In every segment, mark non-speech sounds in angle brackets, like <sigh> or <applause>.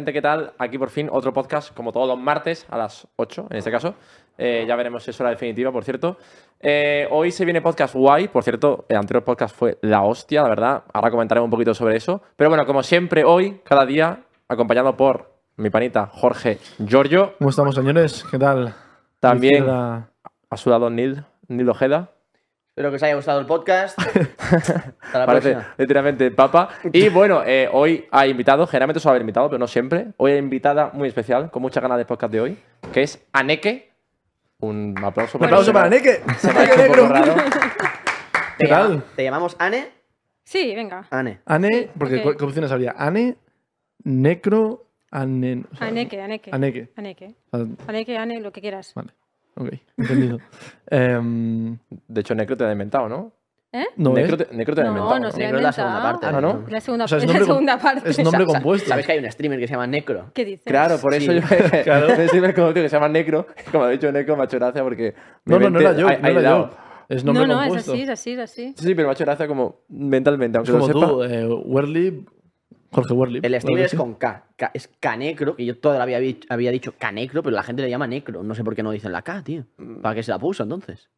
gente, ¿qué tal? Aquí por fin otro podcast, como todos los martes, a las 8 en este caso. Eh, ya veremos si es hora definitiva, por cierto. Eh, hoy se viene podcast guay, por cierto, el anterior podcast fue la hostia, la verdad. Ahora comentaremos un poquito sobre eso. Pero bueno, como siempre, hoy, cada día, acompañado por mi panita Jorge Giorgio. ¿Cómo estamos, señores? ¿Qué tal? También ha sudado Nil, Nil Ojeda. Espero que os haya gustado el podcast. <laughs> Hasta la Parece próxima. literalmente papa. Y bueno, eh, hoy ha invitado, generalmente suele haber invitado, pero no siempre. Hoy hay invitada muy especial, con muchas ganas de podcast de hoy, que es Aneke. Un aplauso Un aplauso para Neke. Se me ha Neke hecho un <laughs> negro. poco raro. ¿Te, <laughs> ¿Qué tal? ¿Te llamamos Ane? Sí, venga. Ane. Ane, porque ok. ¿cu- ¿qué opciones habría? Ane, Necro, Ane. o sea, Aneke, Aneke. Aneke. Aneke. Aneke, Ane, lo que quieras. Vale, ok, entendido. <laughs> Em, De hecho, Necro te ha inventado, ¿no? ¿Eh? no Necro, es. te, Necro te ha No, inventado. no he Negro es la segunda inventado. parte. Ah, ¿no? La segunda, O sea, es es la segunda parte. es nombre <laughs> compuesto. ¿Sabes que hay un streamer que se llama Necro? ¿Qué dices? Claro, por eso Sí. yo <laughs> Claro. me decirme como que se llama Necro. Como ha dicho Necro, me ha hecho gracia porque. No, no, no era yo, ha- no ha era yo. Es nombre no, no, es compuesto. así, es así, es así. Sí, pero me ha hecho gracia como mentalmente, Es aunque como lo sepa. tú, eh, Werly, Jorge Werly. El streamer ¿verdad es con K. K- Es Canecro, que yo toda la vida había, había dicho Canecro, pero la gente le llama Necro. No sé por qué no dicen la K, tío. ¿Para qué se la puso entonces?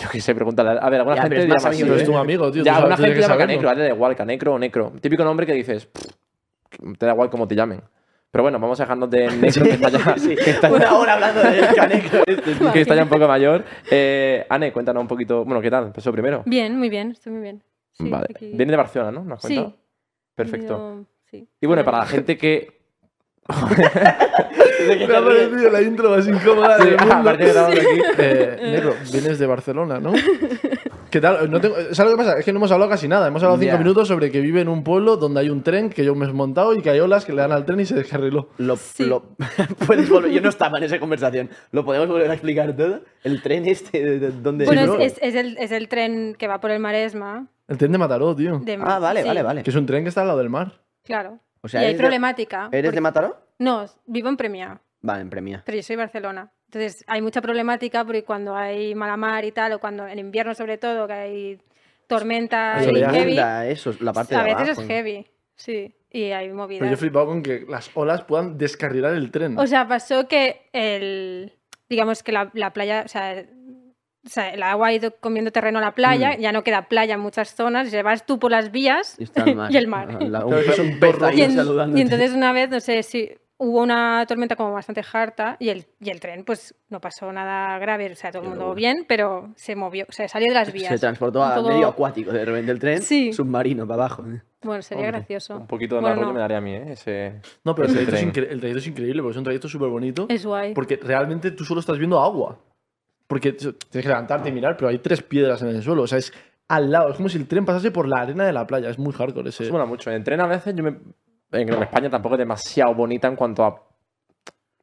Yo qué sé, pregúntale. A ver, alguna Ya, gente pero es le más llama así. amigo Pero de- es tu amigo, tío. Ya, alguna gente llama saberlo. Canecro, da igual, Canecro o Necro. Típico nombre que dices, "Pff, te da igual cómo te llamen. Pero bueno, vamos a dejarnos de Necro, que está ya, Sí, <laughs> que está- Una hora hablando del <laughs> Canecro este, que está ya un poco mayor. Eh, Ane, cuéntanos un poquito. Bueno, ¿qué tal? Empezó primero. Bien, muy bien, estoy muy bien. Sí, vale. aquí- Viene de Barcelona, ¿no? ¿Me has Sí. Perfecto. Yo- sí. Y bueno, para la <laughs> gente que. Me ha parecido la intro más incómoda Sí, del mundo. aquí. Eh, Negro, vienes de Barcelona, ¿no? <laughs> ¿Qué tal? No tengo- ¿Sabes lo que pasa? Es que no hemos hablado casi nada. Hemos hablado cinco minutos sobre que vive en un pueblo donde hay un tren que yo me he montado y que hay olas que le dan al tren y se descarriló. Lo, Sí. lo- <laughs> puedes volver- yo no estaba en esa conversación. ¿Lo podemos volver a explicar todo? El tren este, de, de- ¿dónde Bueno, ¿no? es, es- es el, es el tren que va por el Maresma. El tren de Mataró, tío. de- Ah, vale, sí, vale, vale. Que es un tren que está al lado del mar. Claro. O sea, y hay ¿eres de- problemática. ¿Eres porque- de Mataró? No, vivo en Premia, Vale, en Premia. pero yo soy de Barcelona. Entonces hay mucha problemática porque cuando hay mala mar y tal, o cuando en invierno sobre todo, que hay tormentas y heavy, eso, la parte a de veces abajo. es heavy. Sí, y hay movidas. Pero yo he flipado con que las olas puedan descarrilar el tren. O sea, pasó que el. Digamos que la, la playa. O sea, o sea, el agua ha ido comiendo terreno a la playa, Mm. ya no queda playa en muchas zonas, y se vas tú por las vías Y está el <laughs> mar. y el mar. La- un, un ahí Y, en- y entonces una vez, no sé si hubo una tormenta como bastante harta y el, y el tren pues no pasó nada grave, o sea, todo el mundo bien, pero se movió, o sea, salió de las Se vías. transportó a Todo- medio acuático de repente el tren, Sí. submarino para abajo. Bueno, sería Hombre, gracioso. Un poquito de Bueno, más rollo no, me daría a mí, ¿eh? Ese... no, pero el trayecto, es el trayecto es increíble porque es un trayecto súper bonito. Es guay. Porque realmente tú solo estás viendo agua. Porque tienes que levantarte y mirar, pero hay tres piedras en el suelo. O sea, es al lado. Es como si el tren pasase por la arena de la playa. Es muy hardcore ese. Eso mola mucho. En tren a veces yo me... En España tampoco es demasiado bonita en cuanto a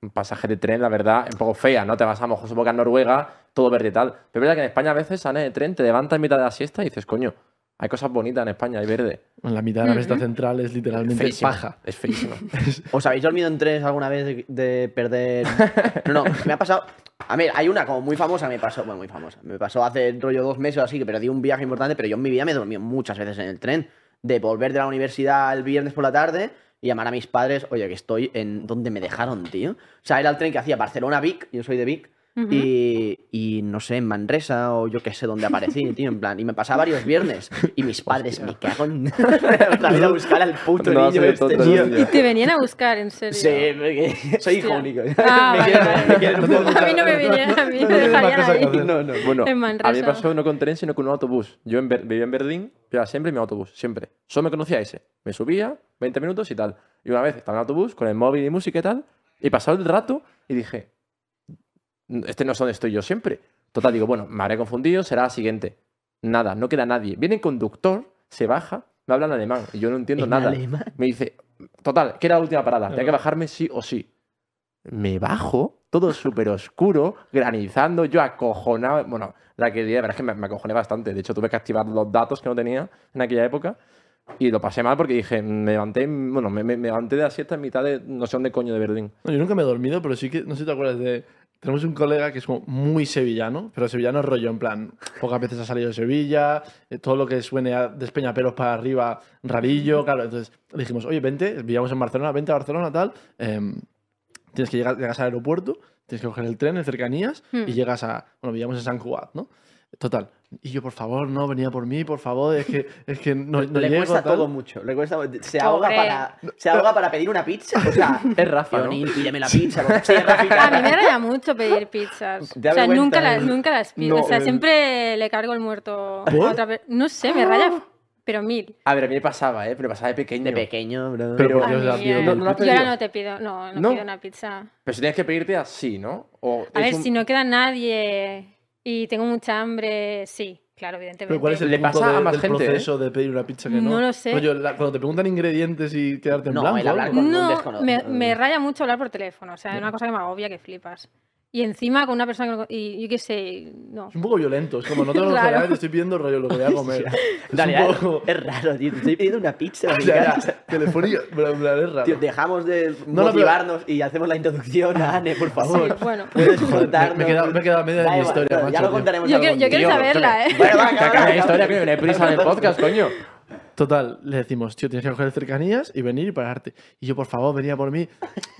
un pasaje de tren, la verdad, un poco fea, ¿no? Te vas a lo mejor supongo que a Noruega, todo verde y tal. Pero es verdad que en España a veces sales de tren, te levantas en mitad de la siesta y dices, coño, hay cosas bonitas en España, hay verde. En la mitad de la meseta central es literalmente Feísimo. paja. Es feísimo. <laughs> ¿Os habéis dormido en trenes alguna vez de, de perder...? <laughs> No, no, me ha pasado... A ver, hay una como muy famosa, me pasó, bueno, muy famosa. Me pasó hace rollo dos meses o así, que perdí un viaje importante, pero yo en mi vida me dormido muchas veces en el tren. De volver de la universidad el viernes por la tarde y llamar a mis padres, oye, que estoy en donde me dejaron, tío. O sea, era el tren que hacía Barcelona-Vic, yo soy de Vic, Ujú. y, y no sé, en Manresa o yo qué sé dónde aparecí, <laughs> tío, en plan. Y me pasaba varios viernes. Y mis padres, me cago en. Otra vez <laughs> a buscar al puto No, niño este, tío. tío. Y te venían a buscar, en serio. Sí, porque <laughs> soy hijo único. Ah, me vale, quieren, vale. me quieren un poco. A mí no me vinieron, a mí no me dejarían ahí. No, no. Bueno, En a mí Manresa. me pasó no con tren, sino con un autobús. Yo en vivía en Berlín, pero siempre mi autobús, siempre. Solo me conocía ese. Me subía, 20 minutos y tal. Y una vez estaba en el autobús con el móvil y música y tal, y pasado el rato y dije, este no es donde estoy yo siempre. Total, digo, bueno, me habré confundido, será la siguiente. Nada, no queda nadie. Viene el conductor, se baja, me habla en alemán y yo no entiendo ¿En nada. alemán? Me dice, total, que era la última parada, tenía que bajarme sí o sí. Me bajo, todo súper oscuro, granizando, yo acojonado. Bueno, la que día, la verdad es que me, me acojoné bastante. De hecho, tuve que activar los datos que no tenía en aquella época. Y lo pasé mal porque dije, me levanté, bueno, me, me- me levanté de la siesta en mitad de no sé dónde coño de Berlín. No, yo nunca me he dormido, pero sí que. No sé si te acuerdas de tenemos un colega que es como muy sevillano, pero sevillano es rollo, en plan, pocas veces ha salido de Sevilla, eh, todo lo que suene a despeñaperos para arriba, rarillo, claro. Entonces le dijimos, oye, vente, vivíamos en Barcelona, vente a Barcelona, tal. em, tienes que llegar llegas al aeropuerto, tienes que coger el tren en cercanías Hmm. y llegas a. Bueno, vivíamos en San Cugat, ¿no? Total. Y yo, por favor, no, venía por mí, por favor, es que, <laughs> es que no, no le llego, cuesta tal. todo mucho. Le cuesta, se, ahoga Pobre. para, se ahoga para pedir una pizza. O sea, <laughs> Es Rafa, ¿no? Pídeme la pizza. Sí. <laughs> A mí me raya mucho pedir pizzas. ¿Te da O sea, nunca, eh? las, nunca las pido. No, o sea, eh. siempre le cargo el muerto a otra vez. No sé, me raya, pero mil. A ver, a mí me pasaba, ¿eh? Pero pasaba de pequeño. De pequeño, bro. Pero- yo mí, la pido. ¿No- no la has yo ahora no te pido, no, no, ¿No? pido una pizza. Pero si tienes que pedirte así, ¿no? O A ver, un- si no queda nadie y tengo mucha hambre, sí, claro, evidentemente. Pero ¿cuál es el Le punto pasa de- a más del gente, ¿eh? proceso de pedir una pizza que no? No lo sé. Rollo, la- cuando te preguntan ingredientes y quedarte en No, blanco. el hablar algo. con- un No, desconocido. me, me raya mucho hablar por teléfono. O sea, es una cosa que me agobia que flipas. Y encima con una persona que no- Y yo qué sé, no. Es un poco violento, es como no te lo Claro. te estoy pidiendo rollo lo que voy a <laughs> comer. es Dale, un es, poco... es raro, tío. Te estoy pidiendo una pizza. <laughs> Ya, ya, encanta. telefónica, pero en plan, es raro. Tío, dejamos de no, motivarnos y hacemos la introducción a Anne, por favor. Sí, bueno. Puedes Joder, me- me he quedado- me he quedado a media de igual, historia, Ya macho, lo tío. contaremos Yo quiero, yo quiero saberla, ¿eh? Bueno, va, Que acabe la historia, coño, no hay prisa en el podcast, coño. Total, le decimos, tío, tienes que coger cercanías y venir y pararte. Y yo, por favor, venía por mí.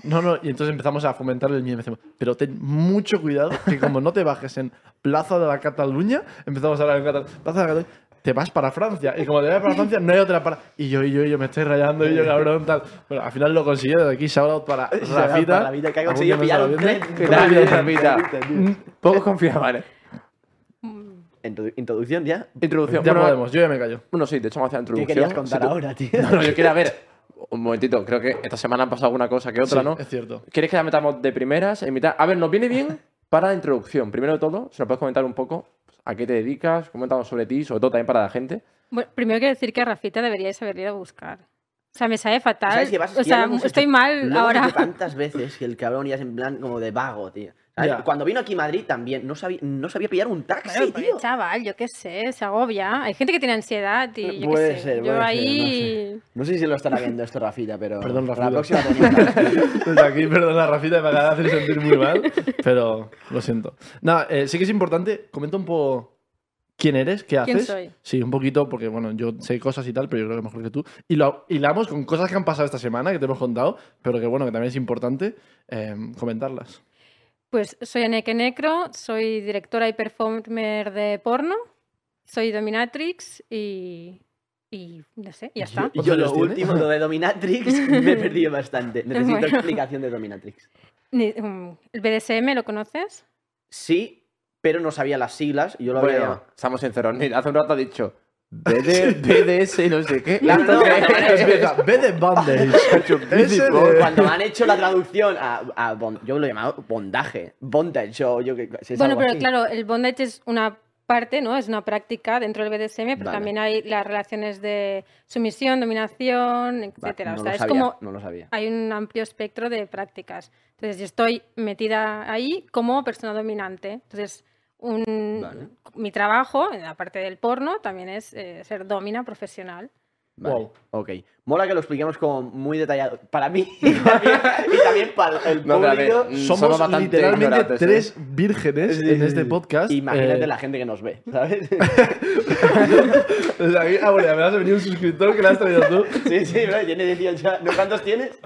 No, no, y entonces empezamos a fomentar el miedo. y decimos, pero ten mucho cuidado, que como no te bajes en Plaza de la Cataluña, empezamos a hablar en Plaza de la Cataluña, te vas para Francia. Y como te vas para Francia, no hay otra para. Y yo, y yo, y yo, me estoy rayando, y yo, cabrón, tal. Bueno, al final lo consiguió, desde aquí, shout out para <laughs> Shout out Rafita. para Rafita, que ha conseguido pillar un tren. Gracias, Rafita. Poco confiaban, ¿eh? Introdu- Introducción ya. Introducción. Ya Bueno, podemos, yo ya me callo. Bueno, sí, de hecho, vamos a hacer la ¿Qué introducción. querías contar Si tú- ahora, tío? No, no, yo quería ver. <laughs> Un momentito, creo que esta semana han pasado alguna cosa que otra, Sí, ¿no? Es cierto. ¿Quieres que la metamos de primeras, en mitad? A ver, nos viene bien para la introducción. Primero de todo, si nos puedes comentar un poco pues, a qué te dedicas, comentamos sobre ti, sobre todo también para la gente. Bueno, primero quiero decir que a Rafita deberíais haber ido a buscar. O sea, me sabe fatal. O sea, lo hemos estoy hecho- mal ahora. tantas veces que el cabrón ya es en plan como de vago, tío. Ya. Cuando vino aquí a Madrid también no sabía, no sabía pillar un taxi, Bueno, pues, tío. chaval, yo qué sé, se agobia. Hay gente que tiene ansiedad y yo Puede qué sé. ser, yo puede ser, ahí... No sé si lo estará viendo esto Rafita, pero Perdón, la Rafita. próxima tenemos <laughs> Desde aquí, perdona, Rafita, me acaba de hacer sentir muy mal, pero lo siento. Nada, eh, sí que es importante, comenta un poco quién eres, qué haces. ¿Quién soy? Sí, un poquito, porque bueno, yo sé cosas y tal, pero yo creo que mejor que tú. Y lo hilamos con cosas que han pasado esta semana, que te hemos contado, pero que bueno, que también es importante eh, comentarlas. Pues soy Aneke Necro, soy directora y performer de porno, soy dominatrix y... y no sé, ya está. Y ¿Cuántos yo lo último, lo de Dominatrix, <laughs> me he perdido bastante. Necesito Bueno. explicación de Dominatrix. Mm, ¿El BDSM lo conoces? Sí, pero no sabía las siglas y yo lo Bueno, había... estamos sinceros. Ni- Hace un rato ha dicho BD, BDS, <laughs> no sé qué. Claro, ¿Esto no? Empieza, de bondage. Cuando han hecho la traducción a, a bon- yo lo he llamado bondaje, bondage o yo que si bueno, pero así. claro, el bondage es una parte, ¿no? Es una práctica dentro del BDSM, pero Vale. también hay las relaciones de sumisión, dominación, etcétera. no o sea, es sabía, como no lo sabía. hay un amplio espectro de prácticas. Entonces, yo estoy metida ahí como persona dominante. Entonces, un- Vale. mi trabajo, en la parte del porno, también es eh, ser domina profesional. Vale, Wow. Ok. Mola que lo expliquemos como muy detallado. Para mí <laughs> y <laughs> también, y también para el No, a ver, público. mm, Somos literalmente ¿eh? tres vírgenes Sí, en sí, este podcast. Imagínate Eh, la gente que nos ve, <laughs> ¿sabes? ah, bueno, me has venido un suscriptor que le has traído tú. sí, sí, bro, tiene 18. ¿No cuántos tienes?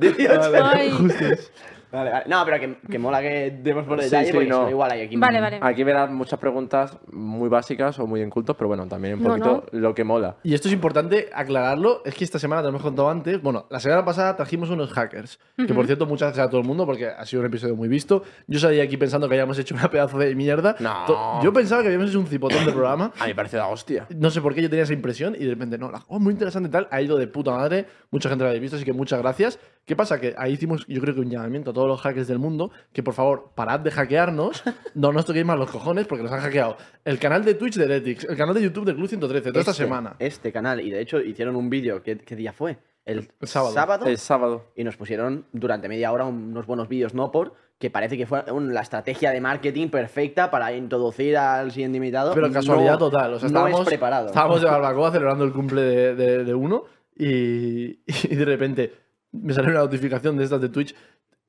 18. Vale, Ay. justos. Vale, vale. No, pero que, que mola que demos por detalle sí, porque no. igual hay aquí. Vale, vale. Aquí verás muchas preguntas muy básicas o muy incultos, pero bueno, también un No, poquito lo que mola. Y esto es importante aclararlo, es que esta semana te lo hemos contado antes. Bueno, la semana pasada trajimos unos hackers, que por cierto, muchas gracias a todo el mundo porque ha sido un episodio muy visto. Yo salí aquí pensando que habíamos hecho una pedazo de mierda. No. Yo pensaba que habíamos hecho un cipotón de programa. A mí me parece la hostia. No sé por qué yo tenía esa impresión y de repente, no, la oh, muy interesante y tal, ha ido de puta madre, mucha gente lo habéis visto, así que muchas gracias. ¿Qué pasa? Que ahí hicimos, yo creo que un llamamiento a todos los hackers del mundo, que por favor, parad de hackearnos, <laughs> no nos toquéis más los cojones porque nos han hackeado el canal de Twitch de Heretics, el canal de YouTube de Club 113, toda esta Este- semana. Este canal. Y de hecho hicieron un vídeo. ¿qué, qué día fue? El, El sábado. El sábado. Y nos pusieron durante media hora unos buenos vídeos no por que parece que fue un- la estrategia de marketing perfecta para introducir al siguiente invitado. Pero casualidad No- total, o sea, no estábamos, es preparado. estábamos de <laughs> barbacoa celebrando el cumple de, de- de uno y, <laughs> y de repente me salió una notificación de estas de Twitch.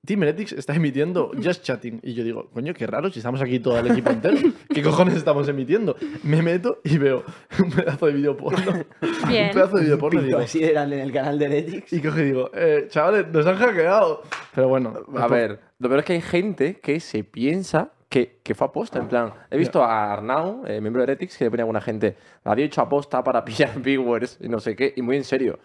Team Heretics está emitiendo Just Chatting. Y yo digo, coño, qué raro si estamos aquí todo el equipo entero. ¿Qué cojones estamos emitiendo? Me meto y veo un pedazo de vídeo porno. Bien. Un pedazo de vídeo porno. y digo, Así eran en el canal de Heretics. y coge y digo, eh, chavales, nos han hackeado. Pero bueno, A ver, lo peor es que hay gente que se piensa que, que fue aposta. En plan, he visto a Arnau, eh, miembro de Heretics, que le ponía a alguna gente, había hecho aposta para <laughs> pillar viewers y no sé qué, y muy en serio.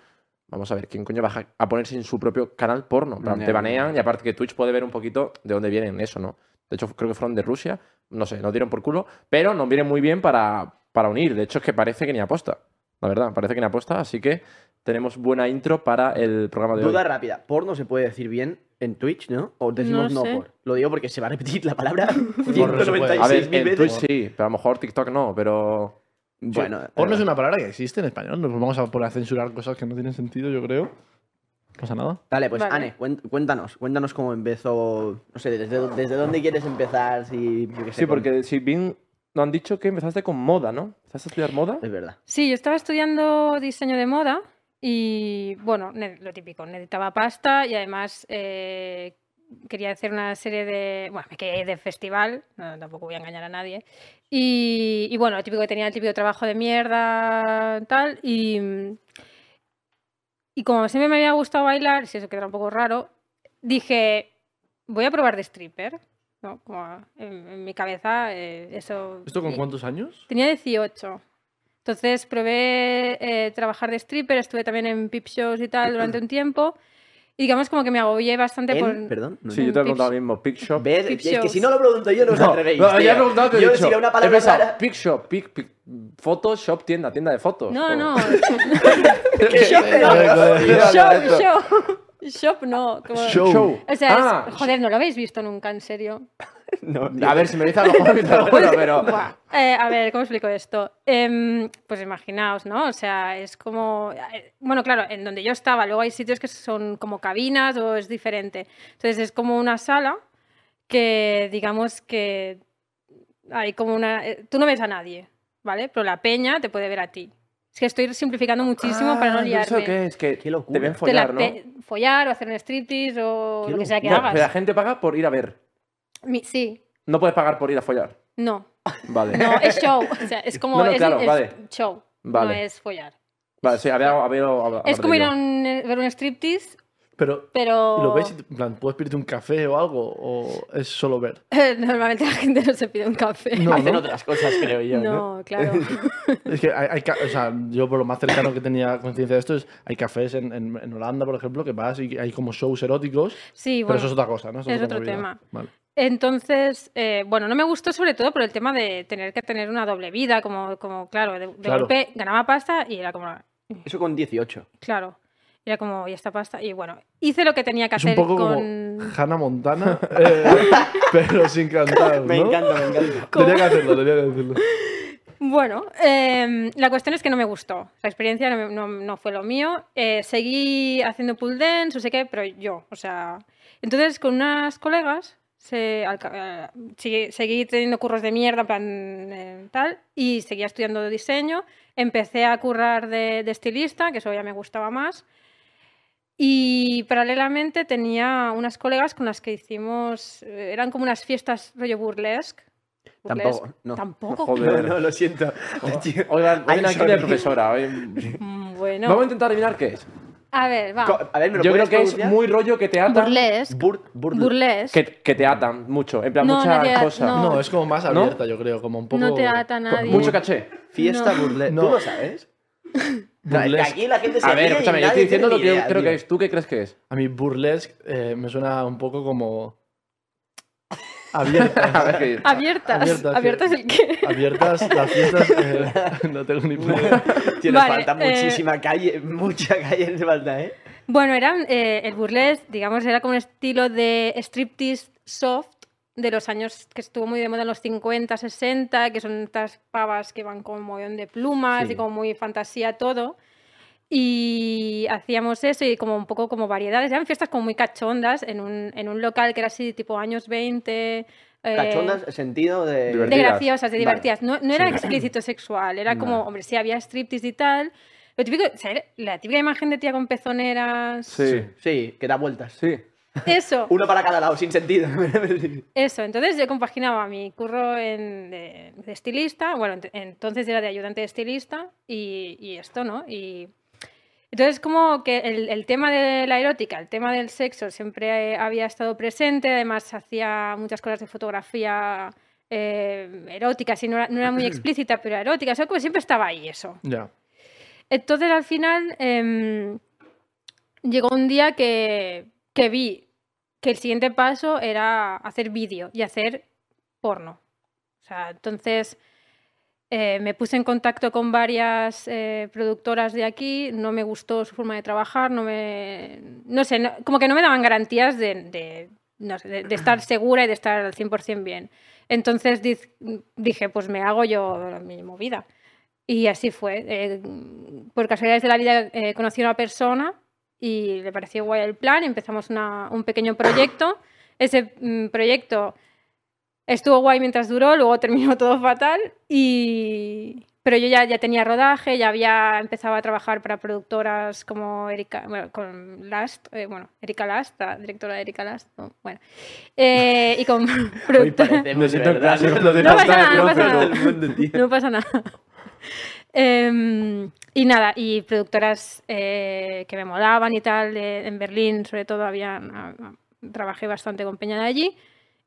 Vamos a ver, ¿quién coño va a, ponerse en su propio canal porno? Plan, te banean y aparte que Twitch puede ver un poquito de dónde vienen eso, ¿no? De hecho, creo que fueron de Rusia, no sé, nos dieron por culo, pero nos vienen muy bien para, para unir. De hecho, es que parece que ni aposta. La verdad, parece que ni aposta, así que tenemos buena intro para el programa de Duda hoy. rápida. Porno se puede decir bien en Twitch, ¿no? O decimos No no, sé. por. Lo digo porque se va a repetir la palabra Porno se puede. A ver, 196.000 en veces. Twitch sí, pero a lo mejor TikTok no, pero... Bueno, porno es una palabra que existe en español. Nos vamos a poner a censurar cosas que no tienen sentido, yo creo. No pasa nada. Dale, pues Vale. Ane, cuéntanos, cuéntanos cómo empezó, no sé, desde, desde dónde quieres empezar, si, yo qué sé, Sí, con- porque si bien nos han dicho que empezaste con moda, ¿no? ¿Empezaste a estudiar moda? Es verdad. Sí, yo estaba estudiando diseño de moda y, bueno, lo típico, necesitaba pasta y además eh, quería hacer una serie de, bueno, me quería ir de festival, no, tampoco voy a engañar a nadie. Y, y, bueno, lo típico que tenía el típico trabajo de mierda, tal, y, y como siempre me había gustado bailar, si eso queda un poco raro, dije, voy a probar de stripper. ¿no? Como en, en mi cabeza eh, eso... ¿Esto con cuántos años? Tenía 18. Entonces probé eh, trabajar de stripper, estuve también en pip shows y tal <clears throat> durante un tiempo. Y digamos como que me agobié bastante ¿En? por... Perdón. no Sí, yo en te he preguntado lo mismo. Pic Shop. ¿Ves? Es que si no lo pregunto yo, no os No, atrevéis. no, ya he preguntado, te he yo dicho. si una palabra pensado, rara- Pic Shop, pic, pic, foto, shop, tienda, tienda de fotos. No, o- no. <laughs> <laughs> ¿Qué? Shop, no. esto. show. Shop no. como- Show. O sea, es- Ah, joder, no lo habéis visto nunca, en serio. <laughs> No, A ver, si me dice a lo mejor me lo juro, pero... <laughs> Eh, a ver, ¿cómo explico esto? Em, pues imaginaos, ¿no? O sea, es como. eh, Bueno, claro, en donde yo estaba, luego hay sitios que son como cabinas o es diferente. Entonces es como una sala que, digamos que. Hay como una. eh, Tú no ves a nadie, ¿vale? Pero la peña te puede ver a ti. Es que estoy simplificando muchísimo para no Ah, ¿yo liarme. ¿Eso qué es? Que Qué locura. te ven Te la follar, ¿no? follar o hacer un striptease o Qué lo que sea que No, hagas. pero la gente paga por ir a ver. Mi- sí, No puedes pagar por ir a follar. no. Vale. No, es show. O sea, es como. <laughs> No, no, es, claro, es vale. show. Vale. No es follar. Vale, sí, había, había, había- Es como ir a un, eh, ver un striptease, Pero, pero. ¿y lo ves? En plan, ¿puedes pedirte un café o algo? ¿O es solo ver? <laughs> Normalmente la gente no se pide un café. No, Hacen ¿no? otras cosas, creo yo. ¿no? No, claro. <laughs> Es que hay, hay o sea, yo por lo más cercano que tenía conciencia de esto es, hay cafés en, en, en Holanda, por ejemplo, que vas y hay como shows eróticos, Sí, pero bueno. eso es otra cosa, ¿no? Eso es otra otro movida. tema. Vale. Entonces, eh, bueno, no me gustó sobre todo por el tema de tener que tener una doble vida, como, como claro, de, de Claro. golpe ganaba pasta y era como, Eso con 18. claro, era como, y esta pasta, y bueno, hice lo que tenía que Es un hacer poco con... como Hannah Montana, eh, <laughs> pero sin cantar, ¿no? Me encanta, me encanta. Tenía que hacerlo, tenía que decirlo. Bueno, em, la cuestión es que no me gustó. La experiencia no- no fue lo mío. Eh, seguí haciendo pull dance, no sé qué, pero yo, o sea. Entonces, con unas colegas, se, al eh, seguí, teniendo curros de mierda, plan eh, tal, y seguía estudiando diseño. Empecé a currar de, de estilista, que eso ya me gustaba más. Y paralelamente tenía unas colegas con las que hicimos, eh, eran como unas fiestas rollo burlesque. Tampoco, Burlesque. no. Tampoco. Joder. No, no, lo siento. <laughs> Oigan, ven aquí de profesora. hoy- Mm, Bueno. Vamos a intentar adivinar qué es. A ver, va. A ver, ¿me lo Yo creo que es muy rollo que te atan. Burlesque. Bur- burle- Burlesque. Que, que te atan mucho. En plan, No, muchas nadie- cosas. no. No, es como más ¿No? abierta, yo creo, como un poco... No te ata nadie. Mucho caché. Fiesta No. burlesque. No. ¿Tú lo sabes? No, es que Burlesque. aquí la gente se A ver, escúchame, yo estoy diciendo lo que yo creo tío. que es. ¿Tú qué crees que es? A mí burlesque eh, me suena un poco como... <laughs> Abiertas. Abiertas. Abiertas, ¿Abiertas, el qué? Abiertas las fiestas... <laughs> eh, no tengo ni idea. Nos Vale, falta eh, muchísima calle, mucha calle nos falta, ¿eh? Bueno, eran, eh, el burlesque, digamos, era como un estilo de striptease soft de los años que estuvo muy de moda en los 50, 60, que son estas pavas que van con un montón de plumas Sí. y como muy fantasía todo. Y hacíamos eso y como un poco como variedades. Eran fiestas como muy cachondas en un, en un local que era así tipo años 20. eh, Cachondas, sentido de... de graciosas, de Vale. divertidas. No, no era explícito sexual, era como, Vale. hombre, sí, había striptease y tal. Lo típico, o sea, la típica imagen de tía con pezoneras. Sí. Sí, que da vueltas. Sí. Eso. <laughs> Uno para cada lado, sin sentido. <laughs> Eso, entonces yo compaginaba mi curro en- de, de estilista, bueno, ent- entonces era de ayudante de estilista y, y esto, ¿no? Y entonces como que el, el tema de la erótica, el tema del sexo siempre había estado presente, además hacía muchas cosas de fotografía eh, erótica, y no era, no era muy <clears throat> explícita, pero erótica, o sea, como siempre estaba ahí eso. Ya. Entonces al final em, llegó un día que, que vi que el siguiente paso era hacer vídeo y hacer porno. O sea, entonces eh, me puse en contacto con varias eh, productoras de aquí, no me gustó su forma de trabajar, no me. No sé, no- como que no me daban garantías de, de, no sé, de- de estar <clears throat> segura y de estar al 100% bien. Entonces diz- dije, pues me hago yo mi movida. Y así fue. Eh, por casualidades de la vida eh, conocí a una persona y le pareció guay el plan. Empezamos una- un pequeño proyecto. Ese mm, proyecto estuvo guay mientras duró, luego terminó todo fatal. Y... Pero yo ya, ya tenía rodaje, ya había empezado a trabajar para productoras como Erika, bueno, con Last, eh, bueno, Erika Last, la directora de Erika Last, no, bueno, Eh, y con <laughs> <laughs> productoras. ¿no? pasa nada, no pasa nada. No pasa nada. Em, y nada, y productoras eh, que me molaban y tal, de- en Berlín sobre todo, había, a- a- trabajé bastante con Peña de allí.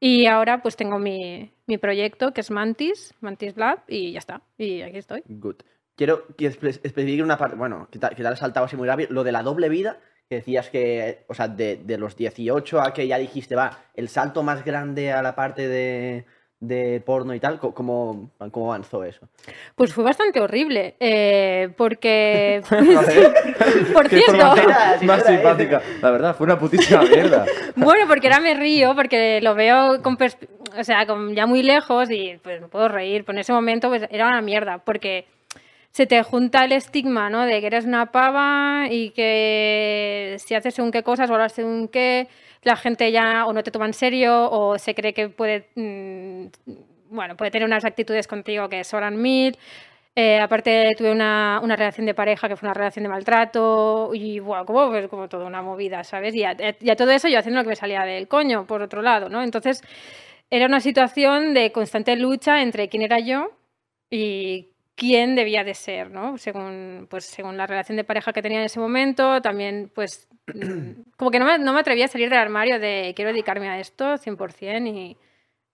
Y ahora pues tengo mi, mi proyecto que es Mantis, Mantis Lab, y ya está. Y aquí estoy. Good. Quiero que espe- especifique una parte, bueno, que te, que has saltado así muy rápido, lo de la doble vida, que decías que, o sea, de, de los 18 a que ya dijiste, va, el salto más grande a la parte de, de porno y tal, ¿cómo, cómo avanzó eso? Pues fue bastante horrible, eh, porque... <laughs> <laughs> Por cierto, <laughs> más simpática. La verdad, fue una putísima mierda. Bueno, porque ahora me río, porque lo veo con o sea, con ya muy lejos y pues me puedo reír. Pero en ese momento pues era una mierda, porque se te junta el estigma, ¿no? De que eres una pava y que si haces según qué cosas o hablas según qué, la gente ya o no te toma en serio o se cree que puede, mm, bueno, puede tener unas actitudes contigo que sobran mil. Eh, aparte tuve una, una relación de pareja que fue una relación de maltrato y bueno, como, pues, como toda una movida, ¿sabes? Y a, y a todo eso yo haciendo lo que me salía del coño, por otro lado, ¿no? Entonces era una situación de constante lucha entre quién era yo y quién debía de ser, ¿no? Según, pues, según la relación de pareja que tenía en ese momento, también pues <clears throat> como que no me, no me atrevía a salir del armario de quiero dedicarme a esto 100% y,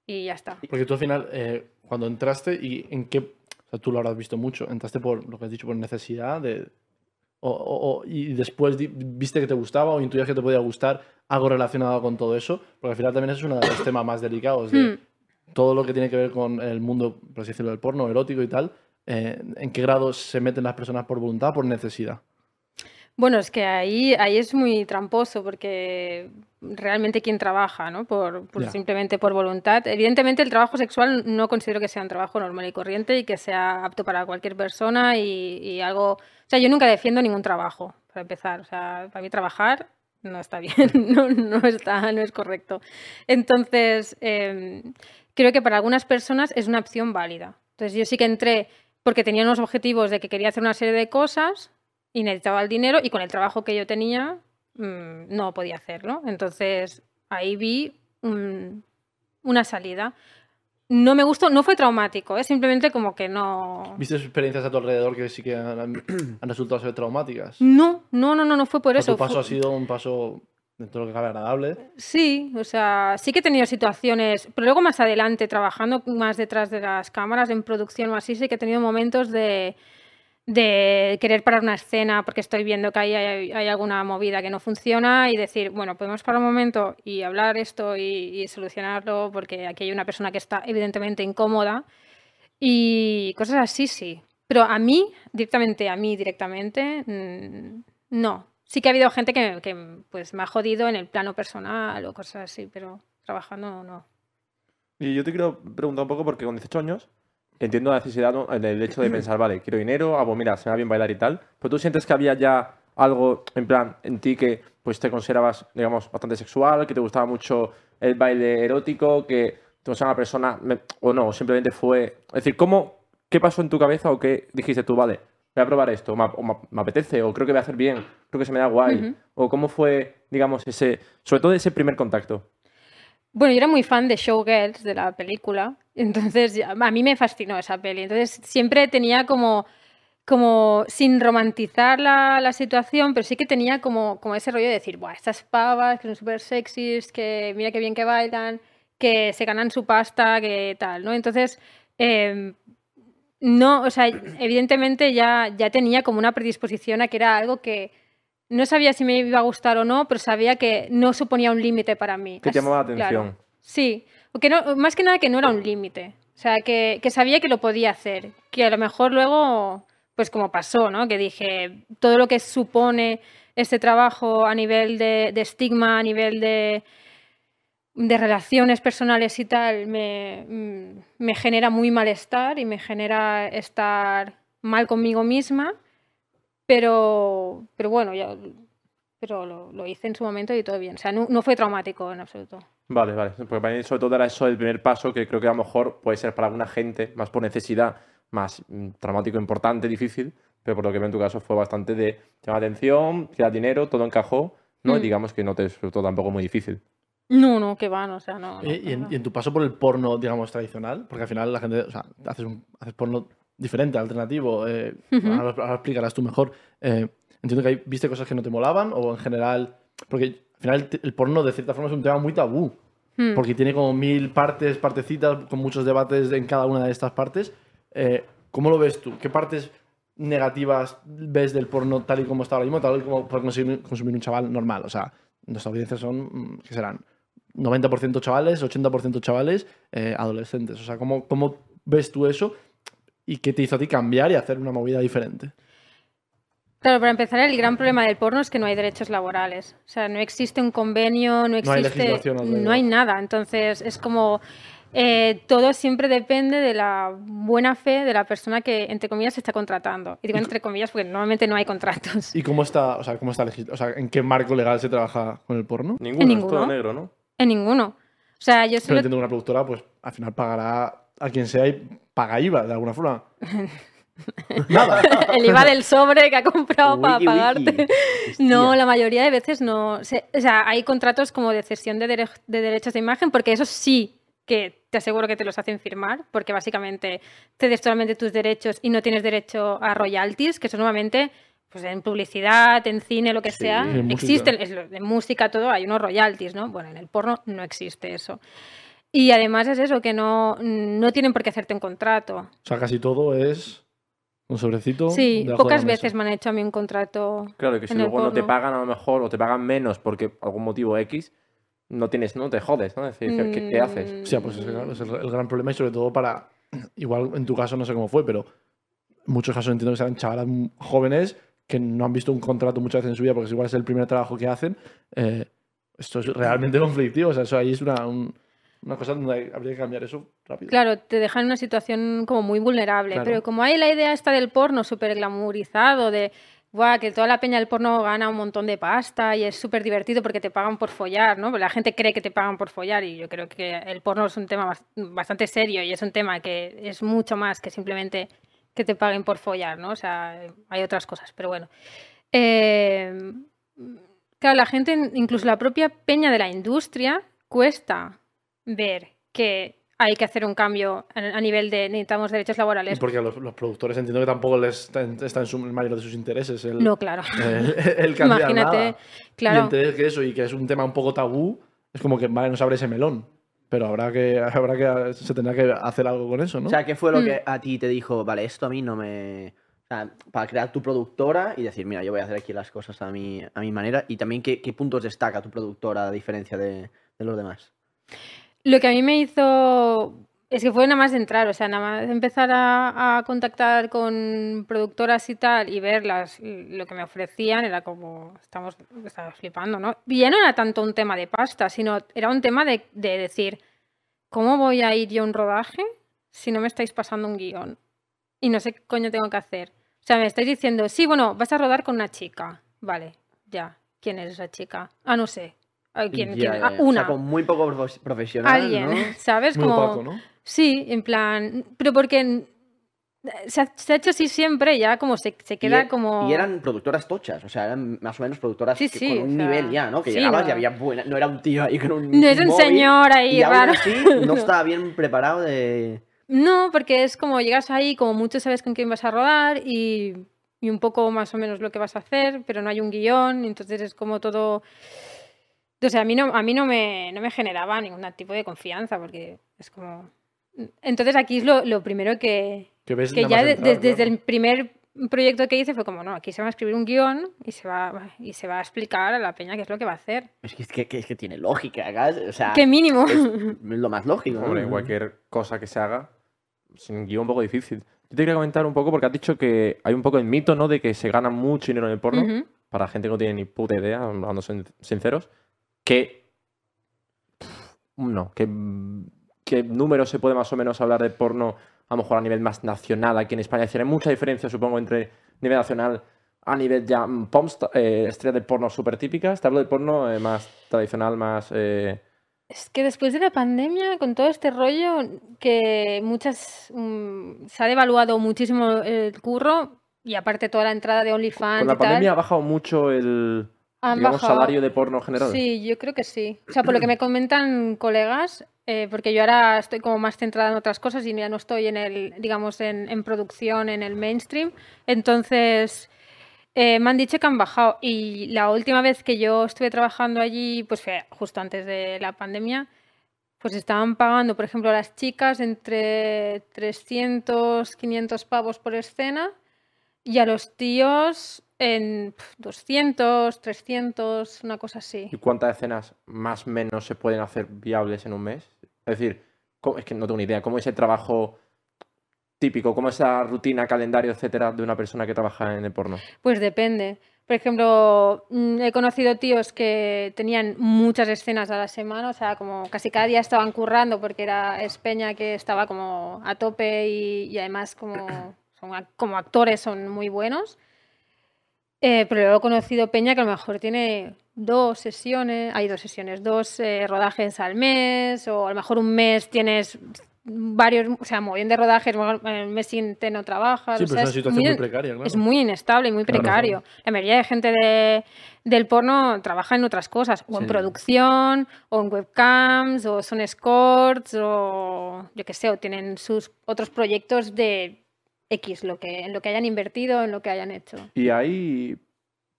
y ya está. Porque tú al final, eh, cuando entraste y en qué, o sea, tú lo habrás visto mucho, entraste por lo que has dicho, por necesidad de... O, o- o- y después viste que te gustaba o intuías que te podía gustar algo relacionado con todo eso, porque al final también es uno de los temas más delicados de Hmm. todo lo que tiene que ver con el mundo, por así decirlo, del porno erótico y tal, eh, en qué grado se meten las personas por voluntad por necesidad. Bueno, es que ahí, ahí es muy tramposo porque realmente quien trabaja, ¿no? Por, simplemente por voluntad. Evidentemente el trabajo sexual no considero que sea un trabajo normal y corriente y que sea apto para cualquier persona y, y algo... O sea, yo nunca defiendo ningún trabajo, para empezar. O sea, para mí trabajar no está bien, <laughs> no, no está, no es correcto. Entonces, em, creo que para algunas personas es una opción válida. Entonces yo sí que entré porque tenía unos objetivos de que quería hacer una serie de cosas y necesitaba el dinero y con el trabajo que yo tenía mm, no podía hacerlo. Entonces ahí vi mm, una salida. No me gustó, no fue traumático, es simplemente como que no... ¿Viste experiencias a tu alrededor que sí que han, <clears throat> han resultado ser traumáticas? No, no, no, no, no fue por O sea, eso. tu paso fue- ha sido un paso dentro de lo que cabe agradable. Sí, o sea, sí que he tenido situaciones, pero luego más adelante, trabajando más detrás de las cámaras, en producción o así, sí que he tenido momentos de, de querer parar una escena porque estoy viendo que hay, hay alguna movida que no funciona y decir, bueno, podemos parar un momento y hablar esto y, y solucionarlo porque aquí hay una persona que está evidentemente incómoda y cosas así, sí. Pero a mí, directamente, a mí directamente, mm, no. Sí que ha habido gente que, que, pues, me ha jodido en el plano personal o cosas así, pero trabajando no. Y yo te quiero preguntar un poco porque con 18 años entiendo la necesidad, ¿no? el el hecho de pensar, vale, quiero dinero, ah, pues mira, se me va bien bailar y tal, pero tú sientes que había ya algo en plan en ti que pues te considerabas, digamos, bastante sexual, que te gustaba mucho el baile erótico, que te considerabas una persona, me- o no, simplemente fue, es decir, ¿cómo, qué pasó en tu cabeza o qué dijiste tú, vale, voy a probar esto, o me, o me- me apetece, o creo que voy a hacer bien, creo que se me da guay. O cómo fue, digamos, ese, sobre todo ese primer contacto. Bueno, yo era muy fan de Showgirls, de la película, entonces a mí me fascinó esa peli. Entonces siempre tenía como, como sin romantizar la, la situación, pero sí que tenía como, como ese rollo de decir, Buah, estas pavas que son súper sexys, que mira qué bien que bailan, que se ganan su pasta, que tal, ¿no? Entonces, em, no, o sea, evidentemente ya, ya tenía como una predisposición a que era algo que no sabía si me iba a gustar o no, pero sabía que no suponía un límite para mí. Que llamaba la claro. atención. Sí, o que no, más que nada que no era un límite. O sea, que, que sabía que lo podía hacer. Que a lo mejor luego, pues como pasó, ¿no? Que dije, todo lo que supone este trabajo a nivel de, de estigma, a nivel de, de relaciones personales y tal, me, mm, me genera muy malestar y me genera estar mal conmigo misma. Pero, pero bueno, ya, pero lo, lo hice en su momento y todo bien. O sea, no, no fue traumático en absoluto. Vale, vale. Porque para mí sobre todo era eso el primer paso que creo que a lo mejor puede ser para alguna gente más por necesidad, más mm, traumático, importante, difícil, pero por lo que veo en tu caso fue bastante de llamar atención, tirar dinero, todo encajó, ¿no? Y Mm. digamos que no te resultó tampoco muy difícil. No, no, que van, o sea, no. no, y, en, no. y en tu paso por el porno, digamos, tradicional, porque al final la gente, o sea, haces, un, haces porno diferente, alternativo, eh, Ujú. ahora, ahora explicarás tú mejor. Eh, entiendo que ahí viste cosas que no te molaban o en general, porque al final el, el porno de cierta forma es un tema muy tabú, Hmm. porque tiene como mil partes, partecitas, con muchos debates en cada una de estas partes. Eh, ¿Cómo lo ves tú? ¿Qué partes negativas ves del porno tal y como está ahora mismo, tal y como puede consumir, consumir un chaval normal? O sea, nuestra audiencia son, mm, ¿qué serán? 90% chavales, 80% chavales, eh, adolescentes. O sea, ¿cómo, ¿cómo ves tú eso? ¿Y qué te hizo a ti cambiar y hacer una movida diferente? Claro, para empezar, el gran problema del porno es que no hay derechos laborales. O sea, no existe un convenio, no No hay existe. legislación no hay nada. Entonces, es como. eh, todo siempre depende de la buena fe de la persona que, entre comillas, se está contratando. Y digo Y entre comillas porque normalmente no hay contratos. ¿Y cómo está, o sea, cómo está o sea, en qué marco legal se trabaja con el porno? Ninguno, es todo ninguno. negro, ¿no? En ninguno. O sea, yo Pero solo. entiendo que una productora, pues al final pagará a quien sea y paga IVA de alguna forma. <laughs> <laughs> Nada. el IVA del sobre que ha comprado para pagarte. No, la mayoría de veces no. Se- o sea, hay contratos como de cesión de, dere- de derechos de imagen, porque eso sí que te aseguro que te los hacen firmar, porque básicamente cedes totalmente tus derechos y no tienes derecho a royalties, que eso nuevamente, pues en publicidad, en cine, lo que Sí, sea, en existen, en música todo hay unos royalties, ¿no? Bueno, en el porno no existe eso. Y además es eso, que no, no tienen por qué hacerte un contrato. O sea, casi todo es un sobrecito. Sí, pocas veces me han hecho a mí un contrato. Claro, y que si luego no te pagan a lo mejor o te pagan menos porque algún motivo X, no tienes, no te jodes, ¿no? Es decir, ¿qué, qué- qué haces? Mm, O sea, pues ese, claro, es el, el gran problema y sobre todo para, <clears throat> igual en tu caso no sé cómo fue, pero en muchos casos entiendo que sean chavalas jóvenes que no han visto un contrato muchas veces en su vida porque igual es el primer trabajo que hacen. eh, esto es realmente conflictivo, o sea, eso ahí es una, un- una cosa donde habría que cambiar eso rápido. Claro, te deja en una situación como muy vulnerable. Claro. Pero como hay la idea esta del porno súper glamourizado, de "Buah, que toda la peña del porno gana un montón de pasta y es súper divertido porque te pagan por follar, ¿no? La gente cree que te pagan por follar y yo creo que el porno es un tema bas- bastante serio y es un tema que es mucho más que simplemente que te paguen por follar, ¿no? O sea, hay otras cosas, pero bueno. Eh, claro, la gente, incluso la propia peña de la industria, cuesta ver que hay que hacer un cambio a nivel de necesitamos derechos Y laborales. porque a los, los productores entiendo que tampoco les está, en- está en su, el mayor de sus intereses el, No, claro. <laughs> el, el cambiar Imagínate, nada. Y claro. entender que eso y que es un tema un poco tabú, es como que, vale, no se abre ese melón. Pero habrá que, habrá que, se tendrá que hacer algo con eso, ¿no? O sea, ¿qué fue lo Mm. que a ti te dijo, vale, esto a mí no me... O sea, para crear tu productora y decir, mira, yo voy a hacer aquí las cosas a mi, a mi manera. Y también, ¿qué, qué puntos destaca tu productora a diferencia de, de los demás? Lo que a mí me hizo es que fue nada más entrar, o sea, nada más empezar a, a contactar con productoras y tal y ver las, lo que me ofrecían, era como, estamos, estaba flipando, ¿no? Y ya no era tanto un tema de pasta, sino era un tema de, de decir, ¿cómo voy a ir yo a un rodaje si no me estáis pasando un guion? Y no sé qué coño tengo que hacer. O sea, me estáis diciendo, sí, bueno, vas a rodar con una chica. Vale, ya. ¿Quién es esa chica? Ah, no sé. ¿Quién? Ya, quién? ya, Ah. O una. sea, con muy poco profes- profesional, Alguien, ¿no? ¿sabes? Muy Como... opaco, ¿no? Sí, en plan, pero porque Se ha, se ha hecho así siempre, ya como se, queda e- como... Y eran productoras tochas, o sea, eran más o menos productoras Sí, que sí, con o un sea, nivel ya, ¿no? Que sí, llegabas no. y había buena. No era un tío ahí con un. No es un móvil, señor ahí y aún raro. <laughs> no estaba bien preparado de. No, porque es como llegas ahí, como mucho sabes con quién vas a rodar y, y un poco más o menos lo que vas a hacer, pero no hay un guion, entonces es como todo... O sea, a mí no, a mí no, me, no me generaba ningún tipo de confianza, porque es como... Entonces aquí es lo, lo primero que, Que ves que ya de- entrar, de- desde claro. el primer proyecto que hice fue como, no, aquí se va a escribir un guion y se va, y se va a explicar a la peña qué es lo que va a hacer. Es que, es que, que- es que tiene lógica, acá, O sea, ¡Qué mínimo! es lo más lógico. ¿no? Hombre, cualquier cosa que se haga, sin guion un poco difícil. Yo te quería comentar un poco porque has dicho que hay un poco el mito, ¿no? De que se gana mucho dinero en el porno. Ujú. Para gente que no tiene ni puta idea, hablando sin- sinceros. Que. No, que. ¿Qué números se puede más o menos hablar de porno, a lo mejor a nivel más nacional aquí en España? Es decir, hay mucha diferencia, supongo, entre nivel nacional a nivel ya mm, pomsta- eh, estrella de porno súper típicas. Te hablo de porno eh, más tradicional, más. eh, Es que después de la pandemia, con todo este rollo, que muchas mm, se ha devaluado muchísimo el curro y aparte toda la entrada de OnlyFans con la y tal, pandemia ha bajado mucho el han digamos, bajado. salario de porno general. Sí, yo creo que sí. O sea, por lo que me comentan colegas, eh, porque yo ahora estoy como más centrada en otras cosas y ya no estoy en el, digamos, en, en producción, en el mainstream. Entonces, eh, me han dicho que han bajado. Y la última vez que yo estuve trabajando allí, pues fue justo antes de la pandemia, pues estaban pagando, por ejemplo, las chicas entre 300, 500 pavos por escena y a los tíos en pf, 200, 300, una cosa así. ¿Y cuántas escenas más o menos se pueden hacer viables en un mes? Es decir, ¿cómo- es que no tengo ni idea. ¿Cómo es el trabajo típico? ¿Cómo es la rutina, calendario, etcétera, de una persona que trabaja en el porno? Pues depende. Por ejemplo, mm, he conocido tíos que tenían muchas escenas a la semana, o sea, como casi cada día estaban currando porque era Espeña que estaba como a tope y, y además como, son como actores son muy buenos. Eh, pero luego he conocido Peña que a lo mejor tiene dos sesiones, hay dos sesiones, dos eh, rodajes al mes, o a lo mejor un mes tienes varios, o sea, bien de rodajes, el mes siguiente no trabajas. Sí, o sea, es una situación muy- muy precaria, claro. es muy inestable y muy Claro, precario. La mayoría de gente de- del porno trabaja en otras cosas, o en producción, o en webcams, o son escorts, o yo qué sé, o tienen sus otros proyectos de X, lo que, en lo que hayan invertido, en lo que hayan hecho. ¿Y hay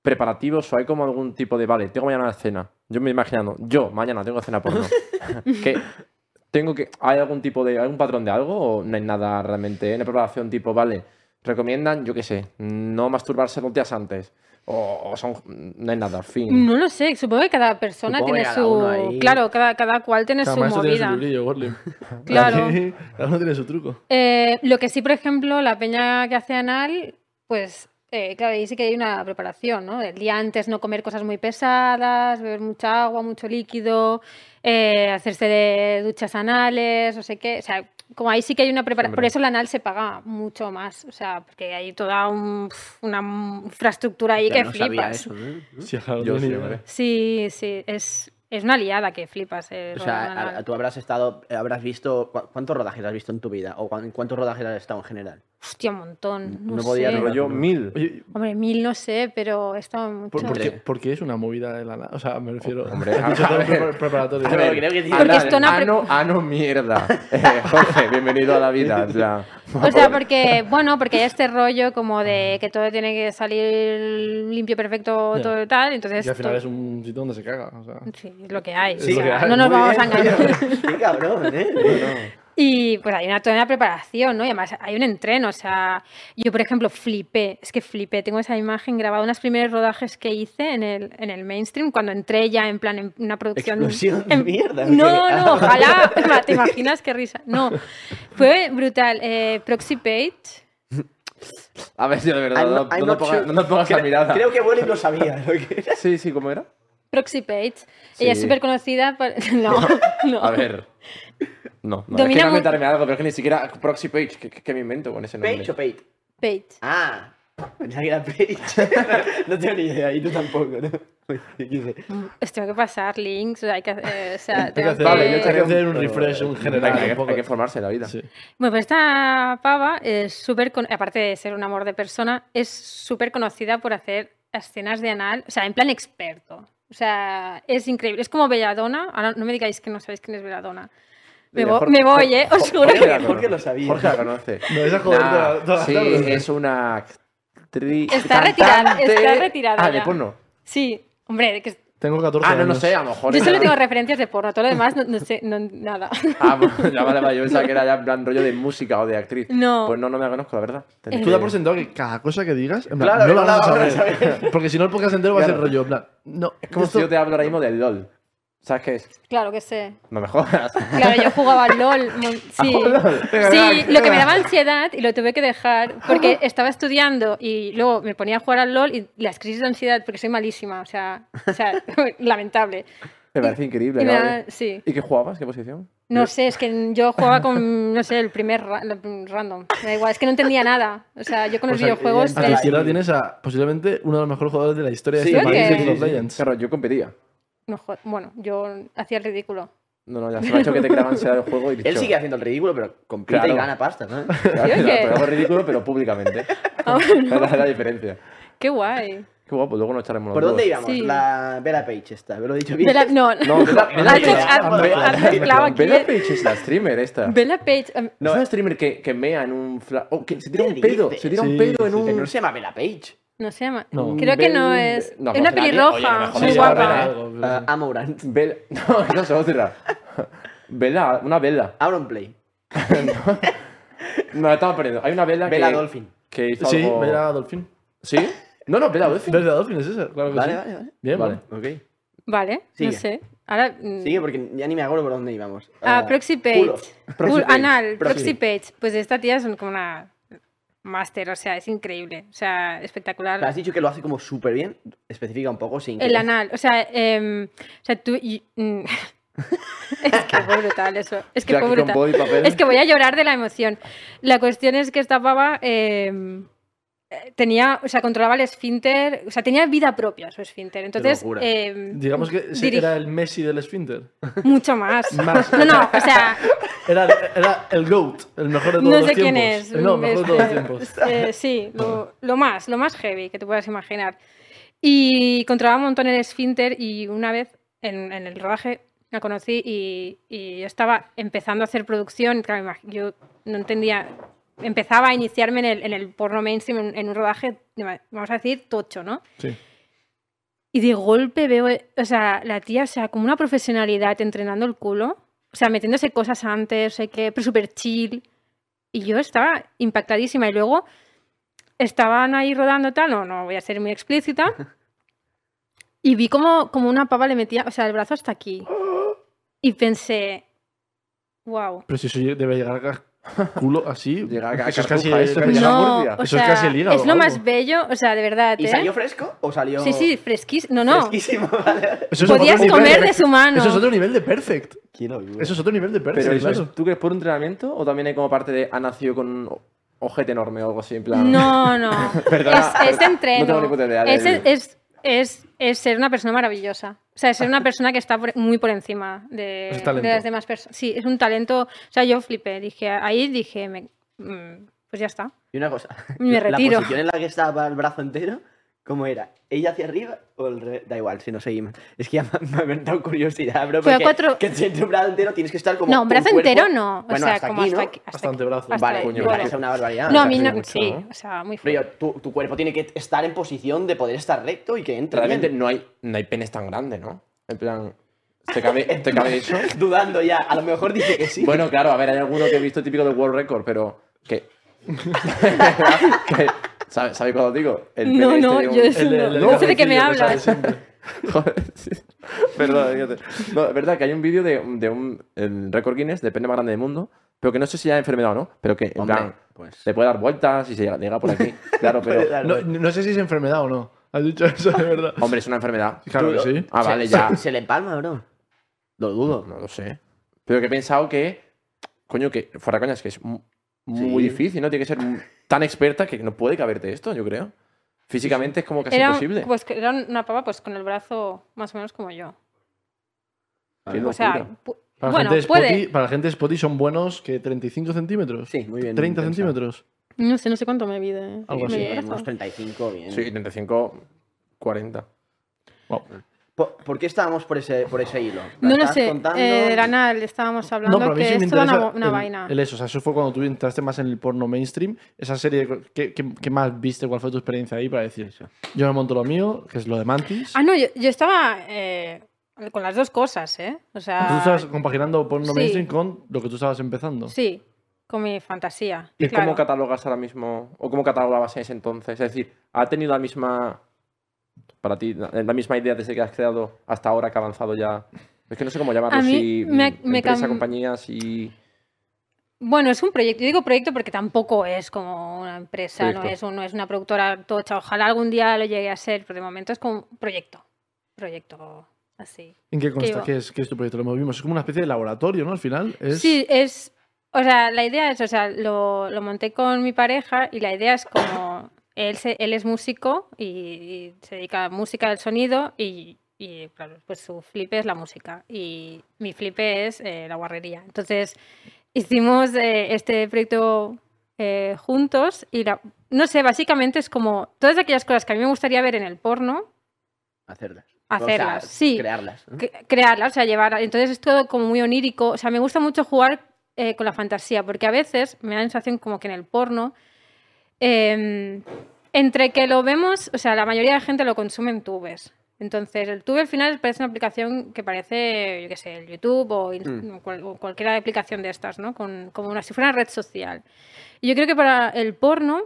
preparativos o hay como algún tipo de, vale, tengo mañana cena? Yo me imaginando, yo mañana tengo cena porno. <laughs> que tengo que, ¿Hay algún tipo de, algún patrón de algo o no hay nada realmente? En preparación tipo, vale, recomiendan, yo qué sé, no masturbarse dos días antes. O, o son, no hay nada, fin. No lo sé, supongo que cada persona Supongo tiene cada su... Claro, cada, cada cual tiene Cada su maestro tiene su movida. Gorlim. <laughs> Claro. <laughs> Cada uno tiene su truco. Eh, lo que sí, por ejemplo, la peña que hace anal, pues eh, claro, ahí sí que hay una preparación, ¿no? El día antes no comer cosas muy pesadas, beber mucha agua, mucho líquido, eh, hacerse de duchas anales, no sé qué. O sea, como ahí sí que hay una preparación. Por eso el anal se paga mucho más, o sea, porque hay toda un- una infraestructura ahí Ya que no sabía flipas. eso, ¿eh? Sí, Yo sí, es, es una liada que flipas. eh, O sea, a- tú habrás estado, eh, habrás visto, ¿cu- ¿cuántos rodajes has visto en tu vida? ¿O cuán- cuántos rodajes has estado en general? Hostia, un montón. No, No podía sé. Rollo mil. Oye, Hombre, mil no sé, pero en mucho. ¿por, por Entre- qué, por qué es una movida de la O sea, me refiero. Hombre, <laughs> a todo ver. pre- preparatorio. A ver, creo que tiene- Porque esto no pre- ano, ano, mierda. <laughs> Eh, Jorge, bienvenido a la vida. O sea, O sea, porque, bueno, porque hay este rollo como de que todo tiene que salir limpio, perfecto, Ya. todo y tal. Entonces, Y al final es un sitio donde se caga. O sea. sí, es lo que hay. Sí, o sea, que hay. no nos Muy vamos bien, a engañar. Qué cabrón, ¿eh? Y pues hay una, toda una preparación, ¿no? Y además hay un entreno, o sea, yo por ejemplo flipé, es que flipé, tengo esa imagen grabada, unos primeros rodajes que hice en el, en el mainstream, cuando entré ya en plan en una producción... Explosión de en- mierda, ¿o No, no, ojalá, ¿te imaginas qué risa? No, fue brutal. Eh, Proxy Page, a ver, yo de verdad, I'm no, I'm no pongas, no pongas la mirada. Creo que Bolly lo sabía. lo <laughs> que era. Sí, sí, ¿cómo era? Proxy Page, ella es Sí. súper conocida por... <laughs> No, no. A ver. No, no. Domina es que inventarme algo, pero es que ni siquiera Proxy Page, que, que me invento con ese nombre. ¿Page o Pate? Page. Ah, Pensaba que era Page. <laughs> no tengo ni idea, y tú tampoco, ¿no? <laughs> ¿Qué quise? Pues tengo que pasar links, o sea, hay que, eh, o sea, <laughs> Hay que tengo hacer, Vale, yo hay que hacer un refresh, un Hay, general. que- un poco. hay que formarse en la vida. Sí. Bueno, pues esta pava es súper, con- aparte de ser un amor de persona, es súper conocida por hacer escenas de anal, o sea, en plan experto. O sea, es increíble. Es como Belladonna. Ahora no me digáis que no sabéis quién es Belladonna. Me, Mira, vo- Jorge- me voy, ¿eh? Os juro. Jorge Jorge lo sabía. Jorge la conoce. <laughs> No, esa joder Nah, toda- sí, tarde. es una actriz. Está retirada, está retirada Ah, de porno. Sí, hombre, que Tengo 14 Ah, años. no, no sé, a lo mejor. yo solo tengo referencias de porno, todo lo demás no, no sé, no, nada. Ah, <laughs> pues, ya vale, vale. Yo pensaba que era ya en plan rollo de música o de actriz. No. Pues no, no me la conozco, la verdad. Tendré Tú que- da por sentado que cada cosa que digas, en plan, Claro, no la vas a saber. Porque si no, el podcast entero va a ser rollo. En plan, no. Es como esto- si yo te hablo ahora mismo del LOL. ¿Sabes qué es? Claro que sé. No me jodas. Claro, yo jugaba al LOL. <laughs> mon- Sí, sí lo que me daba ansiedad y lo tuve que dejar porque <laughs> estaba estudiando y luego me ponía a jugar al LOL y las crisis de ansiedad, porque soy malísima, o sea, o sea <laughs> lamentable. Me parece increíble. Y me ¿no? da- sí. ¿Y qué jugabas? ¿Qué posición? No sé, es que yo jugaba con, no sé, el primer ra- random. Me da igual, es que no entendía nada. O sea, yo con O los sea, videojuegos. A tu de- izquierda tienes a posiblemente uno de los mejores jugadores de la historia Sí, de este país, League of. Legends. Claro, yo competía. No, bueno, yo hacía el ridículo. No, no, ya se me ha hecho que te creaba ansiedad del juego y <laughs> Él dicho, sigue haciendo el ridículo, pero compite Claro. y gana pasta, ¿no? <laughs> Claro, ¿Yo qué? pero hago ridículo, pero públicamente. Ah, <laughs> Esa es la diferencia. Qué guay. Qué guapo, luego nos echaremos los ¿Por dónde huevos. íbamos? Sí. La Bella Page esta, ¿me lo he dicho bien? Bella- no, No, Bella, Bella Bella-. Bella Page es la streamer esta. Bella Page. em, No, es una streamer que, que mea en un fla... oh, que se tira ¿Qué un pedo, dices? se tira un Sí, pedo en sí, un... Pero no se llama Bella Page. No se llama. No. Creo que no Bel- es. no, es una pelirroja, muy guapa. Uh, sí. Amorant. Bella... <laughs> No, esa es otra. Bella, una Bella. Auronplay. <laughs> No, la estamos perdiendo. Hay una Bella que... Bella Dolphin. Que hizo Sí, algo... Bella Dolphin. ¿Sí? No, no, Bella Dolphin. Bella Dolphin es esa, claro que Vale, sí. vale, vale. Bien, Vale. Ok. Vale, Sigue. no sé. Ahora. mm, Sigue porque ya ni me acuerdo por dónde íbamos. Ah, Ah, Proxy Page. culo. Proxy Page. Anal, Proxy. Proxy Page. Pues esta tía es como una máster, o sea, es increíble. O sea, espectacular. has dicho que lo hace como súper bien. Especifica un poco sin. El anal, o sea, em, o sea, tú. y- mm, <laughs> es que fue brutal eso. Es que fue brutal. Es que voy a llorar de la emoción. La cuestión es que esta pava em, eh, tenía, o sea, controlaba el esfínter, o sea, tenía vida propia su esfínter. Entonces, locura. em, Digamos que Dirige- era el Messi del esfínter. mucho más. <laughs> Más. No, no, o sea, <laughs> Era, era el GOAT, el mejor de todos no los sé tiempos. quién es. No, mejor de todos los tiempos. <laughs> eh, sí, lo, lo más, lo más heavy que te puedas imaginar. Y controlaba un montón el esfínter y una vez en, en el rodaje la conocí y, y yo estaba empezando a hacer producción. Claro, yo no entendía, empezaba a iniciarme en el, en el porno mainstream, en, en un rodaje, vamos a decir, tocho, ¿no? Sí. Y de golpe veo, o sea, la tía, o sea, como una profesionalidad entrenando el culo, o sea, metiéndose cosas antes, sé qué, pero súper chill. Y yo estaba impactadísima. Y luego estaban ahí rodando tal, no, no voy a ser muy explícita. <laughs> Y vi como, como una pava le metía, o sea, el brazo hasta aquí. <gasps> Y pensé, wow. Pero si eso debe llegar a culo así. <laughs> Llegar a eso es casi, a No, Murcia. o Eso es casi el hígado, es lo más bello, o sea, de verdad, ¿Y ¿eh? salió fresco o salió...? Sí, sí, fresquísimo. No, no. Fresquísimo, <laughs> vale. eso es Podías comer de- de su mano. Eso es otro nivel de perfect. Quiero, Eso es otro nivel de perfect, Pero eso claro. es, ¿tú crees por un entrenamiento o también hay como parte de ha nacido con un ojete enorme o algo así? En plan... No, <laughs> no. Perdona, es, es entreno. no tengo ni puta idea de- es, es, es, es ser una persona maravillosa. O sea, es ser una <laughs> persona que está por- muy por encima de, las demás personas. Sí, es un talento. O sea, yo flipé. Dije, ahí dije, me- mm, pues ya está. Y una cosa. Me retiro. La posición en la que estaba el brazo entero, ¿cómo era? ¿Ella hacia arriba o el revés? Da igual, si no seguimos. Es que ya me, <laughs> me ha entrado curiosidad, bro. Porque cuatro- Que si entre un brazo entero tienes que estar como. no, un tu brazo cuerpo- entero no. O Bueno, sea, hasta como aquí, hasta ¿no? aquí. Hasta antebrazo. hasta Vale, el coño, parece una barbaridad. No, o a mí no. sí, mucho, sí, ¿no? o sea, muy Pero fuerte. yo, tu, tu cuerpo tiene que estar en posición de poder estar recto y que entre. Realmente bien. no hay, no hay penes tan grandes, ¿no? En plan, ¿te cabe, <laughs> ¿te cabe eso? <laughs> Dudando ya, a lo mejor dice que sí. Bueno, claro, a ver, hay alguno que he visto típico del World Record, pero que... que ¿Sabes sabe cuando digo? El No, no, este yo eso El- no. el- No sé de qué me el hablas. <laughs> Joder, sí. Perdón, fíjate. No, es verdad que hay un vídeo de, de un el récord Guinness de pene más grande del mundo, pero que no sé si ya enfermedad o no, pero que en Hombre, plan pues. se puede dar vueltas y se llega, llega por aquí. <laughs> Claro, pero. No, no sé si es enfermedad o no. Has dicho eso de verdad. hombre, es una enfermedad. Claro que sí. Ah, vale, se- ya. Se, le empalma, bro. Lo dudo. No lo sé. Pero que he pensado que, coño, que fuera coñas, que es mu- muy Sí. difícil, ¿no? Tiene que ser tan experta que no puede caberte esto, yo creo. Físicamente es como casi Era, imposible. pues, era una pava pues, con el brazo más o menos como yo. Qué O sea, Para, bueno, la gente de puede. Spotty, para la gente de Spotty son buenos que 35 centímetros. Sí, muy bien. 30 pensado. centímetros. No sé, no sé cuánto me mide. Algo mi así. Unos 35, bien. Sí, 35, 40. Wow. ¿Por, por qué estábamos por ese, por ese hilo? ¿La No lo sé. Eh, de le estábamos hablando No, que sí me es toda interesa una, una el, vaina. el eso. O sea, eso fue cuando tú entraste más en el porno mainstream. Esa serie, ¿qué, qué, qué más viste? ¿Cuál fue tu experiencia ahí para decir eso? Yo me monto lo mío, que es lo de Mantis. Ah, no, yo, yo estaba eh, con las dos cosas, ¿eh? O sea, Tú estabas compaginando porno sí. mainstream con lo que tú estabas empezando. sí, con mi fantasía. ¿Y claro. cómo catalogas ahora mismo? ¿O cómo catalogabas en ese entonces? Es decir, ¿ha tenido la misma. Para ti, la misma idea desde que has creado hasta ahora que ha avanzado ya? Es que no sé cómo llamarlo. A mí si me- me empresa, cam- compañía, si. Bueno, es un proyecto. Yo digo proyecto porque tampoco es como una empresa, no es, un- no es una productora tocha. Ojalá algún día lo llegue a ser, pero de momento es como un proyecto. Proyecto así. ¿En qué consta? ¿Qué es, ¿Qué es tu proyecto? Lo movimos. Es como una especie de laboratorio, ¿no? Al final. Es... Sí, es. O sea, la idea es, o sea, lo, lo monté con mi pareja y la idea es como. Él, se- él es músico y, se dedica a música del sonido y, y, claro, pues su flipe es la música y mi flipe es eh, la guarrería. Entonces, hicimos eh, este proyecto eh, juntos y la- no sé, básicamente es como todas aquellas cosas que a mí me gustaría ver en el porno, Hacerlas. Hacerlas, O sea, sí. Crearlas. ¿no? cre- crearlas, o sea, llevar. Entonces es todo como muy onírico. O sea, me gusta mucho jugar eh, con la fantasía, porque a veces me da la sensación como que en el porno, eh, entre que lo vemos, o sea, la mayoría de la gente lo consume en tubes. Entonces, el tube al final parece una aplicación que parece, yo qué sé, el YouTube o, Mm. o cual- o cualquier aplicación de estas, ¿no? Con, como una, si fuera una red social. Y yo creo que para el porno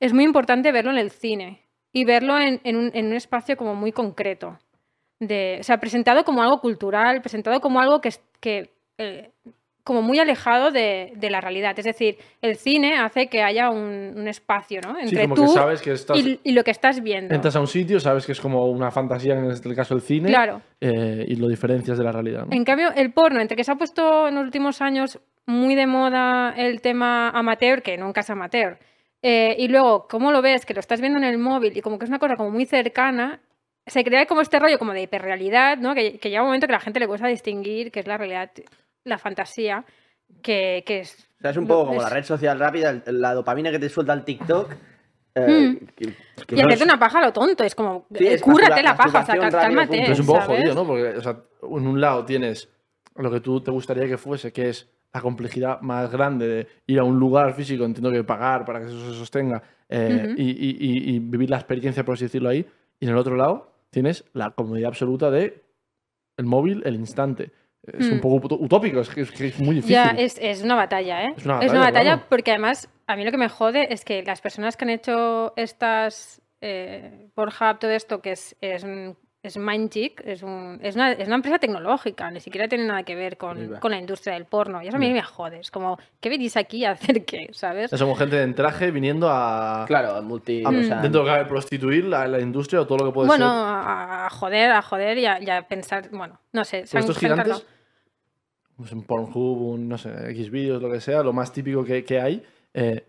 es muy importante verlo en el cine y verlo en, en un, en un espacio como muy concreto. De, o sea, presentado como algo cultural, presentado como algo que eh, como muy alejado de, de la realidad. Es decir, el cine hace que haya un, un espacio, ¿no? Sí, Entre como tú que sabes que estás, y, y lo que estás viendo. entras a un sitio, sabes que es como una fantasía, en este caso el cine, Claro. eh, y lo diferencias de la realidad. ¿no? En cambio, el porno, entre que se ha puesto en los últimos años muy de moda el tema amateur, que nunca es amateur, eh, y luego, ¿cómo lo ves? Que lo estás viendo en el móvil y como que es una cosa como muy cercana, se crea como este rollo como de hiperrealidad, ¿no? Que, que llega un momento que la gente le cuesta distinguir qué es la realidad, la fantasía, que, que es... O sea, es un poco como es- la red social rápida, la dopamina que te suelta el TikTok. eh, Mm. que- que Y no hacerte es- una paja lo tonto, es como, Sí, es cúrrate masturba- la paja, o sea, cálmate. Pero es un poco ¿sabes? jodido, ¿no? Porque, o sea, en un lado tienes lo que tú te gustaría que fuese, que es la complejidad más grande de ir a un lugar físico, entiendo que pagar para que eso se sostenga eh, Ujú. y, y- y- y vivir la experiencia, por así decirlo, ahí. Y en el otro lado tienes la comodidad absoluta de el móvil, el instante. Es un Mm. poco ut- utópico, es que es, que es muy difícil. Ya, es, es una batalla, ¿eh? Es una batalla, claro. porque además a mí lo que me jode es que las personas que han hecho estas eh, Pornhub, todo esto, que es, es, un- es Mindgeek, es, un- es, una, es una empresa tecnológica, ni siquiera tiene nada que ver con, con la industria del porno. Y eso a mí me jode, es como, ¿qué venís aquí a hacer qué? ¿Sabes? Somos gente en traje viniendo a, Claro, multi. a- o sea, dentro de lo que cabe, prostituir la, la industria o todo lo que puede Bueno, ser. a, a joder, a joder y a, y a pensar, bueno, no sé. Pero estos gigantes, cargado. pues en Pornhub, un, no sé, X vídeos, lo que sea, lo más típico que, que hay, eh,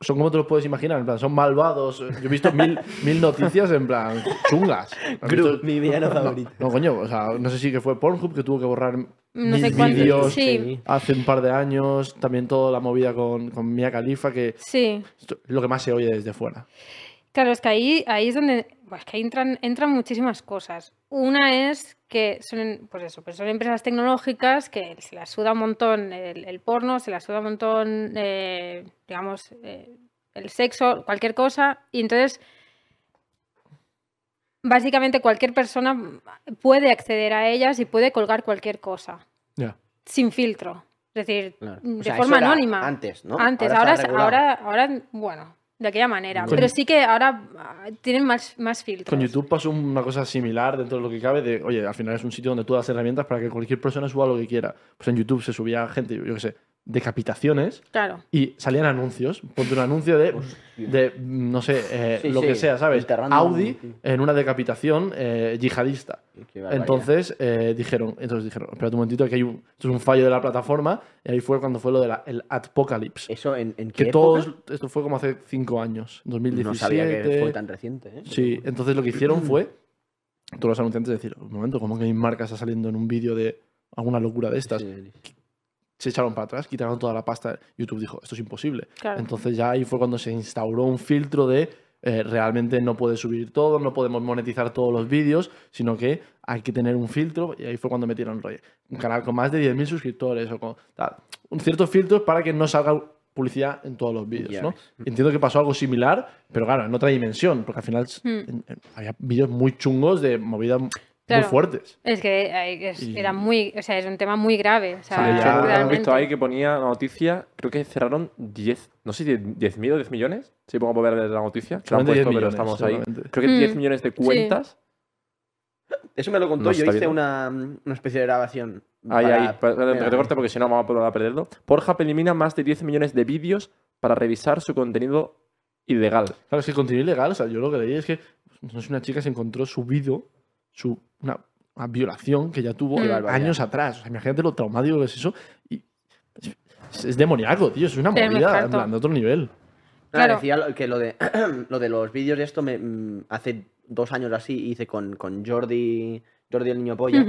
son como te los puedes imaginar, en plan, son malvados. Yo he visto mil, mil noticias en plan chungas. ¿Has Gru, visto? mi villano No, favorito. No, coño, o sea, no sé si que fue Pornhub que tuvo que borrar No mil vídeos Sí, hace un par de años, también toda la movida con, con Mia Khalifa, que sí. es lo que más se oye desde fuera. Claro, es que ahí, ahí es donde pues que ahí entran, entran muchísimas cosas. Una es que son, pues eso, pues son empresas tecnológicas que se las suda un montón el, el porno, se las suda un montón, eh, digamos, eh, el sexo, cualquier cosa. Y entonces, básicamente cualquier persona puede acceder a ellas y puede colgar cualquier cosa, Ya. sin filtro. Es decir, Claro. de O sea, forma anónima. Antes, ¿no? Antes, ahora, es- regulado. ahora, ahora, bueno, de aquella manera. Con- Pero sí que ahora ah, tienen más, más filtros. Con YouTube pasó una cosa similar dentro de lo que cabe de, oye, al final es un sitio donde tú das herramientas para que cualquier persona suba lo que quiera. Pues en YouTube se subía gente, yo qué sé, decapitaciones Claro. y salían anuncios. Ponte un anuncio de, de no sé, eh, Sí, lo sí, que sea, ¿sabes? enterrando Audi un- en una decapitación eh, yihadista. Entonces eh, dijeron, entonces dijeron, espérate un momentito, que hay un, esto es un fallo de la plataforma, y ahí fue cuando fue lo del apocalypse. ¿Eso en, en qué Que época? todos, esto fue como hace cinco años, 2017. No sabía que fue tan reciente, ¿eh? Sí, entonces lo que hicieron fue, todos los anunciantes decir, un momento, ¿cómo que mi marca está saliendo en un vídeo de alguna locura de estas? Sí, sí. Se echaron para atrás, quitaron toda la pasta. YouTube dijo, esto es imposible. Claro. Entonces ya ahí fue cuando se instauró un filtro de eh, realmente no puedes subir todo, no podemos monetizar todos los vídeos, sino que hay que tener un filtro. Y ahí fue cuando metieron rollo, un canal con más de 10.000 suscriptores o con tal. Un cierto filtro para que no salga publicidad en todos los vídeos, ¿no? ves. Entiendo que pasó algo similar, pero claro, en otra dimensión, porque al final en- en- había vídeos muy chungos de movidas Claro. muy fuertes. Es que es- Y- era muy, o sea, es un tema muy grave. O sea, Sí, ya- realmente. visto ahí que ponía la noticia, creo que cerraron 10, no sé si 10.000 o 10 millones, si pongo a ver la noticia, que lo han Solamente 10 puesto, pero estamos ahí. Creo que Mm, 10 millones de cuentas. Eso me lo contó. No Yo hice una, una especie de grabación. Ahí, para- ahí, pa- pa- que Mira. te corte porque si no vamos a poder perderlo. Pornhub elimina más de 10 millones de vídeos para revisar su contenido ilegal. Claro, es que contenido ilegal, o sea, yo lo que leí es que no sé, una chica se encontró su vídeo, su, una, una violación que ya tuvo barbaridad. años atrás. O sea, imagínate lo traumático que es eso. Y es, es demoníaco, tío, es una muy movida en plan, de otro nivel. Nada, Claro. decía que lo de, <clears throat> lo de los vídeos de esto, me, mm, hace dos años así hice con, con Jordi, Jordi el niño polla.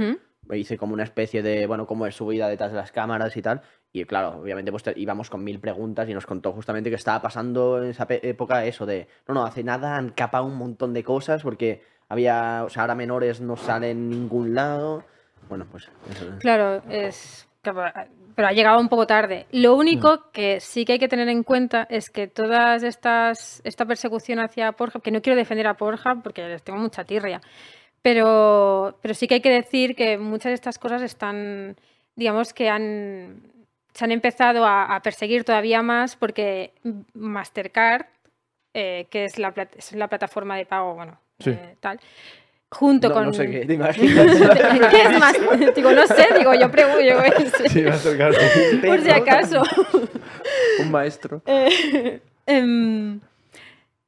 Me hice como una especie de, bueno, cómo es su vida detrás de las cámaras y tal. Y claro, obviamente pues te- íbamos con mil preguntas y nos contó justamente que estaba pasando en esa época eso de, no, no, hace nada han capado un montón de cosas porque había, o sea, ahora menores no salen en ningún lado. Bueno, pues eso. Claro, es. Pero ha llegado un poco tarde. Lo único que sí que hay que tener en cuenta es que todas estas. esta persecución hacia Pornhub, que no quiero defender a Pornhub porque les tengo mucha tirria. Pero, pero sí que hay que decir que muchas de estas cosas están. digamos que han. se han empezado a, a perseguir todavía más porque Mastercard, eh, que es la, es la plataforma de pago, bueno, Sí. eh, tal. Junto No, con. no sé qué, te <laughs> imaginas. ¿Qué es más? Digo, no sé, digo, yo pregunto, yo <laughs> Sí, va a acercar. por si acaso. <laughs> Un maestro. Eh,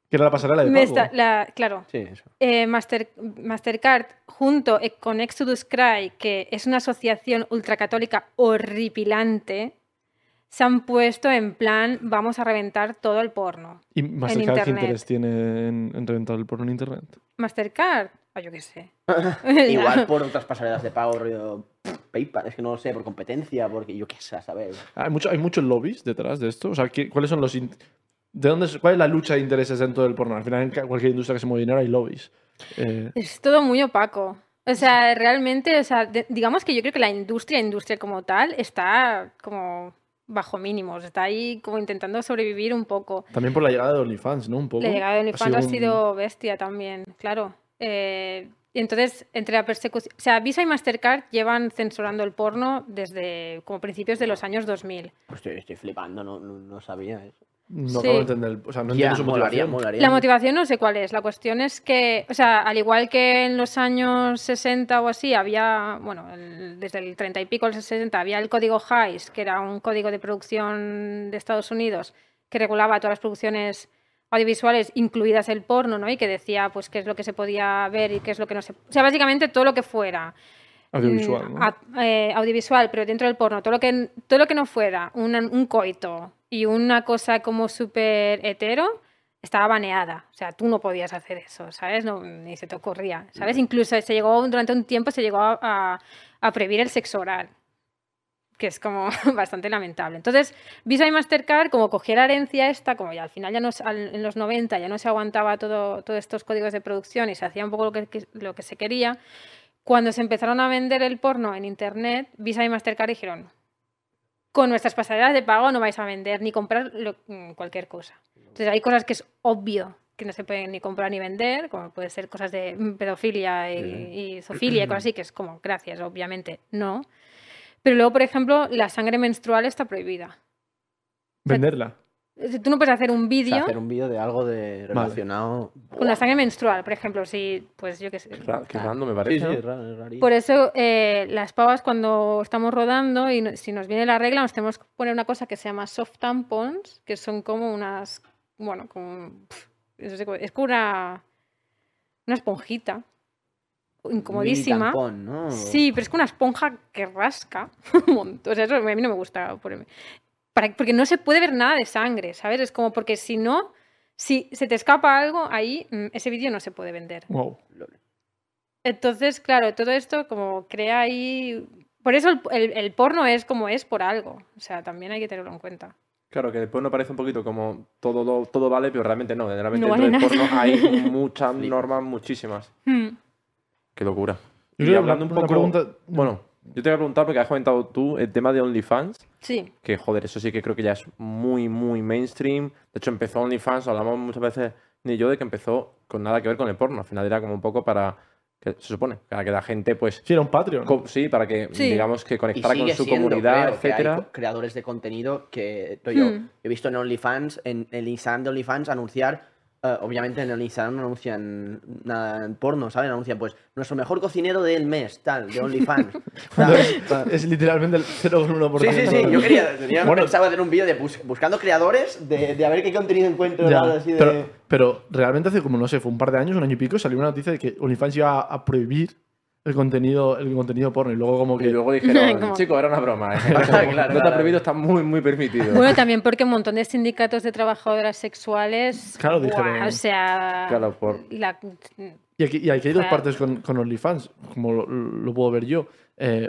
que era la pasarela de me pago. está- la- claro, Sí, eso. eh, Master- Mastercard junto eh, con Exodus Cry, que es una asociación ultracatólica horripilante, se han puesto en plan, vamos a reventar todo el porno. ¿Y Mastercard qué internet. interés tiene en, en reventar el porno en internet? Mastercard, ah, yo qué sé. <laughs> Igual <laughs> por otras pasarelas de pago, rollo PayPal, es que no lo sé, por competencia, porque yo qué sé, a saber. Hay, mucho, hay muchos lobbies detrás de esto. O sea, ¿qué- ¿cuáles son los. ¿De dónde, es- ¿Cuál es la lucha de intereses dentro del porno? Al final, en cualquier industria que se mueve dinero hay lobbies. Eh, Es todo muy opaco. O sea, realmente, o sea, de- digamos que yo creo que la industria, industria como tal, está como bajo mínimos, está ahí como intentando sobrevivir un poco. también por la llegada de OnlyFans, ¿no? Un poco. La llegada de OnlyFans ha sido bestia también, claro. Eh, y entonces, entre la persecución... O sea, Visa y Mastercard llevan censurando el porno desde como principios de los años 2000. Pues estoy, estoy flipando, no, no, no sabía eso. No Sí. acabo de entender. O sea, no Ya, entiendo su molaría, motivación. molaría. La motivación no sé cuál es. La cuestión es que, o sea, al igual que en los años 60 o así, había, bueno, el- desde el 30 y pico al 60, había el código Hays, que era un código de producción de Estados Unidos que regulaba todas las producciones audiovisuales, incluidas el porno, ¿no? Y que decía, pues, qué es lo que se podía ver y qué es lo que no se... O sea, básicamente todo lo que fuera Audiovisual, mm, ¿no? a- eh, audiovisual, pero dentro del porno, todo lo que, todo lo que no fuera un coito y una cosa como súper hetero, estaba baneada. O sea, tú no podías hacer eso, ¿sabes? No, ni se te ocurría, ¿sabes? Incluso se llegó, durante un tiempo se llegó a, a- a prohibir el sexo oral, que es como <laughs> bastante lamentable. Entonces, Visa y Mastercard, como cogió la herencia esta, como ya al final ya no, al- en los 90 ya no se aguantaba todo, todos estos códigos de producción y se hacía un poco lo que, que- lo que se quería, cuando se empezaron a vender el porno en internet, Visa y Mastercard dijeron, con nuestras pasarelas de pago no vais a vender ni comprar lo- mm, cualquier cosa. Entonces hay cosas que es obvio que no se pueden ni comprar ni vender, como puede ser cosas de mm, pedofilia y, y zoofilia y cosas así, que es como, gracias, obviamente, no. Pero luego, por ejemplo, la sangre menstrual está prohibida. Venderla. Tú no puedes hacer un O vídeo sea, hacer un vídeo de algo de relacionado. con la sangre menstrual, por ejemplo, si, pues yo qué sé. Ra- Qué random me parece. sí, es raro, es rarillo. Por eso eh, las pavas cuando estamos rodando y no- si nos viene la regla nos tenemos que poner una cosa que se llama soft tampons, que son como unas, bueno, como, es como una, una esponjita, Mini incomodísima. tampón, ¿no? Sí, pero es que una esponja que rasca <laughs> un montón. O sea, eso a mí no me gusta ponerme. Para, porque no se puede ver nada de sangre, ¿sabes? Es como porque si no, si se te escapa algo, ahí mm, ese vídeo no se puede vender. Wow. Entonces, claro, todo esto como crea ahí... Por eso el, el- el porno es como es por algo. O sea, también hay que tenerlo en cuenta. Claro, que después nos parece un poquito como todo, lo- todo vale, pero realmente no. Realmente No dentro vale del porno hay <laughs> muchas normas, muchísimas. Hmm. Qué locura. Yo Y hablando un una poco. pregunta- Bueno, yo te voy a preguntar porque has comentado tú el tema de OnlyFans. Sí. Que joder, eso sí que creo que ya es muy, muy mainstream. De hecho, empezó OnlyFans, hablamos muchas veces ni yo de que empezó con nada que ver con el porno. Al final era como un poco para. Que se supone, para que la gente, pues. Sí, era un Patreon. co- sí, para que, Sí. digamos, que conectara con sigue su siendo, comunidad, creo, que hay etcétera. co- creadores de contenido que rollo, Hmm. he visto en OnlyFans, en el Instagram de OnlyFans anunciar, eh, obviamente en el Instagram no anuncian nada en porno, ¿saben? Anuncian pues nuestro mejor cocinero del mes, tal, de OnlyFans. <laughs> es literalmente el 0,1%. Sí, sí, sí, yo quería, <laughs> tenía Bueno. pensaba hacer un vídeo de bus- buscando creadores, de, de a ver qué contenido encuentro, Ya, así de... pero, pero realmente hace como, no sé, fue un par de años, un año y pico, salió una noticia de que OnlyFans iba a, a prohibir el contenido, el contenido porno. Y luego como que... Y luego <laughs> dijeron, Como- chico, era una broma. ¿eh? <laughs> Claro, no está prohibido, está muy, muy permitido. Bueno, también porque un montón de sindicatos de trabajadoras sexuales. Claro, dijeron- O sea. Claro, por- la- Y aquí, y aquí hay dos Claro. partes con, con OnlyFans, como lo, lo puedo ver yo. Eh,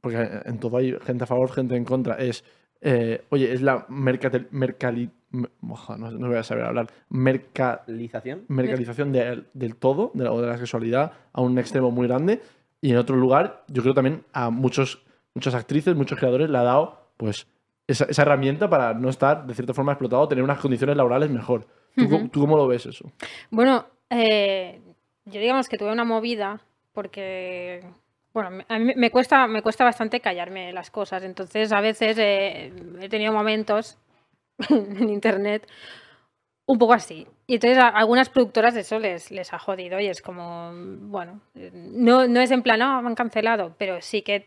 porque en todo hay gente a favor, gente en contra. Es, eh, oye, es la mercatel, mercali, no, no voy a saber hablar. Merca, ¿Realización? mercalización de- del todo, de la, o de la sexualidad, a un extremo muy grande. Y en otro lugar, yo creo también a muchos, muchas actrices, muchos creadores le ha dado pues esa, esa herramienta para no estar de cierta forma explotado, tener unas condiciones laborales mejor. ¿Tú, Ujú. cómo- ¿tú cómo lo ves eso? Bueno, eh, yo digamos que tuve una movida porque, bueno, a mí me cuesta, me cuesta bastante callarme las cosas. Entonces, a veces eh, he tenido momentos <laughs> en internet un poco así. Y entonces a algunas productoras de eso les, les ha jodido y es como, bueno, no, no es en plan, no, me han cancelado, pero sí que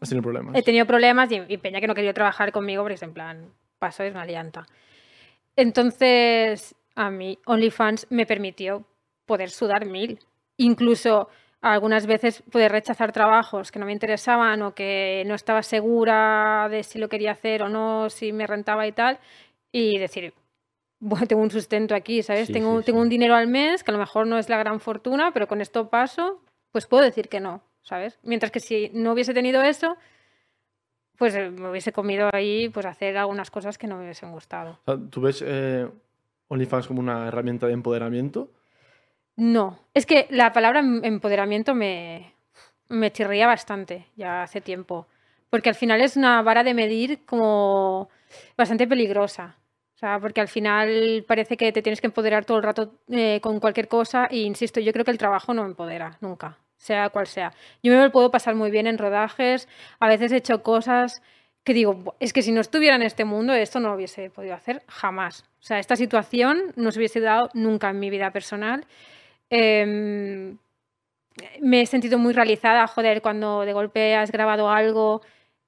¿Has tenido problemas? he tenido problemas y, y Peña que no quería trabajar conmigo porque es en plan, paso es una lianta. Entonces, a mí OnlyFans me permitió poder sudar mil. Incluso algunas veces poder rechazar trabajos que no me interesaban o que no estaba segura de si lo quería hacer o no, si me rentaba y tal. Y decir, bueno, tengo un sustento aquí, ¿sabes? Sí, tengo sí, tengo sí. un dinero al mes, que a lo mejor no es la gran fortuna, pero con esto paso, pues puedo decir que no, ¿sabes? Mientras que si no hubiese tenido eso, pues eh, me hubiese comido ahí pues hacer algunas cosas que no me hubiesen gustado. ¿Tú ves eh, OnlyFans como una herramienta de empoderamiento? No, es que la palabra em- empoderamiento me, me chirría bastante ya hace tiempo, porque al final es una vara de medir como bastante peligrosa. O sea, porque al final parece que te tienes que empoderar todo el rato eh, con cualquier cosa e insisto, yo creo que el trabajo no empodera nunca, sea cual sea. Yo me lo puedo pasar muy bien en rodajes, a veces he hecho cosas que digo, "Buah, es que si no estuviera en este mundo esto no lo hubiese podido hacer jamás. O sea, esta situación no se hubiese dado nunca en mi vida personal. Em, me he sentido muy realizada, joder, cuando de golpe has grabado algo,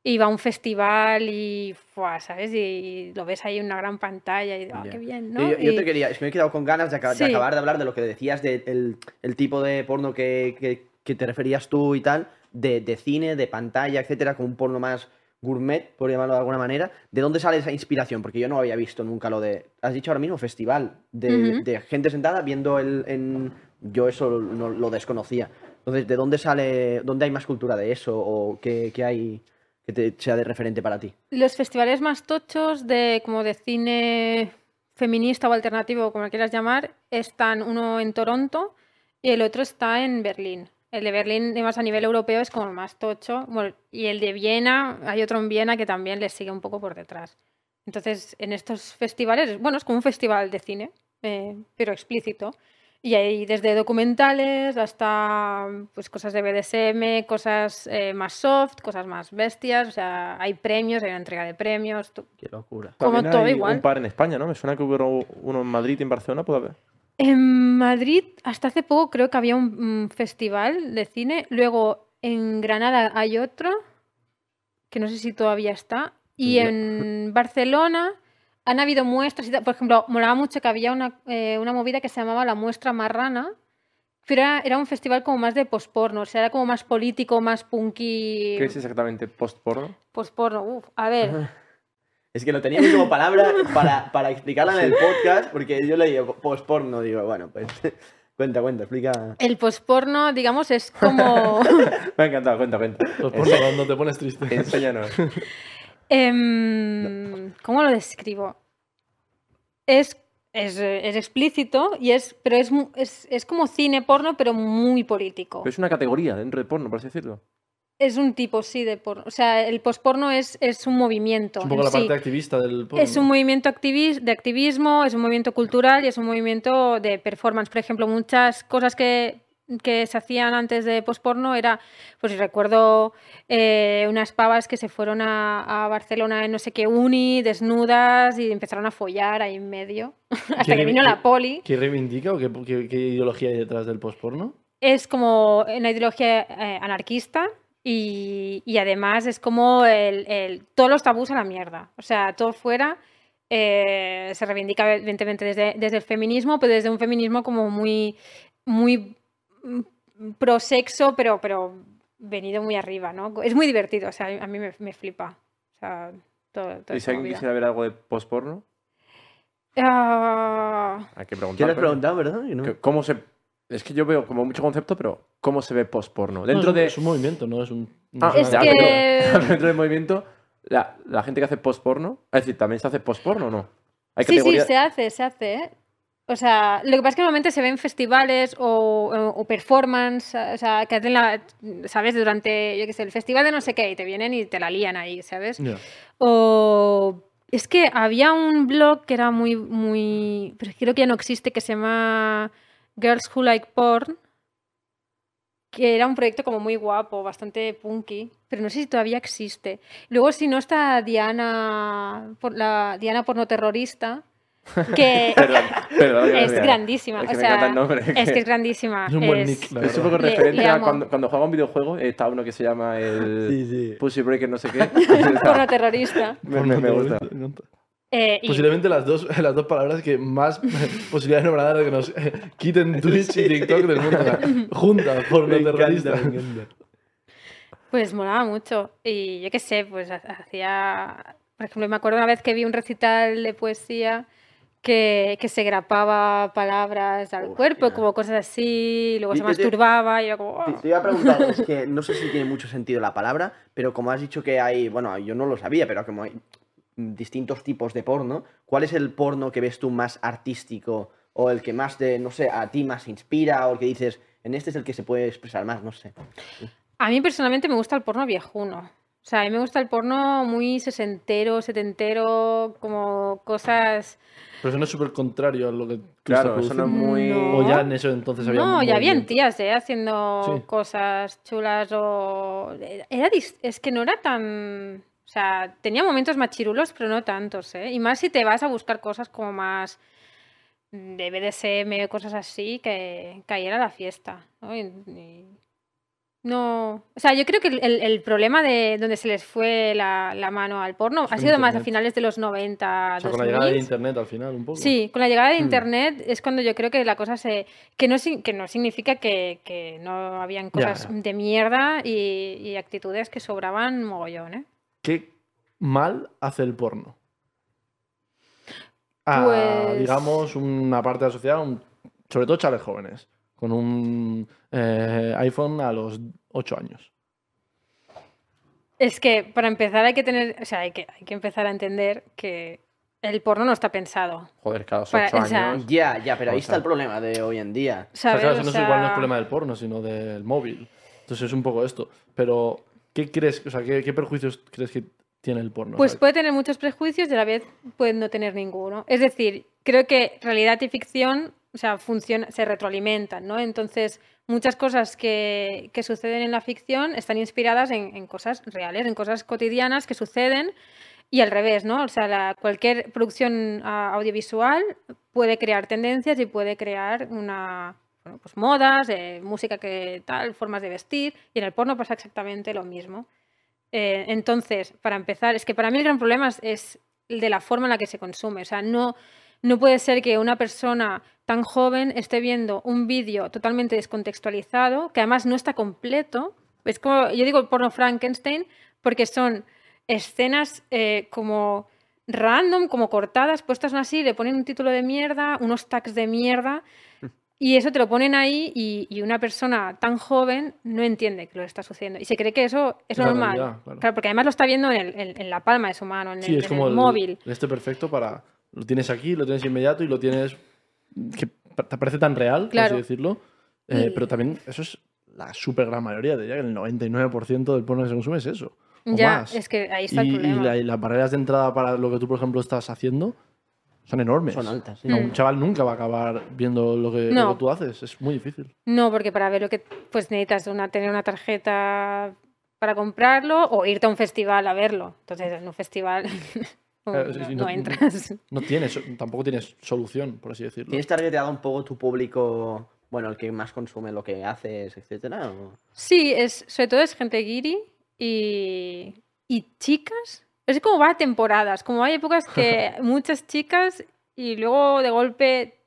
iba a un festival y, ¡fua! ¿sabes? Y lo ves ahí en una gran pantalla y, ¡ah, Ya. qué bien, ¿no? Yo, yo Y- te quería, es que me he quedado con ganas de, de acabar de hablar de lo que decías del el, el tipo de porno que, que- que te referías tú y tal, de, de cine, de pantalla, etcétera, como un porno más gourmet, por llamarlo de alguna manera. ¿De dónde sale esa inspiración? Porque yo no había visto nunca lo de. Has dicho ahora mismo festival, de, de gente sentada viendo el. En, yo eso no, lo desconocía. Entonces, ¿de dónde sale, dónde hay más cultura de eso o qué, qué hay que te sea de referente para ti? Los festivales más tochos de como de cine feminista o alternativo, como lo quieras llamar, están uno en Toronto y el otro está en Berlín. El de Berlín, además a nivel europeo, es como el más tocho. Y el de Viena, hay otro en Viena que también le sigue un poco por detrás. Entonces, en estos festivales, bueno, es como un festival de cine, eh, pero explícito. Y hay desde documentales hasta pues, cosas de BDSM, cosas eh, más soft, cosas más bestias. O sea, hay premios, hay una entrega de premios. tú- Qué locura. Como También todo hay igual. un par en España, ¿no? Me suena que hubo uno en Madrid y en Barcelona, ¿puede haber? En Madrid, hasta hace poco, creo que había un, festival de cine. Luego, en Granada hay otro, que no sé si todavía está. Y en Barcelona han habido muestras. y tal. Por ejemplo, molaba mucho que había una, eh, una movida que se llamaba la Muestra Marrana. Pero era, era un festival como más de posporno, o sea, era como más político, más punky. ¿Qué es exactamente post-porno? Posporno, uf, a ver. Es que lo teníamos como palabra para, para explicarla en el podcast, porque yo le digo post-porno, digo, bueno, pues <laughs> cuenta, cuenta, explica. El posporno, digamos, es como. <laughs> Me ha encantado, cuenta, cuenta. Por cuando te pones triste. Enséñanos. <laughs> Em, ¿Cómo lo describo? Es, es, es explícito, y es, pero es, es, es como cine porno, pero muy político. Pero es una categoría dentro de porno, por así decirlo. Es un tipo, sí, de porno. O sea, el posporno es, es un movimiento. Es un poco la sí. parte activista del porno. Es un movimiento activis- de activismo, es un movimiento cultural y es un movimiento de performance. Por ejemplo, muchas cosas que, que se hacían antes de posporno era, pues recuerdo eh, unas pavas que se fueron a, a Barcelona en no sé qué uni, desnudas y empezaron a follar ahí en medio, <laughs> hasta que ¿Qué- vino la poli. ¿Qué reivindica o qué, qué- qué ideología hay detrás del postporno? Es como una ideología eh, anarquista. Y, y además es como el, el- todos los tabús a la mierda. O sea, todo fuera eh, se reivindica evidentemente desde, desde el feminismo, pero desde un feminismo como muy, muy pro sexo, pero, pero venido muy arriba, ¿no? Es muy divertido, o sea, a mí me, me flipa. O sea, todo, toda ¿Y si alguien quisiera ver algo de post-porno? Ah, Hay que preguntar. ¿Qué le has pero- preguntado, verdad? No. ¿Cómo se...? Es que yo veo como mucho concepto, pero ¿cómo se ve post-porno? No, Dentro es, un- de... es un movimiento, no es un. no Ah, es Es una- ya, que- pero <laughs> dentro del movimiento, la, la gente que hace post-porno... Es decir, ¿también se hace post-porno o no? Hay Sí, sí, se hace, se hace. ¿eh? O sea, lo que pasa es que normalmente se ven festivales o, o- o performance, o sea, que hacen la, ¿sabes? Durante, yo qué sé, el festival de no sé qué, y te vienen y te la lían ahí, ¿sabes? O es que había un blog que era muy, muy, pero creo que ya no existe, que se llama Girls Who Like Porn, que era un proyecto como muy guapo, bastante punky, pero no sé si todavía existe. Luego, si no está Diana, por la Diana pornoterrorista, <laughs> que Perdón, perdón, es grandísima. Es que o me encanta sea, el nombre. es que es grandísima. Es un buen es- nick, Es un poco referente le a cuando, cuando juega un videojuego, está uno que se llama el <laughs> Sí, sí. Pussy Breaker no sé qué. <laughs> pornoterrorista. me, me- me gusta. Me encanta. Eh, y- Posiblemente las dos, las dos palabras que más posibilidades no van a dar de que nos eh, quiten Twitch y TikTok del mundo. Juntas por Me los encanta, terroristas. me encanta. Pues molaba mucho. Y yo qué sé, pues ha- hacía. Por ejemplo, me acuerdo una vez que vi un recital de poesía que, que se grapaba palabras al Hostia. cuerpo, como cosas así, luego Y se te- masturbaba y era como. "Oh". te iba a preguntar, es que <laughs> no sé si tiene mucho sentido la palabra, pero como has dicho que hay, bueno, yo no lo sabía, pero como hay distintos tipos de porno, ¿cuál es el porno que ves tú más artístico o el que más de, no sé, a ti más inspira o el que dices, en este es el que se puede expresar más, no sé? A mí personalmente me gusta el porno viejuno. O sea, a mí me gusta el porno muy sesentero, setentero, como cosas. Pero eso no es súper contrario a lo que Claro, estás eso no es produciendo. muy... No. O ya en eso entonces había No, ya habían tías, ¿eh? Haciendo Sí. cosas chulas o... Era dis- Es que no era tan... O sea, tenía momentos machirulos, pero no tantos, ¿eh? Y más si te vas a buscar cosas como más de BDSM cosas así, que cayera la fiesta, ¿no? Y- y- No... O sea, yo creo que el, problema de donde se les fue la, la mano al porno ha sido más a finales de los 90, O sea, con la llegada de 2000. internet al final, un poco. Sí, con la llegada de Mm. internet es cuando yo creo que la cosa se. que no, que no significa que, que no habían cosas Ya. de mierda y, y actitudes que sobraban mogollón, ¿eh? ¿Qué mal hace el porno? A, Pues- digamos, una parte de la sociedad, un- sobre todo chavales jóvenes, con un eh, iPhone a los 8 años. Es que para empezar hay que tener. O sea, hay que, hay que empezar a entender que el porno no está pensado. Joder, cada ocho o sea, años. Ya, ya, pero ahí está sea- el problema de hoy en día. O sea, ¿Sabes? claro, O eso no es igual no es sea, problema del porno, sino del móvil. Entonces es un poco esto. Pero, ¿qué crees? O sea, ¿qué, qué perjuicios crees que tiene el porno? Pues sea, puede tener muchos prejuicios y a la vez puede no tener ninguno. Es decir, creo que realidad y ficción o sea, funciona, se retroalimentan, ¿no? Entonces, muchas cosas que, que suceden en la ficción están inspiradas en, en cosas reales, en cosas cotidianas que suceden y al revés, ¿no? O sea, cualquier producción audiovisual puede crear tendencias y puede crear una, bueno, pues modas, música que tal, formas de vestir, y en el porno pasa exactamente lo mismo. Eh, entonces, para empezar, es que para mí el gran problema es, es de la forma en la que se consume. O sea, no, no puede ser que una persona tan joven esté viendo un vídeo totalmente descontextualizado, que además no está completo. Es como, yo digo porno Frankenstein, porque son escenas eh, como random, como cortadas, puestas así, le ponen un título de mierda, unos tags de mierda, y eso te lo ponen ahí y, y una persona tan joven no entiende que lo está sucediendo y se cree que eso es normal. claro. Claro, porque además lo está viendo en, el- en- en la palma de su mano, en Sí, el, es en como el el, móvil. este perfecto para. Lo tienes aquí, lo tienes inmediato y lo tienes. que te parece tan real, por así decirlo. Eh, Y- Pero también eso es la súper gran mayoría, diría que el 99% del porno que se consume es eso. o Ya, más. es que ahí está y, el y problema. la- y las barreras de entrada para lo que tú, por ejemplo, estás haciendo son enormes. Son altas, sí. Sea, Mm. Un chaval nunca va a acabar viendo lo que, lo No. que tú haces. Es muy difícil. No, porque para ver lo que pues necesitas una, tener una tarjeta para comprarlo o irte a un festival a verlo. Entonces, en un festival <laughs> no, entras. No tienes, tampoco tienes solución, por así decirlo. ¿Tienes targeteado un poco tu público, bueno, el que más consume lo que haces, etcétera? o- Sí, es, sobre todo es gente guiri y, y chicas. Es como va a temporadas, como hay épocas que <laughs> muchas chicas y luego de golpe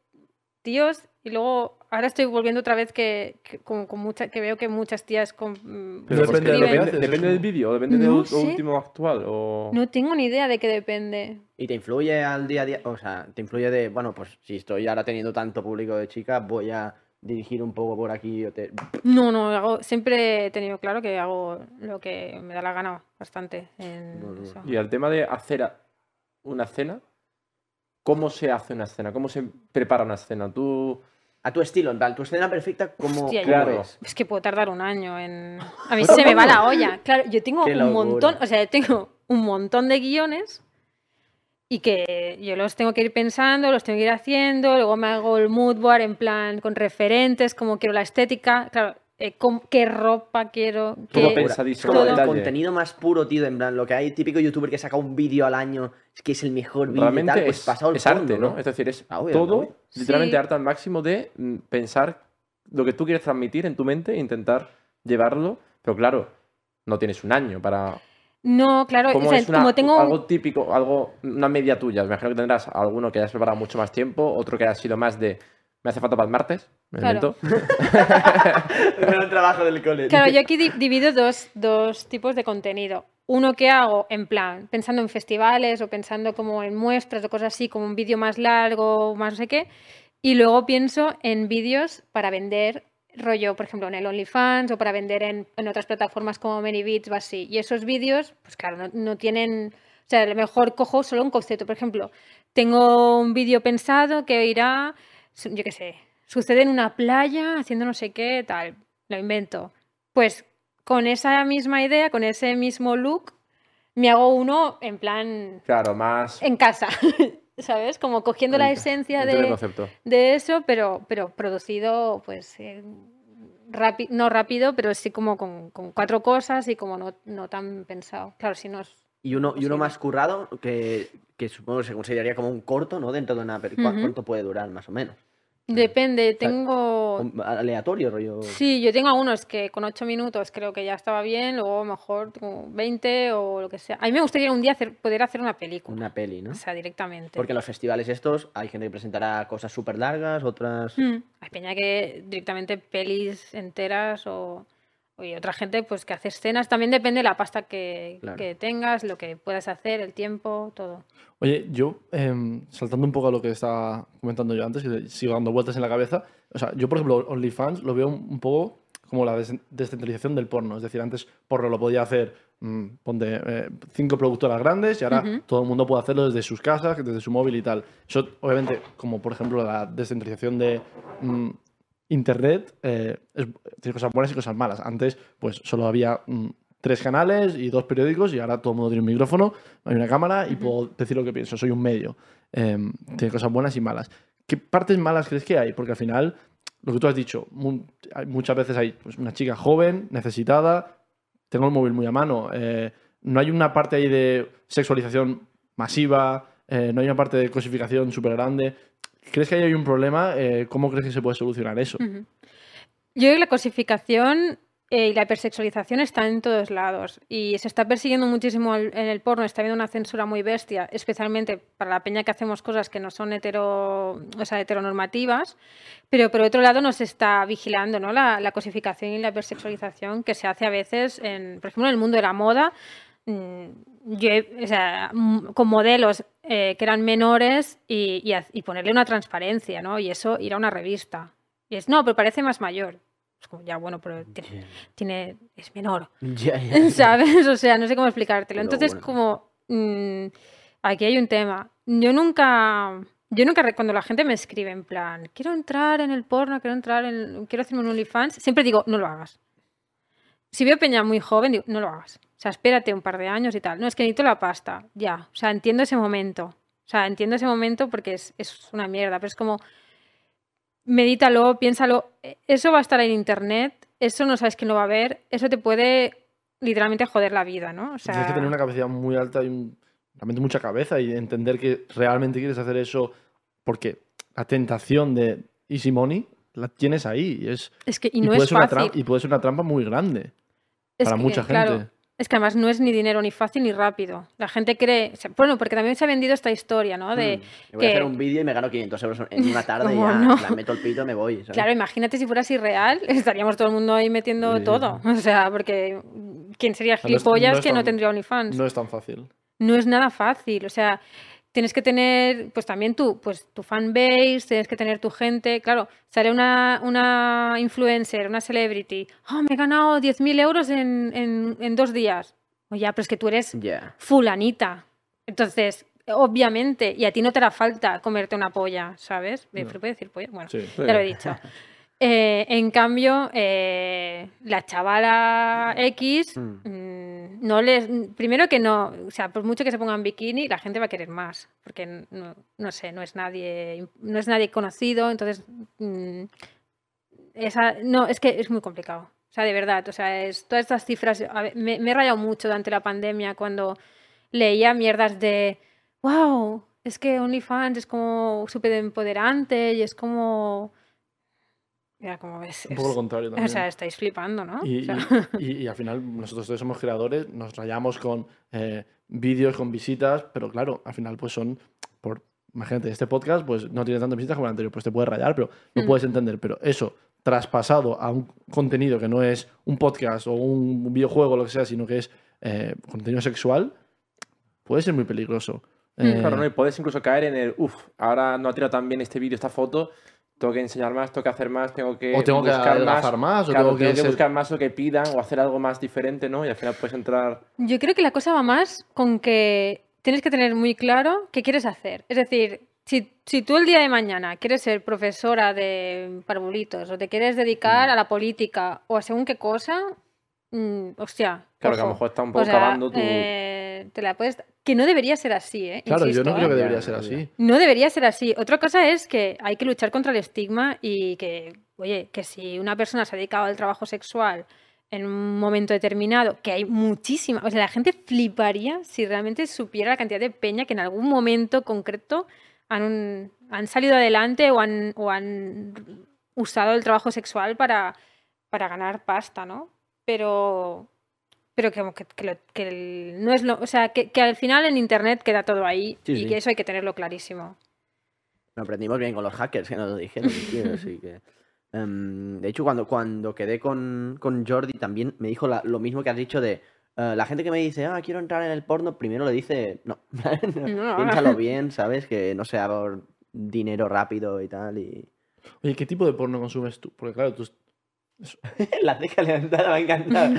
tíos y luego ahora estoy volviendo otra vez que, que como con mucha, que veo que muchas tías con, mm, Pero Depende porque de lo que depende, del vídeo, depende del No ul- sé. último actual. O... No tengo ni idea de qué depende. ¿Y te influye al día a día? O sea, te influye de, bueno, pues si estoy ahora teniendo tanto público de chicas, voy a dirigir un poco por aquí. o te- No, no, hago, siempre he tenido claro que hago lo que me da la gana bastante. en Bueno, eso. Y el tema de hacer una cena, ¿cómo se hace una escena? ¿Cómo se prepara una escena? Tú... A tu estilo, en plan, tu escena perfecta, como Claro. es? Es que puedo tardar un año en... A mí se me va la olla. Claro, yo tengo un montón, o sea, yo tengo un montón de guiones y que yo los tengo que ir pensando, los tengo que ir haciendo, luego me hago el mood board en plan con referentes, como quiero la estética, claro, eh, qué ropa quiero, Todo qué... pensado. Es pensadísimo, como todo. el contenido más puro, tío, en plan, lo que hay típico youtuber que saca un vídeo al año, es que es el mejor vídeo Realmente tal, pues es, pasado el es arte, ¿no? Es decir, es Ah, obvio, todo, obvio. literalmente Sí. arte al máximo de mm, pensar lo que tú quieres transmitir en tu mente e intentar llevarlo. Pero claro, no tienes un año para... No, claro, o ¿Cómo sea, es una- como tengo... algo típico, algo, una media tuya? Me imagino que tendrás alguno que hayas preparado mucho más tiempo, otro que haya sido más de... Me hace falta para el martes, me Claro. invento. <laughs> El gran trabajo del cole. Claro, yo aquí di- divido dos, dos tipos de contenido. Uno que hago en plan, pensando en festivales o pensando como en muestras o cosas así, como un vídeo más largo, más no sé qué. Y luego pienso en vídeos para vender, rollo, por ejemplo, en el OnlyFans o para vender en, en otras plataformas como ManyVids o así. Y esos vídeos, pues claro, no, no tienen... O sea, a lo mejor cojo solo un concepto. Por ejemplo, tengo un vídeo pensado que irá, yo qué sé, sucede en una playa haciendo no sé qué, tal. Lo invento. Pues con esa misma idea, con ese mismo look, me hago uno en plan Claro, más... en casa, <laughs> ¿sabes? Como cogiendo la esencia de, de eso, pero, pero producido, pues, eh, rápi- no rápido, pero sí como con, con cuatro cosas y como no, no tan pensado. Claro, si no es... Y uno, y uno Posible. más currado, que, que supongo que se consideraría como un corto, ¿no? Dentro de una película. Ujú. ¿Cuánto puede durar, más o menos? Depende, tengo... Aleatorio, rollo. Sí, yo tengo algunos que con 8 minutos creo que ya estaba bien, luego mejor tengo 20 o lo que sea. A mí me gustaría un día hacer, poder hacer una película, Una peli, ¿no? o sea, directamente. Porque en los festivales estos hay gente que presentará cosas súper largas, otras. Mm, Hay peña que directamente pelis enteras o y otra gente pues que hace escenas. También depende de la pasta que, Claro. que tengas, lo que puedas hacer, el tiempo, todo. Oye, yo, em, saltando un poco a lo que estaba comentando yo antes, que sigo dando vueltas en la cabeza, o sea, yo, por ejemplo, OnlyFans lo veo un poco como la des- descentralización del porno. Es decir, antes porno lo podía hacer, mm, ponte, eh, cinco productoras grandes y ahora todo el mundo puede hacerlo desde sus casas, desde su móvil y tal. Eso, obviamente, como por ejemplo la descentralización de mm, Internet, eh, es- tiene cosas buenas y cosas malas. Antes, pues solo había mm, tres canales y dos periódicos y ahora todo el mundo tiene un micrófono, hay una cámara y puedo decir lo que pienso, soy un medio. Em, tiene cosas buenas y malas. ¿qué partes malas crees que hay? Porque al final, lo que tú has dicho, mu- muchas veces hay pues, una chica joven, necesitada, tengo el móvil muy a mano, eh, no hay una parte ahí de sexualización masiva, eh, no hay una parte de cosificación súper grande. ¿Crees que hay un problema? Eh, ¿Cómo crees que se puede solucionar eso? Yo creo que la cosificación eh, y la hipersexualización están en todos lados y se está persiguiendo muchísimo en el porno, está habiendo una censura muy bestia, especialmente para la peña que hacemos cosas que no son hetero, o sea, heteronormativas, pero por otro lado nos está vigilando ¿no? la, la cosificación y la hipersexualización que se hace a veces, en, por ejemplo, en el mundo de la moda. mm, yo he- o sea, mm, con modelos eh, que eran menores y, y ponerle una transparencia, ¿no? Y eso ir a una revista. Y es, no, pero parece más mayor. Es como, ya, bueno, pero tiene, tiene- es menor. <laughs> <laughs> ¿sabes? O sea, no sé cómo explicártelo. Pero Entonces, bueno. como, mm, aquí hay un tema. Yo nunca, yo nunca, cuando la gente me escribe en plan, quiero entrar en el porno, quiero entrar en, quiero hacerme un OnlyFans, siempre digo, no lo hagas. Si veo peña muy joven, digo, no lo hagas. O sea, espérate un par de años y tal. No, es que necesito la pasta. Ya. O sea, entiendo ese momento. O sea, entiendo ese momento porque es, es una mierda. Pero es como, medítalo, piénsalo. Eso va a estar en internet. Eso no sabes quién lo va a ver. Eso te puede literalmente joder la vida, ¿no? O sea, Tienes que tener una capacidad muy alta y un- realmente mucha cabeza y entender que realmente quieres hacer eso porque la tentación de easy money la tienes ahí y es es que y y no puede es ser una fácil. tram- y puede ser una trampa muy grande Es para que, mucha claro, gente. Es que además no es ni dinero ni fácil ni rápido. La gente cree, o sea, bueno, porque también se ha vendido esta historia, ¿no? De, Mm, me voy a hacer un vídeo y me gano 500 euros en una tarde y <laughs> ¿Cómo ya no? la meto el pito y me voy. ¿sabes? Claro, imagínate si fuera así real, <laughs> estaríamos todo el mundo ahí metiendo Sí. todo. O sea, porque ¿quién sería sea, no es- gilipollas no es que no tendría OnlyFans? No es tan fácil. No es nada fácil. O sea, tienes que tener, pues también tu, pues, tu fanbase, tienes que tener tu gente. Claro, sale una, una influencer, una celebrity. Ah, me he ganado 10.000 euros en, en, en dos días. Oye, ya, pero es que tú eres fulanita. Entonces, obviamente, y a ti no te hará falta comerte una polla, ¿sabes? ¿Me No. puedo decir polla? Bueno, Sí. ya lo he dicho. <laughs> Eh, en cambio, eh, la chavala X, Mm. mm, no les. Primero que no, o sea, por mucho que se pongan bikini, la gente va a querer más, porque no, no sé, no es nadie, no es nadie conocido, entonces. mm, esa, no, es que es muy complicado. O sea, de verdad, o sea, es, todas estas cifras. a ver, me, me he rayado mucho durante la pandemia cuando leía mierdas de. ¡Wow! Es que OnlyFans es como súper empoderante y es como. Mira, como ves. Un poco lo contrario <laughs> o también. sea, estáis flipando, ¿no? Y, O sea, y- y- y al final nosotros todos somos creadores, nos rayamos con eh, vídeos, con visitas, pero claro, al final pues son, por, imagínate, este podcast pues no tiene tantas visitas como el anterior, pues te puedes rayar, pero no Mm. puedes entender, pero eso traspasado a un contenido que no es un podcast o un videojuego o lo que sea, sino que es eh, contenido sexual, puede ser muy peligroso. Mm. Eh, Claro, ¿no? Y puedes incluso caer en el, uff, ahora no ha tirado tan bien este vídeo, esta foto, tengo que enseñar más, tengo que hacer más, tengo que o tengo que buscar adelgazar más, o claro, tengo que, ser- buscar más lo que pidan o hacer algo más diferente, ¿no? Y al final puedes entrar... Yo creo que la cosa va más con que tienes que tener muy claro qué quieres hacer. Es decir, si, si tú el día de mañana quieres ser profesora de parvulitos o te quieres dedicar a la política o a según qué cosa, mm, hostia. Claro, que a lo mejor está un poco O sea, acabando tu... eh, te la puedes... Que no debería ser así, ¿eh? Claro, yo no creo ¿eh? que Ya, debería ser así. No debería ser así. Otra cosa es que hay que luchar contra el estigma y que, oye, que si una persona se ha dedicado al trabajo sexual en un momento determinado, que hay muchísima, o sea, la gente fliparía si realmente supiera la cantidad de peña que en algún momento concreto han, han salido adelante o han, o han usado el trabajo sexual para, para ganar pasta, ¿no? Pero, pero que, que- que lo- que el- no es lo, o sea, que, que al final en internet queda todo ahí Sí, y sí. que eso hay que tenerlo clarísimo. Lo aprendimos bien con los hackers que nos lo dijeron, <laughs> tío, así que... em, de hecho, cuando, cuando quedé con, con Jordi también me dijo la- lo mismo que has dicho de... eh, la gente que me dice, ah, quiero entrar en el porno, primero le dice, no, <laughs> No. piénsalo bien, ¿sabes? Que no sea por dinero rápido y tal. Y... Oye, ¿qué tipo de porno consumes tú? Porque claro, tú, <laughs> la ceja levantada me ha encantado.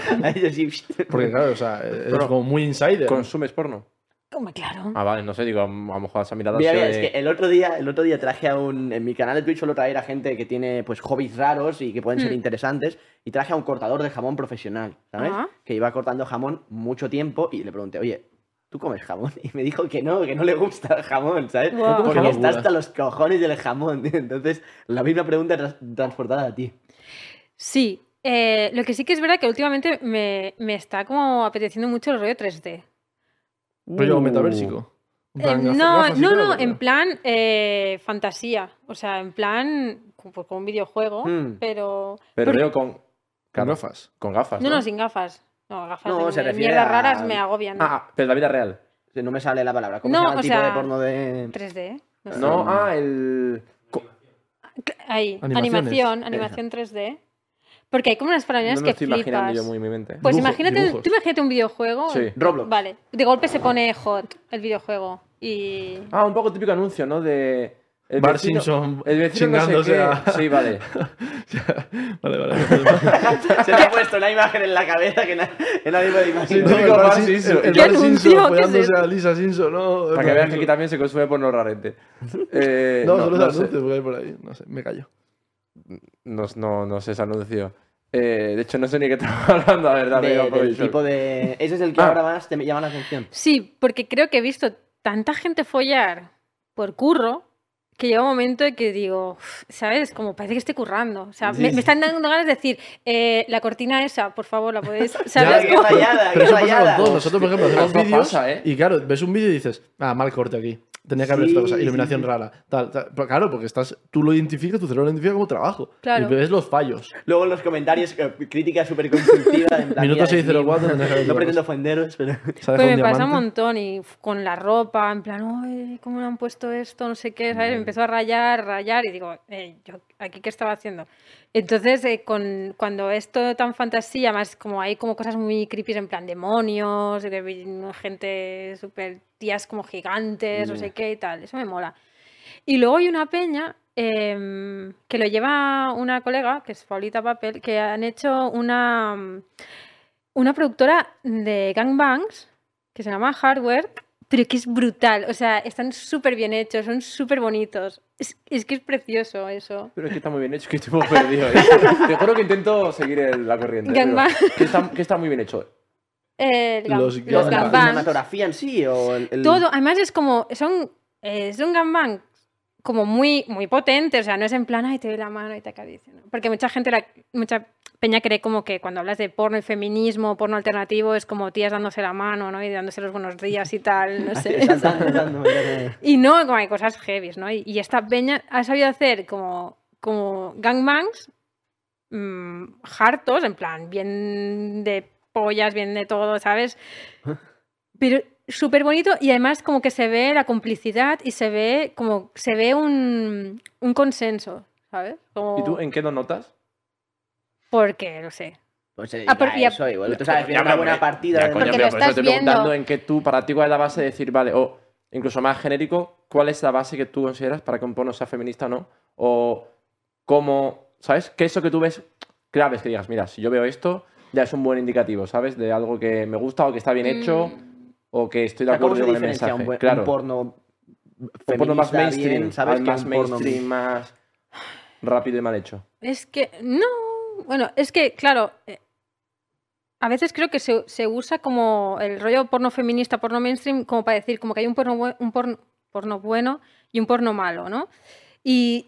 Porque claro, o sea, <laughs> Pero- como muy insider. ¿Consumes porno? Como claro. Ah, vale, no sé, digo, a, a lo mejor esa mirada Mira, mira, es que el otro día, el otro día traje a un. En mi canal de Twitch suelo traer a gente que tiene pues hobbies raros y que pueden ser Hmm. interesantes. Y traje a un cortador de jamón profesional, ¿sabes? Que iba cortando jamón mucho tiempo y le pregunté, oye, ¿tú comes jamón? <laughs> Y me dijo que no, que no le gusta el jamón, ¿sabes? Porque está hasta los cojones del jamón. Entonces, la misma pregunta transportada a ti. Sí, eh, lo que sí que es verdad que últimamente me, me está como apeteciendo mucho el rollo 3D. Rollo Uh. metaversico. Eh, no, no, no, en plan eh, fantasía. O sea, en plan pues, como un videojuego, Hmm. pero... Pero con, Con gafas. con gafas. No, No, no, sin gafas. No, gafas No, de, se de refiere mierdas a- raras me agobian. Ah, pero la vida real. No me sale la palabra. ¿Cómo No, se llama el o tipo de sea, porno de...? 3D. No sé. No, ah, el. Ahí, animación, animación 3D. Porque hay como unas palabrinas No me que estoy imaginando flipas. yo muy en mi mente. Pues Dibujo- imagínate, dibujos. tú imagínate un videojuego. Sí. Roblox. Vale, de golpe se pone hot el videojuego. Y. Ah, un poco típico anuncio, ¿no? De. El vecino- Simpson El vecino no sé chingándose qué. a- Sí, vale. <laughs> vale, vale. <laughs> Se le ha puesto una imagen en la cabeza que, na- que nadie puede Sí, imaginar. no, Típico el Sim- Simpson. el- el ¿Qué Bart anuncio? Simpson ¿Qué es follándose esto? a Lisa Simpson, ¿no? Para que vean que aquí también se consume rarete. <laughs> Eh, No, solo no, es sé, anuncio, porque hay por ahí. No sé, me callo. No, no, no sé ese anuncio. Eh, de hecho, no sé ni qué <laughs> estamos hablando, la verdad. De- del tipo de... Ese es el que Ah. ahora más te llama la atención. Sí, porque creo que he visto tanta gente follar por curro que llega un momento en que digo, ¿sabes? Como parece que estoy currando. O sea, Sí, me, me están dando ganas de decir, eh, la cortina esa, por favor, la podéis. <laughs> Ya, ¿Sabes? qué Como- fallada, Pero qué eso pasa con fallada. todos. Nosotros, por ejemplo, hacemos vídeos ¿eh? y claro, ves un vídeo y dices, ah, mal corte aquí. Tenía que haber Sí, esta cosa, iluminación sí. rara. Tal, tal. Pero claro, porque estás, tú lo identificas, tu cerebro lo identifica como trabajo. Claro. Y ves los fallos. Luego en los comentarios, eh, crítica súper constructiva. Minuto mira, 604, sí, tenés que haber No pretendo ofenderos, pero... <laughs> Pues me un pasa un montón y con la ropa, en plan, "Ay, ¿cómo le han puesto esto? No sé qué, ¿sabes? Me empezó a rayar, rayar y digo, eh, ¿yo aquí qué estaba haciendo? Entonces, eh, con, cuando es todo tan fantasía, más como hay como cosas muy creepy en plan demonios, gente súper tías como gigantes, no sé qué y tal, eso me mola. Y luego hay una peña em, que lo lleva una colega, que es Paulita Papel, que han hecho una, una productora de gangbangs que se llama Hardware, pero que es brutal. O sea, están súper bien hechos, son súper bonitos. Es, es que es precioso eso. Pero es que está muy bien hecho, que <laughs> estoy un poco perdido. ¿eh? Te juro que intento seguir el- la corriente. que, está, que está muy bien hecho. El gang- Los los, la cinematografía en sí o el... el- Todo, además es como, son, eh, son gangbang como muy, muy potentes, o sea, no es en plan, ay, te doy la mano y te acaricio, ¿no? Porque mucha gente, la- mucha peña cree como que cuando hablas de porno y feminismo, porno alternativo, es como tías dándose la mano, ¿no? Y dándose los buenos días y tal, no sé. Y no, como hay cosas heavies, ¿no? Y, y esta peña ha sabido hacer como, como gangbangs mm, hartos, en plan, bien de pollas, bien de todo, ¿sabes? Pero súper bonito y además como que se ve la complicidad y se ve como se ve un, un consenso, ¿sabes? Como- ¿Y tú en qué lo notas? Porque, no sé. Pues se Ah, dedica pero- a eso, igual. Tú sabes, Ya, una buena partida. Ya, de- coño, Porque pero lo por eso estás te estoy preguntando viendo. en qué tú, para ti, cuál es la base de decir, vale, o incluso más genérico, cuál es la base que tú consideras para que un porno sea feminista o no, o cómo, ¿sabes? ¿Qué es eso que tú ves claves que digas, mira, si yo veo esto, ya es un buen indicativo, ¿sabes? De algo que me gusta o que está bien hecho Mm. O que estoy O de sea, ¿Cómo acuerdo se con el mensaje. un, buen- claro, un porno un porno más feminista mainstream, bien, ¿sabes? al que más un porno- mainstream, más rápido y mal hecho. Es que, no, bueno, es que, claro, eh, a veces creo que se, se usa como el rollo porno feminista, porno mainstream, como para decir como que hay un porno, un porno, porno bueno y un porno malo, ¿no? Y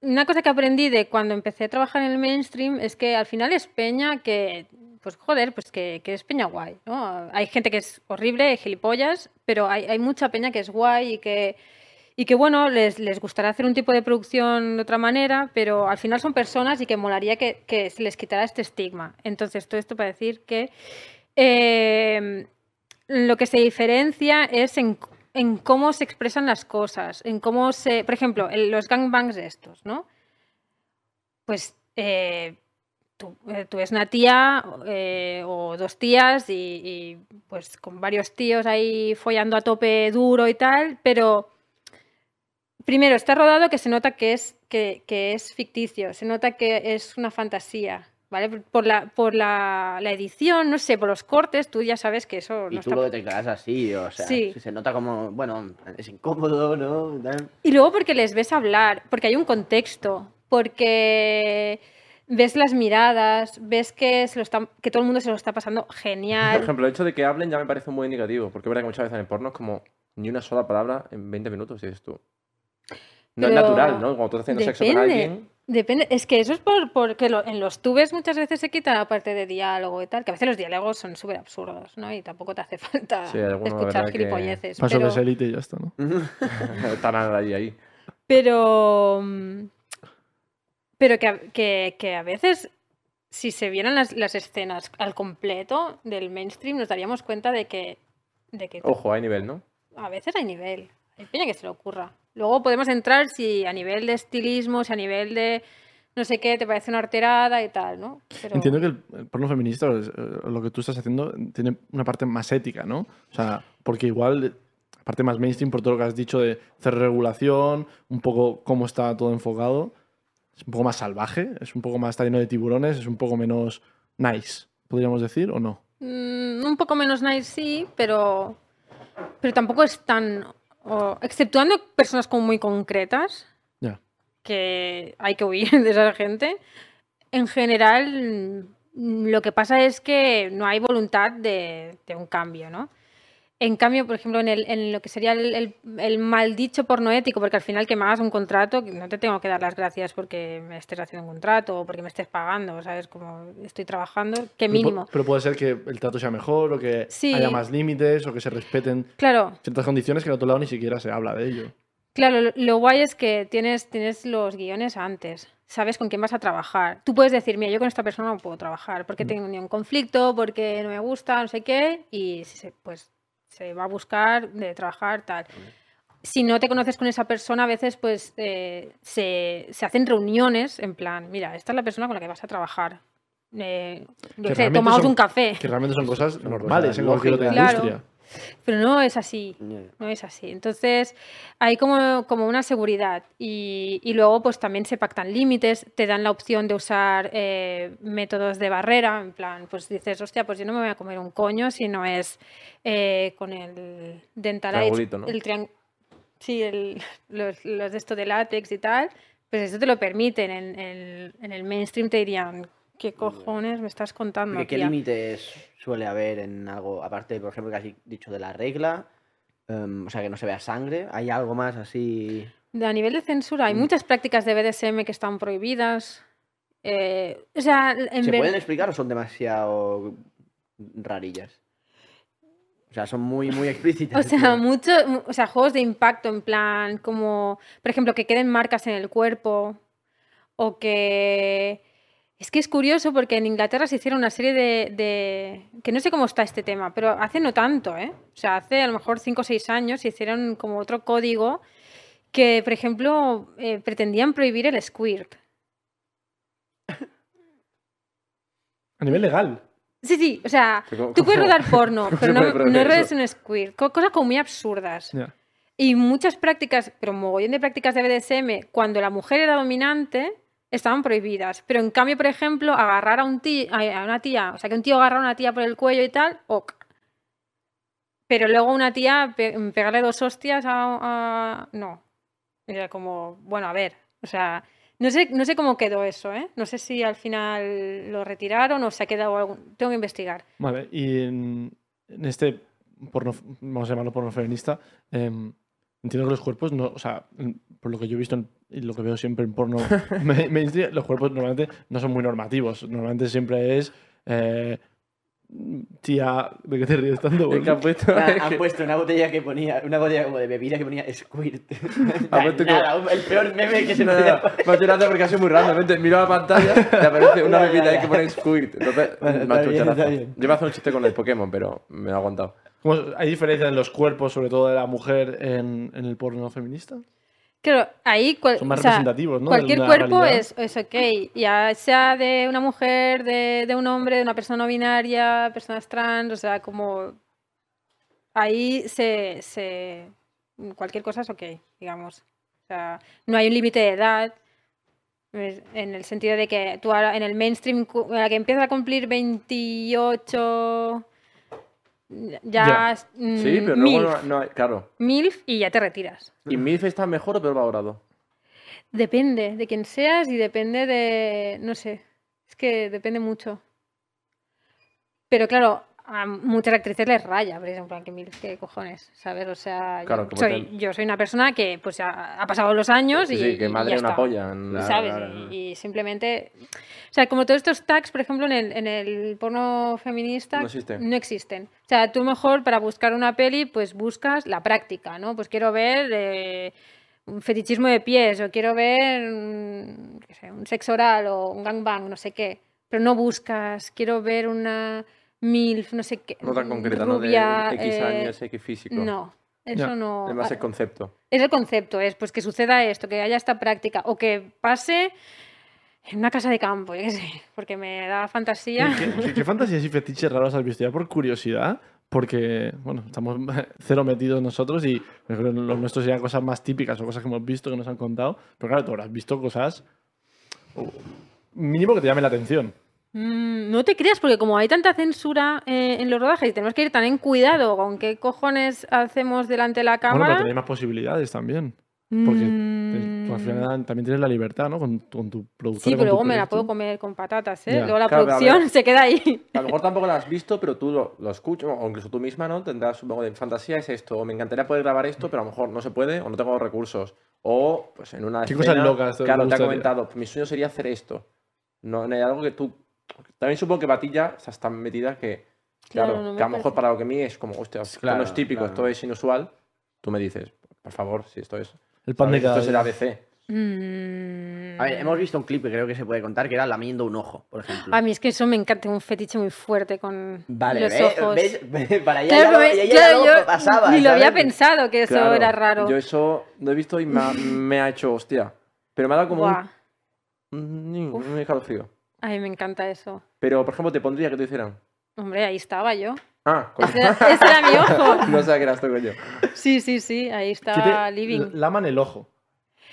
una cosa que aprendí de cuando empecé a trabajar en el mainstream es que al final es peña que, pues joder, pues que, que es peña guay, ¿no? Hay gente que es horrible, gilipollas, pero hay, hay mucha peña que es guay y que, y que bueno, les, les gustará hacer un tipo de producción de otra manera, pero al final son personas y que molaría que, que se les quitara este estigma. Entonces, todo esto para decir que eh, lo que se diferencia es en, en cómo se expresan las cosas, en cómo se... Por ejemplo, el- los gangbangs estos, ¿no? Pues eh, tú, eh, tú ves una tía eh, o dos tías y, y, pues con varios tíos ahí follando a tope duro y tal, pero primero está rodado que se nota que es, que, que es ficticio, se nota que es una fantasía. ¿Vale? Por, la, por la, la edición, no sé, por los cortes, tú ya sabes que eso Y no tú está lo detectarás así, o sea, Sí. se nota como, bueno, es incómodo, ¿no? Y luego porque les ves hablar, porque hay un contexto, porque ves las miradas, ves que, se lo está- que todo el mundo se lo está pasando Por genial. ejemplo, el hecho de que hablen ya me parece muy indicativo, porque es verdad que muchas veces en el porno es como ni una sola palabra en 20 minutos, dices tú. No es Pero natural, ¿no? Cuando tú estás haciendo sexo con Depende, alguien, depende. Es que eso es por, porque lo- en los tubes muchas veces se quita la parte de diálogo y tal, que a veces los diálogos son súper absurdos, ¿no? Y tampoco te hace <laughs> falta Sí, escuchar verdad que- gilipolleces. Paso pero- es élite y ya está, ¿no? <laughs> estarán ahí, ahí. Pero. mm, Pero que, a- que, que a veces, si se vieran las, las escenas al completo del mainstream, nos daríamos cuenta de que, de que Ojo, hay nivel, ¿no? a veces hay nivel. Hay peña que se le ocurra. Luego podemos entrar si a nivel de estilismo, si a nivel de no sé qué, te parece una arterada y tal, ¿no? Pero- Entiendo que el, el porno feminista, lo que tú estás haciendo, tiene una parte más ética, ¿no? O sea, porque igual, parte más mainstream por todo lo que has dicho de hacer regulación, un poco cómo está todo enfocado, es un poco más salvaje, es un poco más, está lleno de tiburones, es un poco menos nice, podríamos decir, ¿o no? Mm, un poco menos nice, sí, pero, pero tampoco es tan... exceptuando personas como muy concretas, que hay que huir <laughs> de esa gente, en general mm, lo que pasa es que no hay voluntad de, de un cambio, ¿no? En cambio, por ejemplo, en, el- en lo que sería el, el, el mal dicho porno ético, porque al final que me hagas un contrato, no te tengo que dar las gracias porque me estés haciendo un contrato o porque me estés pagando, ¿sabes? Como estoy trabajando, qué mínimo. Pero, puede ser que el trato sea mejor o que Sí. haya más límites o que se respeten Claro, ciertas condiciones que en otro lado ni siquiera se habla de ello. Claro, lo, lo guay es que tienes, tienes los guiones antes. Sabes con quién vas a trabajar. Tú puedes decir, mira, yo con esta persona no puedo trabajar porque tengo un conflicto, porque no me gusta, no sé qué, y se- pues se va a buscar de trabajar tal. Si no te conoces con esa persona, a veces pues eh, se, se hacen reuniones en plan, mira, esta es la persona con la que vas a trabajar. Eh, yo sé, tomaos son- un café. Que realmente son cosas Son normales cosas en cualquier otra industria. Pero no es así. No es así. Entonces, hay como, como una seguridad. Y, y luego, pues también se pactan límites, te dan la opción de usar eh, métodos de barrera. En plan, pues dices, hostia, pues yo no me voy a comer un coño si no es eh, con el dental ¿no? el triang- Sí, el- <laughs> los, los de esto de látex y tal. Pues eso te lo permiten. En, en- en el mainstream te dirían, ¿qué cojones me estás contando? ¿Qué tía?". límites suele haber en algo, aparte, por ejemplo, que has dicho de la regla? em, o sea, que no se vea sangre. ¿Hay algo más así? A nivel de censura, hay Mm. muchas prácticas de BDSM que están prohibidas. Eh, o sea, en ¿Se pueden explicar o son demasiado rarillas? O sea, son muy, muy explícitas. o sea, mucho, mu- o sea, juegos de impacto en plan, como, por ejemplo, que queden marcas en el cuerpo o que... Es que es curioso porque en Inglaterra se hicieron una serie de, de- que no sé cómo está este tema, pero hace no tanto, ¿eh? O sea, hace a lo mejor 5 o 6 años se hicieron como otro código que, por ejemplo, eh, pretendían prohibir el squirt. A nivel legal. Sí, sí, o sea, Sí, ¿cómo- tú puedes rodar porno, <laughs> pero no, no rodes un squirt. co- Cosas como muy absurdas. Y muchas prácticas, pero mogollón de prácticas de BDSM, cuando la mujer era dominante, estaban prohibidas. Pero en cambio, por ejemplo, agarrar a, un tí- a una tía, o sea, que un tío agarra a una tía por el cuello y tal, ok. Pero luego una tía pe- pegarle dos hostias a, No. Era como, bueno, a ver, o sea, no sé, no sé cómo quedó eso, ¿eh? No sé si al final lo retiraron o se ha quedado algún... Tengo que investigar. Vale, y en, este porno, vamos a llamarlo porno feminista, em, entiendo que los cuerpos, no, o sea, por lo que yo he visto y lo que veo siempre en porno <laughs> ma- mainstream, los cuerpos normalmente no son muy normativos. Normalmente siempre es eh, tía, ¿de qué te ríes tanto? Es que <laughs> han puesto, Ah, es Han que- puete una botella que ponía, una botella como de bebida que ponía Squirt. <laughs> Puesto Nada, el peor meme que se me Nada, me ha hecho gracia porque ha sido muy random. Miro la pantalla y aparece una bebida ahí que pone Squirt. Entonces, Bueno, me ha hecho. Yo un chiste con el Pokémon, pero me lo he aguantado. ¿Cómo- ¿Hay diferencia en los cuerpos, sobre todo de la mujer, en, en el porno feminista? Claro, ahí cual- Son más o sea, representativos, ¿no? Cualquier cuerpo es, es ok, ya sea de una mujer, de, de un hombre, de una persona no binaria, personas trans, o sea, como ahí se, se cualquier cosa es ok, digamos. O sea, no hay un límite de edad, en el sentido de que tú ahora en el mainstream, a la que empiezas a cumplir 28, ya, Ya. es, mm, Sí, pero luego MILF, no, no hay. Claro. MILF y ya te retiras. ¿Y MILF está mejor o peor valorado? Depende de quién seas y depende de, no sé, Es que depende mucho. Pero claro, a muchas actrices les raya, por ejemplo, que mil qué cojones, ¿sabes? O sea, Claro, yo, soy, te- yo soy una persona que pues ha, ha pasado los años Sí, y, sí, que y madre ya una está. polla. en- ¿sabes? Y, y simplemente. O sea, como todos estos tags, por ejemplo, en el, en el porno feminista No existen. no existen. O sea, tú mejor para buscar una peli, pues buscas la práctica, ¿no? Pues quiero ver eh, un fetichismo de pies, o quiero ver mm, qué sé, un sexo oral o un gangbang, no sé qué. Pero no buscas, quiero ver una MILF, no sé qué. No tan concreta, ¿no? De X eh, años, X físico. No, eso no. Es más ah, el concepto. es el concepto, es pues que suceda esto, que haya esta práctica o que pase en una casa de campo, yo qué sé, porque me da fantasía. ¿Qué, qué- qué fantasías y fetiches raros has visto ya por curiosidad? Porque, bueno, estamos <laughs> cero metidos nosotros y los nuestros serían cosas más típicas o cosas que hemos visto, que nos han contado. Pero claro, tú habrás visto cosas oh, mínimo que te llamen la atención. Mm, no te creas, porque como hay tanta censura eh, en los rodajes y tenemos que ir tan en cuidado con qué cojones hacemos delante de la Bueno, pero cámara. tenéis más posibilidades también. Porque mm, tú al final también tienes la libertad, ¿no? Con, con tu productor. Sí, pero luego me la puedo comer con patatas, ¿eh? Ya. Luego la Claro, producción ver. se queda ahí. A lo mejor tampoco lo has visto, pero tú lo, lo escuchas, o incluso tú misma, ¿no? Tendrás, supongo, de fantasía es esto, o me encantaría poder grabar esto, pero a lo mejor no se puede, o no tengo los recursos. O, pues en una ¿Qué escena, cosas locas Claro, te ha comentado, "Pues mi sueño sería hacer esto. No, no hay algo que tú... También supongo que Batilla o sea, está metida que, Claro, claro, no me que a lo mejor parece. para lo que a mí es como, hostia, esto Claro, no es típico, claro. esto es inusual, tú me dices, por favor, si esto es... El pan de cada Esto es el. ABC. Mm. A ver, hemos visto un clip que creo que se puede contar que era lamiendo un ojo, por ejemplo. A mí es que eso me encanta, tengo un fetiche muy fuerte con Vale, los ¿ves? ojos. ¿ves? <laughs> Para allá Claro, ya, ya- claro, yo pasaba. ni lo había pensado que eso Claro, era raro. Yo eso lo he visto y me ha, me ha hecho, hostia. Pero me ha dado como Buah, un... un, un escalofrío. a mí me encanta eso. Pero, por ejemplo, te pondría que te hicieran. Hombre, ahí estaba yo. Ah, coño. Ese era, ese era mi ojo. no sabía que eras tú, coño. Sí, sí, sí, ahí ¿Qué te- estaba living. Laman el ojo.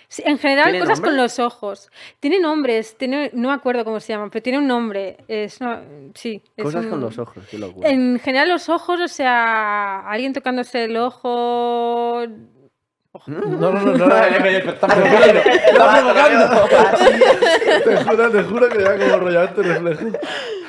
Sí, en general, ¿Tiene cosas con los ojos. Tiene nombres, tiene, no me acuerdo cómo se llaman, pero tiene un nombre. Es una- sí. es Cosas un- con los ojos, qué locura. En general, los ojos, o sea, alguien tocándose el ojo. No, no, no, no. no, Está provocando. Está provocando. te juro, te juro que da como rollo este reflejo.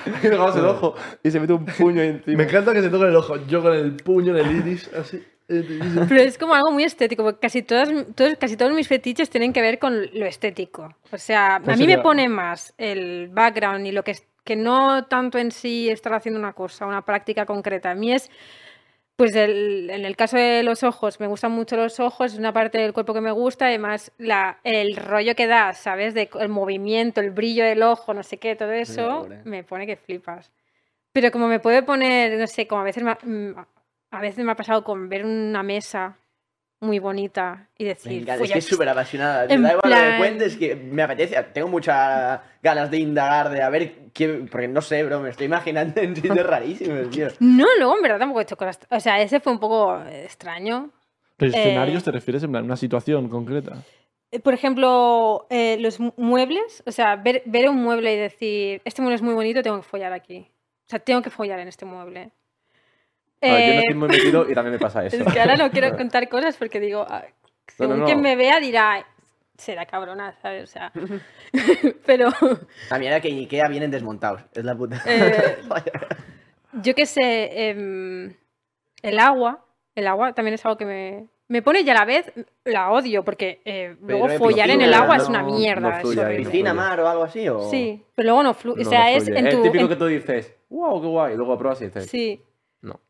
<laughs> Y le el ojo y se mete un puño ahí encima. Me encanta que se toque el ojo. Yo con el puño en el iris, así. Pero es como algo muy estético, porque casi, todas, todos, casi todos mis fetiches tienen que ver con lo estético. O sea, ¿Cuál a mí me pone más el background y lo que es que no tanto en sí estar haciendo una cosa, una práctica concreta. A mí es, pues el- en el caso de los ojos, me gustan mucho los ojos, es una parte del cuerpo que me gusta, además la, el rollo que da, ¿sabes? De, el movimiento, el brillo del ojo, no sé qué, todo eso, me pone que flipas. Pero como me puede poner, no sé, como a veces me ha, mm, a veces me ha pasado con ver una mesa muy bonita y decir, "Fui es que a- es súper apasionada. Me en da igual lo que plan- cuentes, que me apetece. Tengo muchas ganas de indagar, de a ver qué. Porque no sé, bro, me estoy imaginando en sitios <laughs> rarísimos, tío. No, luego en verdad tampoco he hecho cosas. O sea, ese fue un poco extraño. ¿Pero Eh, escenarios te refieres en plan, una situación concreta? Eh, Por ejemplo, eh, los mu- muebles, o sea, ver, ver un mueble y decir, este mueble es muy bonito, tengo que follar aquí. O sea, tengo que follar en este mueble. A ver, yo no Eh, estoy muy metido y también me pasa <laughs> eso. es que ahora no quiero <laughs> contar cosas porque digo, ah, No, no, según no. quien me vea dirá, será cabrona, ¿sabes? O sea, <laughs> pero También era que Ikea vienen desmontados. Es la puta. Eh, yo qué sé, em, el agua, el agua también es algo que me, me pone y a la vez la odio porque eh, luego follar en el agua no- es una no mierda. es fluye no ¿Piscina, mar o algo así? O... Sí, pero luego no fluye. No, o sea, no es en Es tu. típico en- que tú dices, wow, qué guay, y luego pruebas y dices, Sí, no.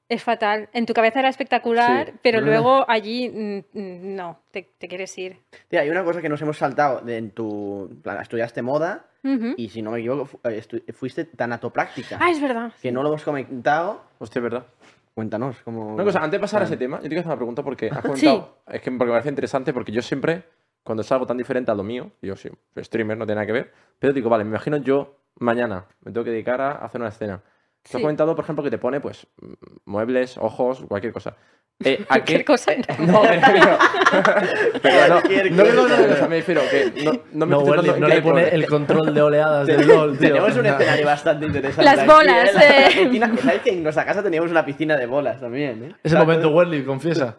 Es fatal. En tu cabeza era espectacular, Sí. pero luego allí mm, mm, no, te, te quieres ir. Tía, hay una cosa que nos hemos saltado de en tu. plan, estudiaste moda Ujú. y si no me equivoco, fu- eh, fuiste tanatopráctica. Ah, es verdad. Que no lo hemos comentado. Hostia, ¿verdad? Cuéntanos cómo. Una cosa, antes de pasar a ese tema, yo te quiero hacer una pregunta porque has <laughs> comentado, es que porque me parece interesante porque yo siempre, cuando es algo tan diferente a lo mío, yo sí, soy streamer, no tiene nada que ver, pero digo, vale, me imagino yo mañana me tengo que dedicar a hacer una escena. Te Sí. has comentado, por ejemplo, que te pone, pues, muebles, ojos, cualquier cosa. Eh, <laughs> ¿a Cualquier qué- cosa, eh, no, <laughs> me refiero- <laughs> pero no, no, no, no, no, me refiero que no, no me No, estoy no le pone el control de oleadas del LOL, tío. Tenemos un escenario bastante interesante. Las aquí, bolas, La- la eh. piscina- ¿Sabes que en nuestra casa teníamos una piscina de bolas también? ¿eh? Ese O sea, momento, Wendy, confiesa.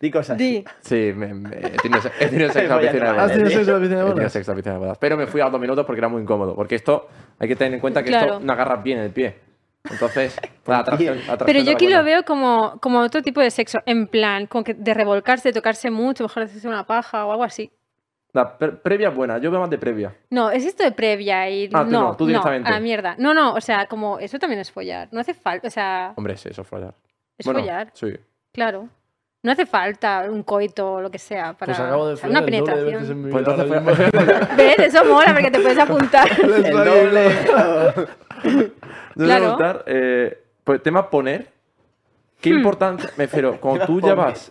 Di cosas. Di. Sí, me, me- he tenido, he tenido sexo en la piscina de acabar. ¿Has tenido sexo en la piscina de He tenido sexo en la piscina de bodas. Pero me fui a dos minutos porque era muy incómodo. Porque esto, hay que tener en cuenta que Claro. esto no agarra bien el pie. Entonces, <laughs> la atracción, la atracción Pero yo aquí lo veo como, como otro tipo de sexo, en plan, como que de revolcarse, de tocarse mucho, mejor hacerse una paja o algo así. La pre- previa es buena, yo veo más de previa. No, es esto de previa y Ah, tú no, no, tú directamente. a la mierda. No, no, o sea, como eso también es follar. No hace falta, o sea, Hombre, sí, eso es follar. es bueno, follar, Sí. claro. No hace falta un coito o lo que sea para Pues acabo de o sea, una follar el doble de veces en penetración. Pues entonces. <laughs> ¿Ves? Eso mola porque te puedes apuntar. <laughs> El doble. <laughs> Yo te voy a Claro. preguntar, eh, pues tema poner. ¿Qué Hmm. importancia? Me refiero, cuando tú ya vas.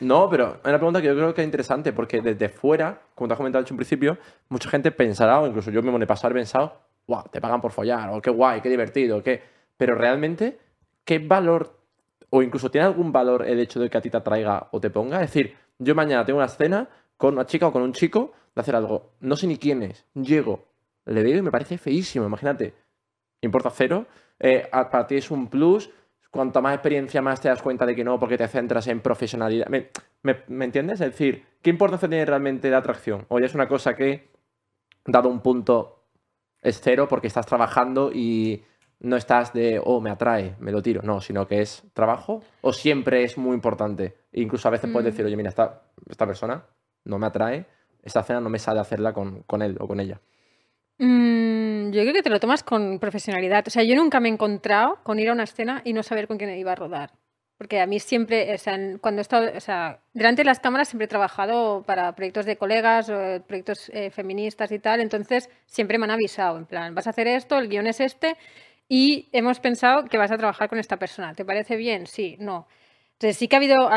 No, pero es una pregunta que yo creo que es interesante porque desde fuera, como te has comentado en un principio, mucha gente pensará, o incluso yo mismo en el pasado he pensado, wow, te pagan por follar, o qué guay, qué divertido, qué. Pero realmente, ¿qué valor, o incluso tiene algún valor el hecho de que a ti te atraiga o te ponga? Es decir, yo mañana tengo una escena con una chica o con un chico de hacer algo, no sé ni quién es, llego, le veo y me parece feísimo, imagínate, importa cero, eh, para ti es un plus, cuanto más experiencia más te das cuenta de que no, porque te centras en profesionalidad. ¿Me, me- me entiendes? Es decir, ¿qué importancia tiene realmente la atracción? O ya es una cosa que, dado un punto, es cero porque estás trabajando y no estás de, oh, me atrae, me lo tiro. No, sino que es trabajo o siempre es muy importante. Incluso a veces puedes Mm. decir, oye, mira, esta, esta persona no me atrae, esta cena no me sale hacerla con, con él o con ella. Mm, yo creo que te lo tomas con profesionalidad. O sea, yo nunca me he encontrado con ir a una escena y no saber con quién iba a rodar. Porque a mí siempre, o sea, cuando he estado, o sea, delante de las cámaras siempre he trabajado para proyectos de colegas, eh, proyectos eh, feministas y tal, entonces siempre me han avisado, en plan, vas a hacer esto, el guion es este, y hemos pensado que vas a trabajar con esta persona. ¿Te parece bien? Sí, no. Entonces sí que ha habido,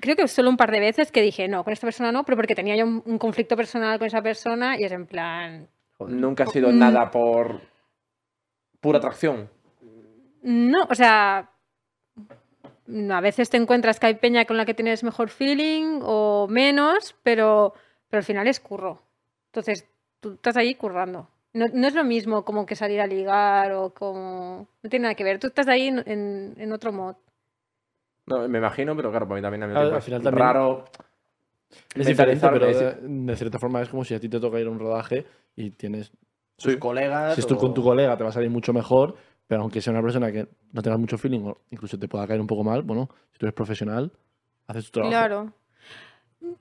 creo que solo un par de veces que dije, no, con esta persona no, pero porque tenía yo un, un conflicto personal con esa persona y es en plan, Nunca ha sido Mm. nada por pura atracción. No, o sea, a veces te encuentras que hay peña con la que tienes mejor feeling o menos, pero, pero al final es curro. Entonces, tú estás ahí currando. No, no es lo mismo como que salir a ligar o como... No tiene nada que ver. Tú estás ahí en, en- en otro mod. No, me imagino, pero claro, para mí también, al mismo Al- al es final también- raro. Es diferente, pero de, de cierta forma es como si a ti te toca ir a un rodaje y tienes. Tus Sí. colegas. Si estás o- con tu colega te va a salir mucho mejor, pero aunque sea una persona que no tengas mucho feeling o incluso te pueda caer un poco mal, bueno, si tú eres profesional, haces tu trabajo. Claro.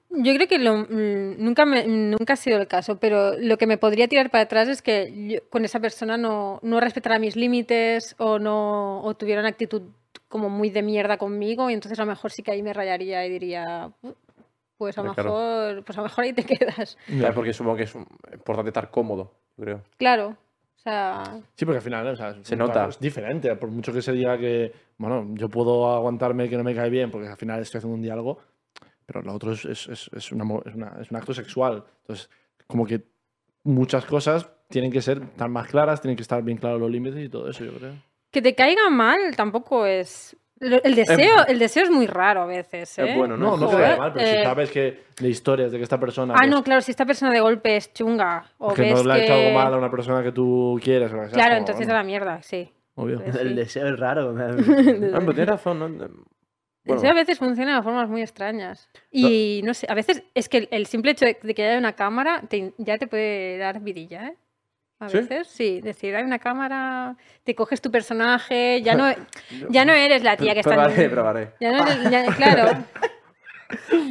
Yo creo que lo- mm, nunca, me- nunca ha sido el caso, pero lo que me podría tirar para atrás es que yo con esa persona no, no respetara mis límites o, no, o tuviera una actitud como muy de mierda conmigo y entonces a lo mejor sí que ahí me rayaría y diría, "Uh, pues a lo Claro. mejor, pues a lo mejor ahí te <laughs> quedas. ¿sabes? Porque supongo que es importante estar cómodo, creo. Claro. O sea, Sí, porque al final o sea, Se nota. Es diferente. Por mucho que se diga que, bueno, yo puedo aguantarme que no me cae bien porque al final estoy haciendo un diálogo, pero lo otro es, es, es- es una una- es un acto sexual. Entonces, como que muchas cosas tienen que ser tan más claras, tienen que estar bien claros los límites y todo eso, yo creo. Que te caiga mal tampoco es... El deseo, el deseo es muy raro a veces. Es ¿eh? bueno, No, no te da mal, pero si eh, sabes que de historias de que esta persona. Ah, pues, no, claro, si esta persona de golpe es chunga o que ves no le ha hecho que- algo mal a una persona que tú quieres. o sea, Claro, como, entonces bueno, a la mierda, sí. Obvio. Pues El deseo es raro. <laughs> Ah, pero tienes razón, ¿no? Bueno, Eso a veces funciona de formas muy extrañas. Y no sé, a veces es que el, el simple hecho de, de que haya una cámara te- ya te puede dar vidilla, ¿eh? A ¿Sí? veces, sí. Decir, hay una cámara, te coges tu personaje, ya <laughs> no, ya no eres la tía que está... en- probaré, probaré. Ya no eres- ya- <laughs> claro,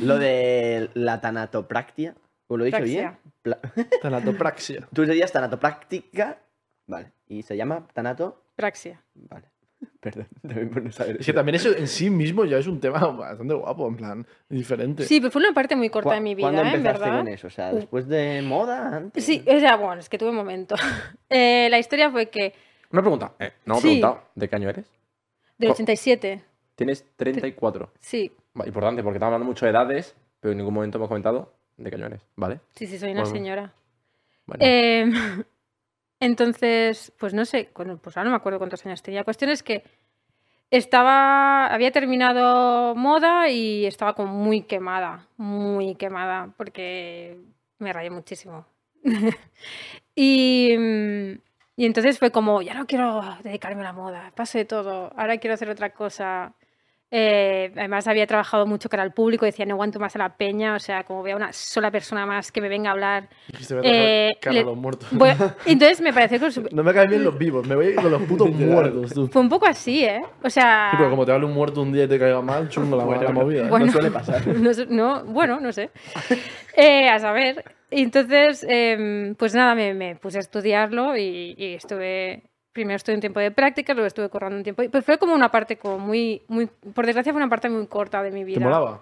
Lo de la tanatopractia. ¿O lo he dicho bien? Pla- <laughs> Tanatopraxia. Tú serías tanatopráctica. Vale. ¿Y se llama tanato? praxia. Vale. <laughs> Perdón, también por no saber. Es que también eso en sí mismo ya es un tema bastante guapo, en plan, diferente. Sí, pero fue una parte muy corta ¿Cu- de mi ¿Cuándo vida, ¿eh? En empezaste verdad. con eso? O sea, después de moda, antes. Sí, o sea, bueno, es que tuve un momento. <laughs> Eh, la historia fue que Una pregunta. Eh, no me he Sí. preguntado. ¿De qué año eres? del Co- 87, Tienes 34. sí, Importante, porque estamos hablando mucho de edades, pero en ningún momento hemos comentado de qué año eres, ¿vale? sí, sí, soy una Bueno. señora. Bueno, Em, <laughs> entonces, pues no sé, pues ahora no me acuerdo cuántos años tenía. La cuestión es que estaba, había terminado moda y estaba como muy quemada, muy quemada, porque me rayé muchísimo. <laughs> y, y entonces fue como, ya no quiero dedicarme a la moda, paso todo, ahora quiero hacer otra cosa. Eh, además había trabajado mucho cara al público, decía no aguanto más a la peña, o sea, como vea una sola persona más que me venga a hablar. Dijiste, voy a trabajar Eh, cara le- a los <laughs> muertos. Bueno, entonces me pareció que No me caen bien los vivos, me voy a ir con los putos <laughs> muertos, tú. fue un poco así, ¿eh? O sea... Sí, pero como te hable un muerto un día y te caiga mal, chungo la, la movida. Bueno, No suele pasar. <laughs> no sé- no, bueno, no sé. Eh, a saber. Entonces, em, pues nada, me, me puse a estudiarlo y, y estuve. Primero estuve un tiempo de práctica, luego estuve corriendo un tiempo. y Pues fue como una parte como muy, muy. Por desgracia, fue una parte muy corta de mi vida. ¿Te molaba?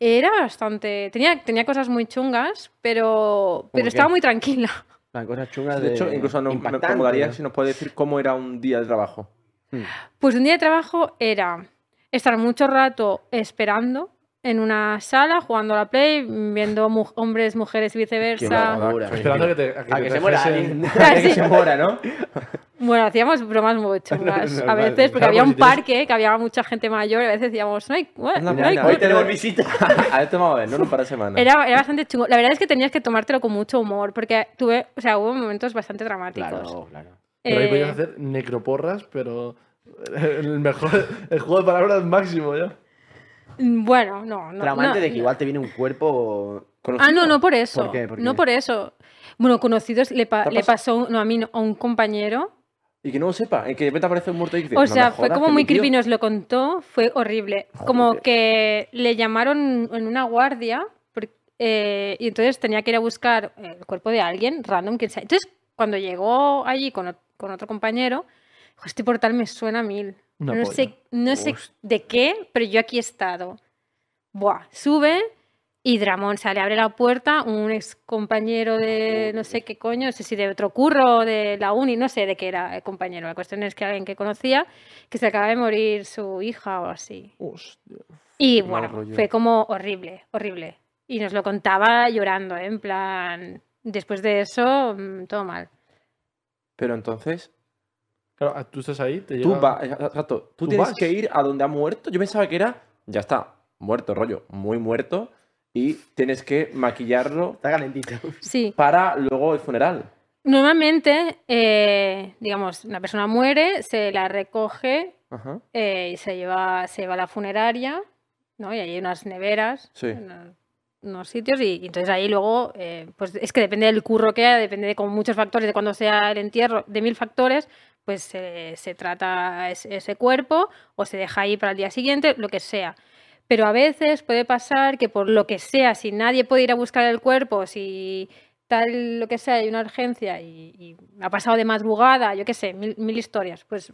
Era bastante. Tenía, tenía cosas muy chungas, pero, pero qué? estaba muy tranquila. <laughs> Las cosas chungas de. De hecho, incluso no, me molaría si nos puede decir cómo era un día de trabajo. Pues un día de trabajo era estar mucho rato esperando en una sala, jugando a la Play, viendo mu- hombres, mujeres y viceversa. Esperando a que te, a que A te que se muera alguien. <laughs> Ah, que sí. se muera, ¿no? <laughs> Bueno, hacíamos bromas muy chungas <laughs> a Normal. veces, porque Claro, había un parque que había mucha gente mayor y a veces decíamos, no hay, bueno, Anda, no hay mira, cu-". Hoy tenemos visita. <laughs> A esto vamos a ver, no un par de semanas. era, era bastante chungo. La verdad es que tenías que tomártelo con mucho humor, porque tuve, o sea, hubo momentos bastante dramáticos. Claro, claro. Pero ahí Eh, podías hacer necroporras, pero <laughs> el mejor el juego de palabras máximo ya. Bueno, no, no. Traumante no, de que igual te viene un cuerpo. Ah, no, no por eso. ¿Por qué? ¿Por No qué? por eso. Bueno, conocidos le, pa- ¿Te ha le pasó, no, a mí, no, a un compañero. Y que no lo sepa, en que de repente aparece un muerto y dice, O "No sea, me fue como muy mi tío". creepy, nos lo contó, fue horrible. Como Joder. que le llamaron en una guardia por- eh, y entonces tenía que ir a buscar el cuerpo de alguien, random, quien sea. Entonces, cuando llegó allí con, con otro compañero, dijo, este portal me suena a mil. Una no polla. sé, no sé de qué, pero yo aquí he estado. Buah, sube y Dramón sale, abre la puerta, un ex compañero de no sé qué coño, no sé si de otro curro, de la uni, no sé de qué era el compañero. La cuestión es que alguien que conocía, que se acaba de morir su hija o así. Hostia. Y bueno, fue como horrible, horrible. Y nos lo contaba llorando, ¿eh? en plan, después de eso, mm, todo mal. Pero entonces, Claro, ah, tú estás ahí, te tú vas, exacto, tú ¿Tú tienes vas? que ir a donde ha muerto. Yo pensaba que era, ya está, muerto, rollo, muy muerto. Y tienes que maquillarlo Está calentito. Sí. para luego el funeral. Normalmente, eh, digamos, una persona muere, se la recoge eh, y se lleva, se lleva a la funeraria, ¿no? Y ahí hay unas neveras, Sí. unos, unos sitios, y, y entonces ahí luego, eh, pues es que depende del curro que haya, depende de como muchos factores, de cuando sea el entierro, de mil factores, pues se- se trata ese, ese cuerpo o se deja ahí para el día siguiente, lo que sea. Pero a veces puede pasar que por lo que sea, si nadie puede ir a buscar el cuerpo, si tal lo que sea, hay una urgencia y, y ha pasado de madrugada, yo qué sé, mil, mil historias, pues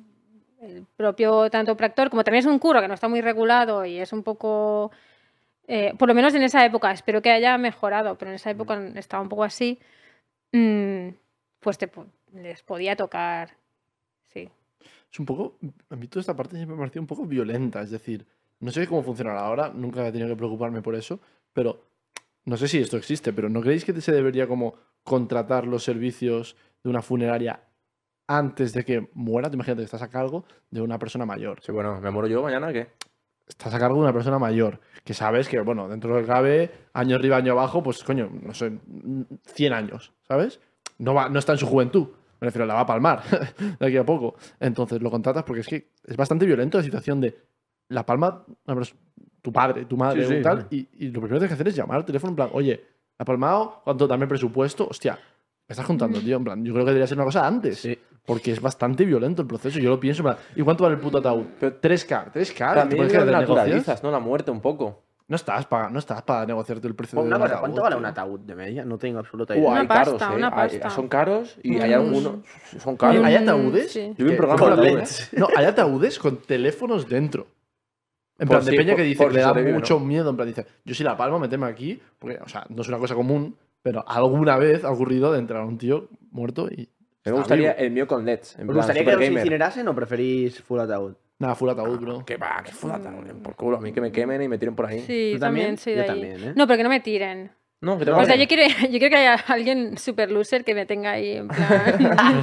el propio tanto Practor, como también es un curro que no está muy regulado y es un poco, eh, por lo menos en esa época, espero que haya mejorado, pero en esa época estaba un poco así, mm, pues te les podía tocar, sí. Es un poco. A mí toda esta parte siempre me ha parecido un poco violenta. Es decir, no sé cómo funcionará ahora, nunca he tenido que preocuparme por eso, pero no sé si esto existe, pero ¿no creéis que se debería como contratar los servicios de una funeraria antes de que muera? Te imagínate que estás a cargo de una persona mayor. Sí, bueno, me muero yo mañana, ¿qué? Estás a cargo de una persona mayor, que sabes que, bueno, dentro del cabe, año arriba, año abajo, pues coño, no sé, 100 años, ¿sabes? No, va, no está en su juventud. Me refiero, la va a palmar <laughs> de aquí a poco. Entonces lo contratas porque es que es bastante violento la situación de la palma, tu padre, tu madre, Sí, tal, y, y lo primero que tienes que hacer es llamar al teléfono en plan, oye, ¿ha palmado? ¿Cuánto dame presupuesto? Hostia, me estás contando, tío, en plan, yo creo que debería ser una cosa antes. Sí. Porque es bastante violento el proceso. Yo lo pienso, en plan, ¿y cuánto vale el puto ataúd? Pero 3K, 3K. ¿te También que naturalizas, ¿no? La muerte un poco. No estás para, no estás para negociarte el precio Pues de una un cosa, ataúd, ¿cuánto vale un ataúd de media? No tengo absoluta idea. Una hay pasta, caros, ¿eh? una Hay- pasta. son caros y hay algunos. Son caros. ¿Hay ataúdes? sí. Yo vi un programa con de LEDs. No, hay ataúdes con teléfonos dentro. En Por plan, de si- peña por- que dice que le da mucho miedo. En plan, dice, yo si la palma, meteme aquí. Porque, o sea, no es una cosa común, pero alguna vez ha ocurrido de entrar a un tío muerto y. Me gustaría vivo. el mío con LEDs. ¿Os gustaría que super os gamer. incinerasen o preferís full ataúd? Nada, full ataúd, bro. Que va, que fudata, por culo. A mí que me quemen y me tiren por ahí. Sí, ¿Tú también, también? de Yo ahí. también, ¿eh? No, pero que no me tiren. No, que te O va sea, yo quiero, <laughs> yo quiero que haya alguien super loser que me tenga ahí en plan. <laughs>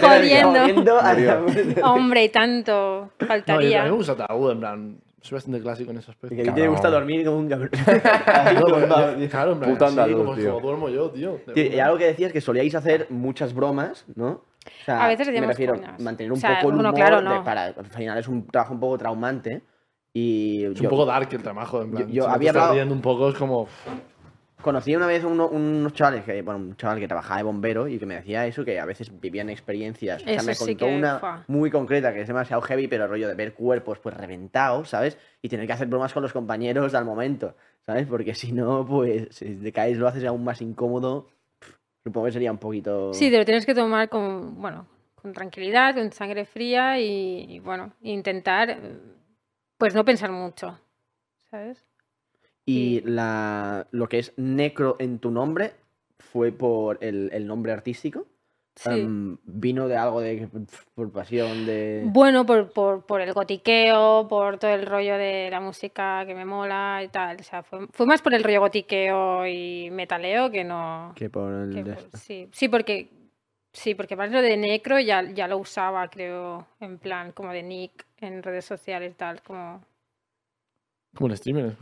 Jodiendo. Jodiendo Hombre, y tanto No, yo- a faltaría. mí me gusta ataúd, en plan. Soy bastante clásico en ese aspecto. Y que a ti te gusta dormir como un cabrón. <laughs> Yo- claro, en plan, andaluz, como, tío. como duermo yo, tío. de Tío, y algo que decías que solíais hacer muchas bromas, ¿no? O sea, A veces me refiero coñas. mantener un O sea, poco el bueno, humor claro, de- no. para al final es un trabajo un poco traumante Y Es yo un poco dark el trabajo. En plan, yo si no te había estás hablado- un poco, es como. Conocí una vez uno- unos chavales, que, bueno, un chaval que trabajaba de bombero y que me decía eso, que a veces vivían experiencias. O sea, Eso me sí contó que, una fua. muy concreta que es demasiado heavy, pero rollo de ver cuerpos pues reventados, ¿sabes? Y tener que hacer bromas con los compañeros al momento, ¿sabes? Porque si no, pues si te caes lo haces aún más incómodo. pff, Supongo que sería un poquito. Sí, te lo tienes que tomar con, bueno, con tranquilidad, con sangre fría y, y, bueno, intentar pues no pensar mucho, ¿sabes? Y Sí. la, lo que es necro en tu nombre fue por el, el nombre artístico. Sí. Vino de algo de por pasión de. Bueno, por, por, por el gotiqueo, por todo el rollo de la música que me mola y tal. O sea, fue, fue más por el rollo gotiqueo y metaleo que no. Que por el que por- sí, sí, porque. Sí, porque más lo de necro ya, ya lo usaba, creo, en plan, como de nick en redes sociales y tal, como. Como un streamer. es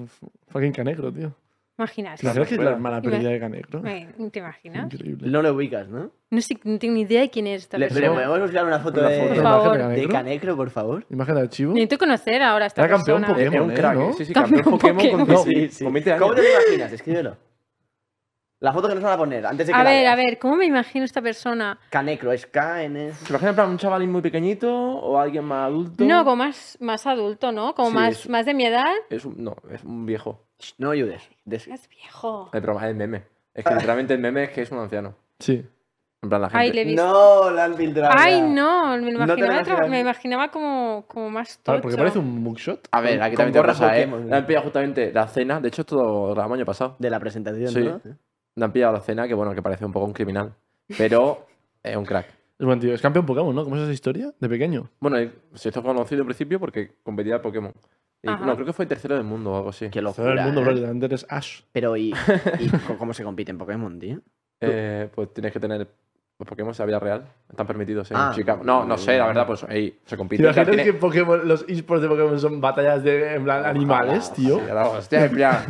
Fucking canecro, tío. Imaginas. ¿Te imaginas que es la hermana Ima- perdida de canecro? Me- ¿Te imaginas? Increíble. No lo ubicas, ¿no? No sé, no tengo ni idea de quién es esta Le, persona. pero podemos buscar una foto Una de, foto. Por ¿Imagen favor. de de canecro? Canecro, por favor. Imagen de archivo. Necesito conocer ahora a esta Era campeón persona. Es Pokémon, un ¿eh? crack, ¿no? Sí, sí, Campeón campeón Pokémon con, Pokémon. 10 con 20 ¿Cómo años. te lo imaginas? Escríbelo. La foto que nos van a poner antes de que A la ver, a veas. ver, ¿cómo me imagino esta persona? Canecro, es K-N. ¿Se imagina en plan un chavalín muy pequeñito o alguien más adulto? No, como más, más adulto, ¿no? Como Sí, más, es- más de mi edad. Es un, no, es un viejo. Shh, No ayudes. Des- Es viejo. El broma, es el meme. Es que <laughs> literalmente el meme es que es un anciano. Sí. En plan, la gente. Ay, le he visto. No, la han filtrado. Ay, ya. no, me lo No te lo imaginaba, me imaginaba como, como más Vale, tocho. porque parece un mugshot. A ver, Con- aquí con también te gorra pasa, ¿eh? Pokémon, Le han pillado justamente la cena. De hecho, todo grabamos año pasado. De la presentación, Sí. ¿no? Le han pillado la cena, que bueno, que parece un poco un criminal. Pero es un crack. Es buen tío. Es campeón Pokémon, ¿no? ¿Cómo es esa historia? De pequeño. Bueno, y se hizo conocido en principio porque competía en Pokémon. Y, Ajá. no, creo que fue tercero del mundo o algo así. Qué Todo locura. el mundo, ¿eh? bro. Literalmente eres Ash. Pero, ¿y, <laughs> cómo se compite en Pokémon, tío? Eh, pues tienes que tener los Pokémon de la vida real. Están permitidos en Ah. Chicago. No, no sé, la verdad, pues ahí se ¿Te compite. imaginas Tiene- que Pokémon, los esports de Pokémon son batallas de en plan, animales, tío? Sí, hostia, en plan,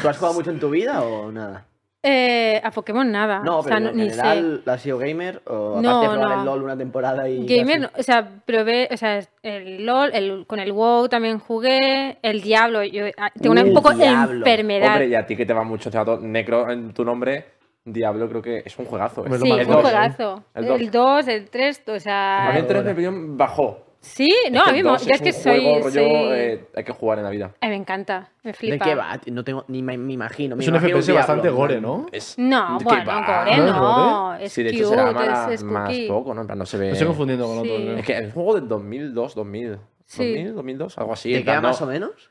¿Tú has jugado mucho en tu vida o nada? Eh, a Pokémon nada. No, o sea, pero no- en ni general, ¿has sido gamer? ¿O No, aparte de probar no. el LoL una temporada y sé. Gamer, no, o sea, probé, o sea, el LOL, el, con el WoW también jugué, el Diablo, yo ah, tengo una un poco Diablo. enfermedad. hombre, y a ti que te va mucho teatro Necro en tu nombre, Diablo creo que es un juegazo. ¿eh? Sí, es un dos, juegazo. El dos. El 2, el 3, o A sea... mí el 3 mi opinión bajó. Sí, no, Es que a mí el yo es que un soy... juego, rollo, soy- eh, hay que jugar en la vida. Ay, me encanta, me ¿De flipa. qué va? No tengo ni me, me imagino. me Es un imagino FPS Diablo, bastante gore. ¿no? Es, No, ¿qué bueno, va? gore ¿No es no, es Sí, de cute, hecho será es, más, es más poco, ¿no? En plan, no se ve. Me estoy confundiendo con Sí. otro. creo. Es que es un juego del 2002, 2000. Sí. 2000, 2002, algo así. ¿De plan, no- más o menos?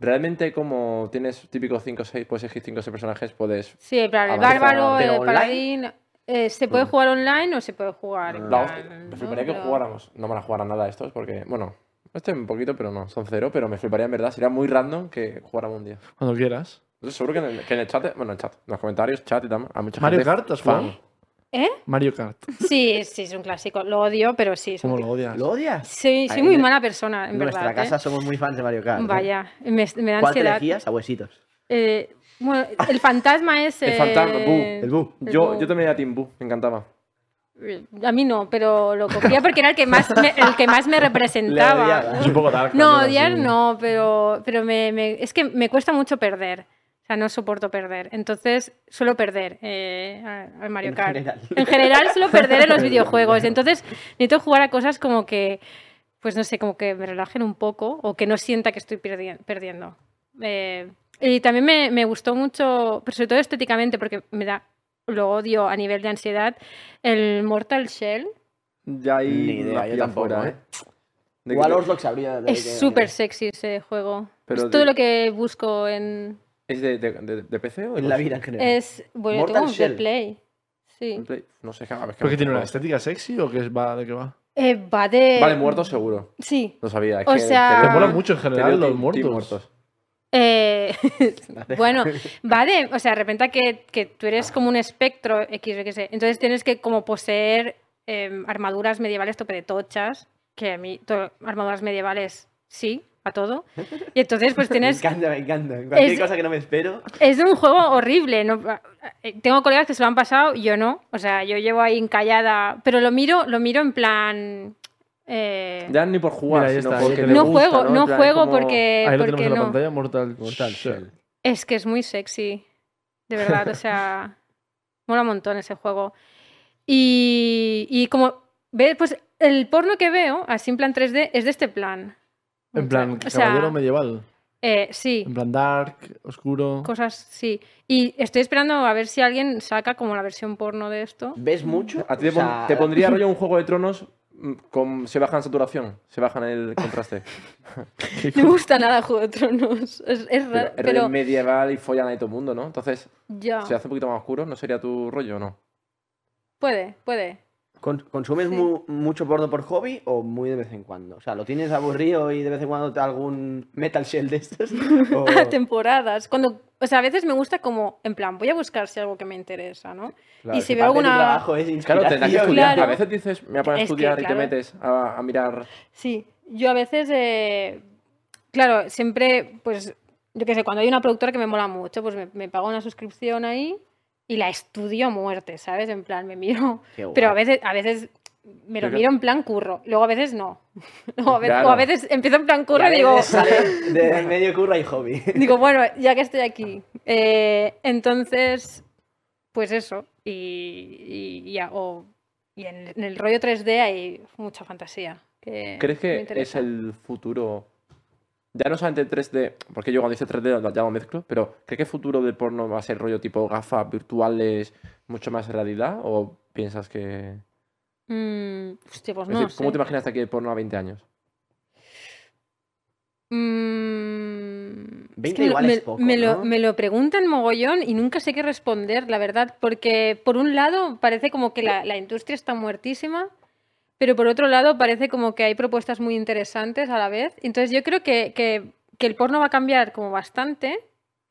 Realmente, como tienes típicos 5 o 6, puedes elegir 5 o 6 personajes, puedes. Sí, plan, el bárbaro, ¿Pero el online? paladín... eh, ¿Se puede Mm. jugar online o se puede jugar? en. La hostia, me ¿no? fliparía que Pero- jugáramos. No van a jugar a nada estos, porque, bueno, este un poquito, pero no, son cero. Pero me fliparía en verdad. Sería muy random que jugáramos un día. Cuando quieras. Entonces, seguro que en, el, que en el chat, bueno, en el chat, en los comentarios, chat y tal, hay mucha Mario gente. Kart, ¿has fan. jugado? ¿Eh? Mario Kart. Sí, sí, es un clásico. Lo odio, pero sí. es un ¿Cómo lo odias? ¿Lo odias? Sí, soy Ahí muy en- mala persona, en En nuestra verdad. casa ¿eh? somos muy fans de Mario Kart. ¿eh? Vaya, me, me da ¿Cuál te ansiedad. elegías? A huesitos. Eh, bueno, el fantasma es. El fantasma, eh, Bu, el Bu. el Yo, Bu. yo también era Team Bu, me encantaba. A mí no, pero lo cogía porque era el que más me, el que más me <laughs> representaba. Es un poco dark. No, odiar no, pero, pero me, me- es que me cuesta mucho perder. O sea, no soporto perder. Entonces, suelo perder eh, al Mario En Kart. general. En general, suelo perder en los <laughs> videojuegos. Entonces, necesito jugar a cosas como que, pues no sé, como que me relajen un poco o que no sienta que estoy perdi- perdiendo. Eh, y también me, me gustó mucho, pero sobre todo estéticamente, porque me da, lo odio a nivel de ansiedad, el Mortal Shell. Ya ahí Ni idea, yo tampoco, fuera, ¿eh? De Igual que- Orzhok sabría. de Es qué- súper sexy ese juego. Pero es todo de- lo que busco en... ¿Es de, de, de- de PC o En la vida en general. Es, bueno, Mortal tengo un Shell. Play. Sí. Play? No sé, a ver, ¿Pero que tiene una estética sexy o que es va de qué va? Eh, va de... Vale, muertos seguro. Sí. No sabía. es O que sea- te mola mucho en general los muertos. Eh, <laughs> bueno, va de... O sea, de repente que, que tú eres como un espectro X, yo qué sé. Entonces tienes que como poseer eh, armaduras medievales tope de tochas, que a mí to- armaduras medievales sí, a todo. Y entonces pues <laughs> Me tienes... encanta, me encanta. Cualquier Es- cosa que no me espero. Es un juego horrible. No, eh, tengo colegas que se lo han pasado, yo no. O sea, yo llevo ahí encallada. Pero lo miro, lo miro en plan. Eh, Ya ni por jugar, Mira, está, porque no gusta, juego, no plan, juego como- porque, Ahí lo porque tenemos en la pantalla, Mortal, Mortal Shell. Shell. Es que es muy sexy. De verdad, o sea, <laughs> mola un montón ese juego. Y, y como ves, pues el porno que veo, así en plan 3D, es de este plan. En plan, O sea, caballero medieval. eh, sí, En plan dark, oscuro. cosas, sí. Y estoy esperando a ver si alguien saca como la versión porno de esto. ¿Ves mucho? A ti te, O pon- sea, te pondría <laughs> rollo un juego de tronos con, se baja en saturación, se baja en el contraste. <laughs> No me gusta nada Juego de Tronos. Es, es Pero, raro, pero rollo medieval y follan ahí todo el mundo, ¿no? Entonces, ya. se hace un poquito más oscuro, ¿no sería tu rollo o no? Puede, puede. ¿Con- ¿Consumes Sí. mu- mucho porno por hobby o muy de vez en cuando? O sea, ¿lo tienes aburrido y de vez en cuando te algún metal shell de estos? <laughs> O- A temporadas. Cuando, o sea, a veces me gusta como, en plan, voy a buscar si algo que me interesa, ¿no? Claro, y si veo alguna... trabajo es Claro, tendrás que inspiración. estudiar. Claro. A veces dices, me voy a poner a que, estudiar y te metes a, a mirar. Sí, yo a veces, eh, claro, siempre, pues, yo qué sé, cuando hay una productora que me mola mucho, pues me, me pago una suscripción ahí y la estudio a muerte, ¿sabes? En plan, me miro. Pero a veces, a veces me lo Pero- miro en plan curro, luego a veces no. <laughs> A veces, Claro. o a veces empiezo en plan curro y digo, sale <laughs> de medio curra y hobby. <laughs> digo, bueno, ya que estoy aquí. Eh, entonces, pues eso. Y, y ya, o- y en, en el rollo 3D hay mucha fantasía. que ¿Crees que es el futuro? Ya no solamente 3D, porque yo cuando dice 3D lo- ya lo mezclo, pero ¿crees que el futuro del porno va a ser rollo tipo gafas virtuales, mucho más realidad? ¿O piensas que.? Mm, hostia, pues Es no decir, ¿Cómo sé. te imaginas aquí el porno a 20 años? Mm, es 20 que me, igual me- es poco, me lo, ¿no? me lo preguntan mogollón y nunca sé qué responder, la verdad, porque por un lado parece como que la, la industria está muertísima, pero por otro lado parece como que hay propuestas muy interesantes a la vez. Entonces yo creo que, que- que el porno va a cambiar como bastante,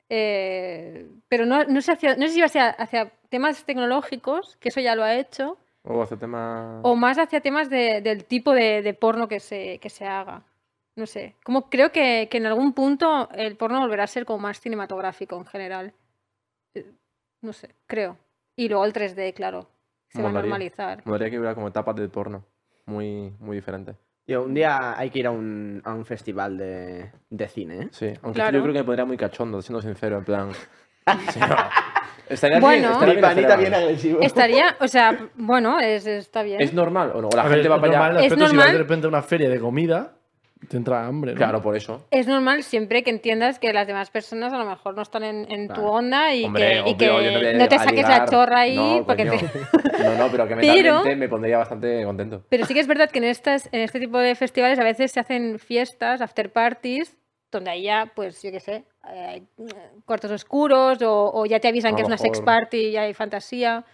eh, pero no, no, sé hacia- no sé si va hacia, hacia temas tecnológicos, que eso ya lo ha hecho, ¿O hace tema.? o más hacia temas de- del tipo de, de porno que se, que se haga. No sé. Como creo que, que en algún punto el porno volverá a ser como más cinematográfico en general. Eh, No sé, creo. Y luego el 3D, claro. Se va a Molaría. normalizar. Me gustaría que hubiera como etapas del porno. Muy, muy diferentes. Tío, un día hay que ir a un, a un festival de, de cine, ¿eh? Sí, aunque Claro. yo creo que me pondría muy cachondo, siendo sincero, en plan. <laughs> Sí, no. Estaría Bueno. bien, estaría Mi bien panita bien agresivo. Estaría, o sea, bueno, es, está bien. ¿Es normal o no? O la A ver, gente va para normal allá. el Es aspecto si vas normal. de repente a una feria de comida, te entra hambre, ¿no? Claro, por eso. Es normal siempre que entiendas que las demás personas a lo mejor no están en, en tu Claro. onda y Hombre, que, y obvio, que yo no, no te saques la chorra ahí No, porque coño. te- <laughs> No, no, pero que <laughs> Pero- mentalmente me pondría bastante contento. Pero sí que es verdad que en, estas, en este tipo de festivales a veces se hacen fiestas, after parties, donde ahí ya, pues yo qué sé, eh, hay cuartos oscuros o, o ya te avisan A que es una sex party y hay fantasía.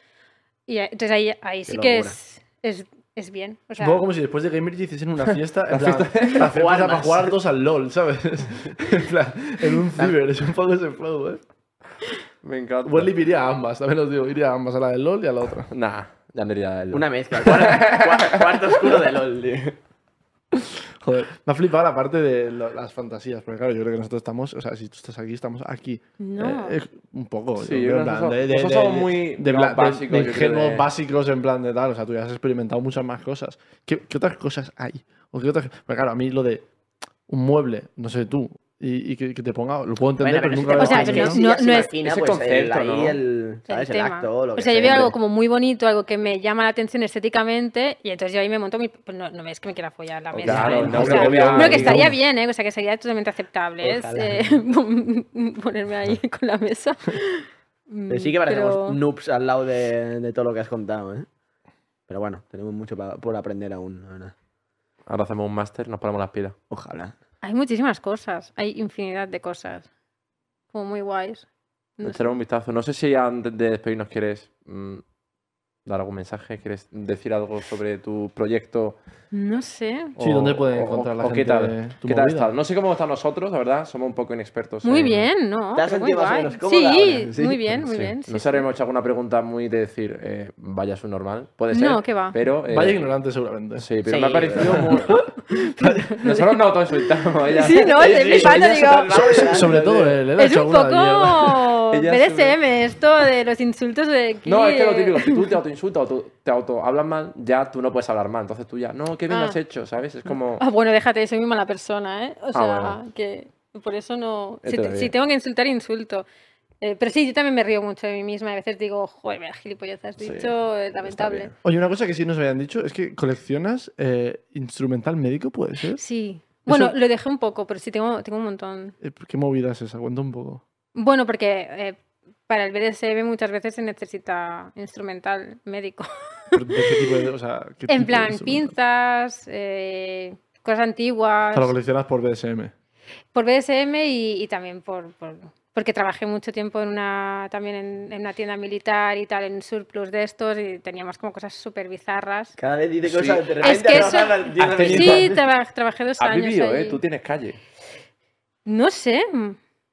Y eh, entonces ahí, ahí sí que es, es, es bien. O Es sea, un poco como si después de Gamer hiciesen una <laughs> fiesta, en La plan, fiesta <laughs> Jugar para jugar todos al LOL, ¿sabes? <laughs> en plan, en un ciber, es un poco ese flow, ¿eh? Me encanta. Wesley iría a ambas, también os digo, iría a ambas, a la del LOL y a la otra. Nah, ya no iría a él. Una mezcla. Cuarto, cua- cuarto oscuro de LOL, tío. Joder, <laughs> me ha flipado la parte de lo- las fantasías, porque claro, yo creo que nosotros estamos, o sea, si tú estás aquí, estamos aquí. No. Eh, es un poco, Sí, yo yo creo, en plan, de, de, de- somos muy, de, básicos, ingenuos de- básicos en plan de tal, o sea, tú ya has experimentado muchas más cosas. ¿Qué, qué otras cosas hay? ¿O qué otras... Porque claro, a mí lo de un mueble, no sé tú, y, y que, que te ponga, lo puedo entender, Bueno, pero, pero nunca es lo que O sea, he es no- es- ese pues, el- concepto, ahí ¿no? el, ¿sabes? el, tema. acto, lo o que sea, yo veo algo como muy bonito, algo que me llama la atención estéticamente, y entonces yo ahí me monto mi. Pues no, no ves que me quiera follar la mesa. Claro, ¿eh? no, O sea, bueno, que estaría bien, ¿eh? O sea, que sería totalmente aceptable. Es, Ojalá. eh, <laughs> ponerme ahí con la mesa. Pero sí que parecemos Pero- noobs al lado de, de todo lo que has contado, ¿eh? Pero bueno, tenemos mucho pa- por aprender aún, la verdad. Ahora hacemos un máster, nos ponemos las pilas. Ojalá. Hay muchísimas cosas, hay infinidad de cosas. Como muy guays. No un vistazo. No sé si antes de despedirnos quieres mm, dar algún mensaje, quieres decir algo sobre tu proyecto. No sé. Sí, ¿dónde puede o- encontrar la o qué gente tal? tu ¿Qué tal está? No sé cómo están nosotros, la verdad, somos un poco inexpertos. Muy en- bien, ¿no? ¿Te has sentido más o menos cómoda Sí? Sí. muy bien, muy Sí. bien. sí, no hemos hecho alguna pregunta muy de decir, eh, vaya su normal. Puede ser. No, que va. Pero, eh, Vaya ignorante seguramente. Sí, pero Sí, me ha parecido muy. Nosotros <laughs> nos autoinsultamos. Ella... Sí, no, ella se digo. Sobre todo él, él ha Es hecho un poco. Como Ella BDSM, esto de los insultos de aquí. No, es que lo eh. típico, si tú te autoinsultas o tú te auto hablas mal, ya tú no puedes hablar mal. Entonces tú ya, no, qué bien Ah. has hecho, ¿sabes? Es como. Ah, bueno, déjate, soy muy mala persona, ¿eh? O sea, Ah, bueno. que por eso no... Si, te- si tengo que insultar, insulto. Eh, pero sí, yo también me río mucho de mí misma. A veces digo, joder, vaya gilipollas has Sí, dicho, es está lamentable. Oye, una cosa que sí nos habían dicho es que coleccionas eh, instrumental médico, ¿puede ser? Sí. Bueno, Eso- lo dejé un poco, pero sí tengo, tengo un montón. Eh, ¿Qué movida es esa? Cuenta un poco. Bueno, porque eh, para el BDSM muchas veces se necesita instrumental médico. <laughs> ¿Pero ¿De qué tipo de.? O sea, ¿qué En de plan, instrumental? pinzas, eh, cosas antiguas. sea, lo coleccionas por BSM. Por BDSM y, y también por, por- porque trabajé mucho tiempo en una también en, en una tienda militar y tal, en surplus de estos y teníamos como cosas súper bizarras. Cada vez dice Sí. cosas de Es repente. que ahora eso- la tienda Has tenido- militar. Sí, traba- trabajé dos Has años vivido, ¿eh? allí. Tú tienes calle. No sé,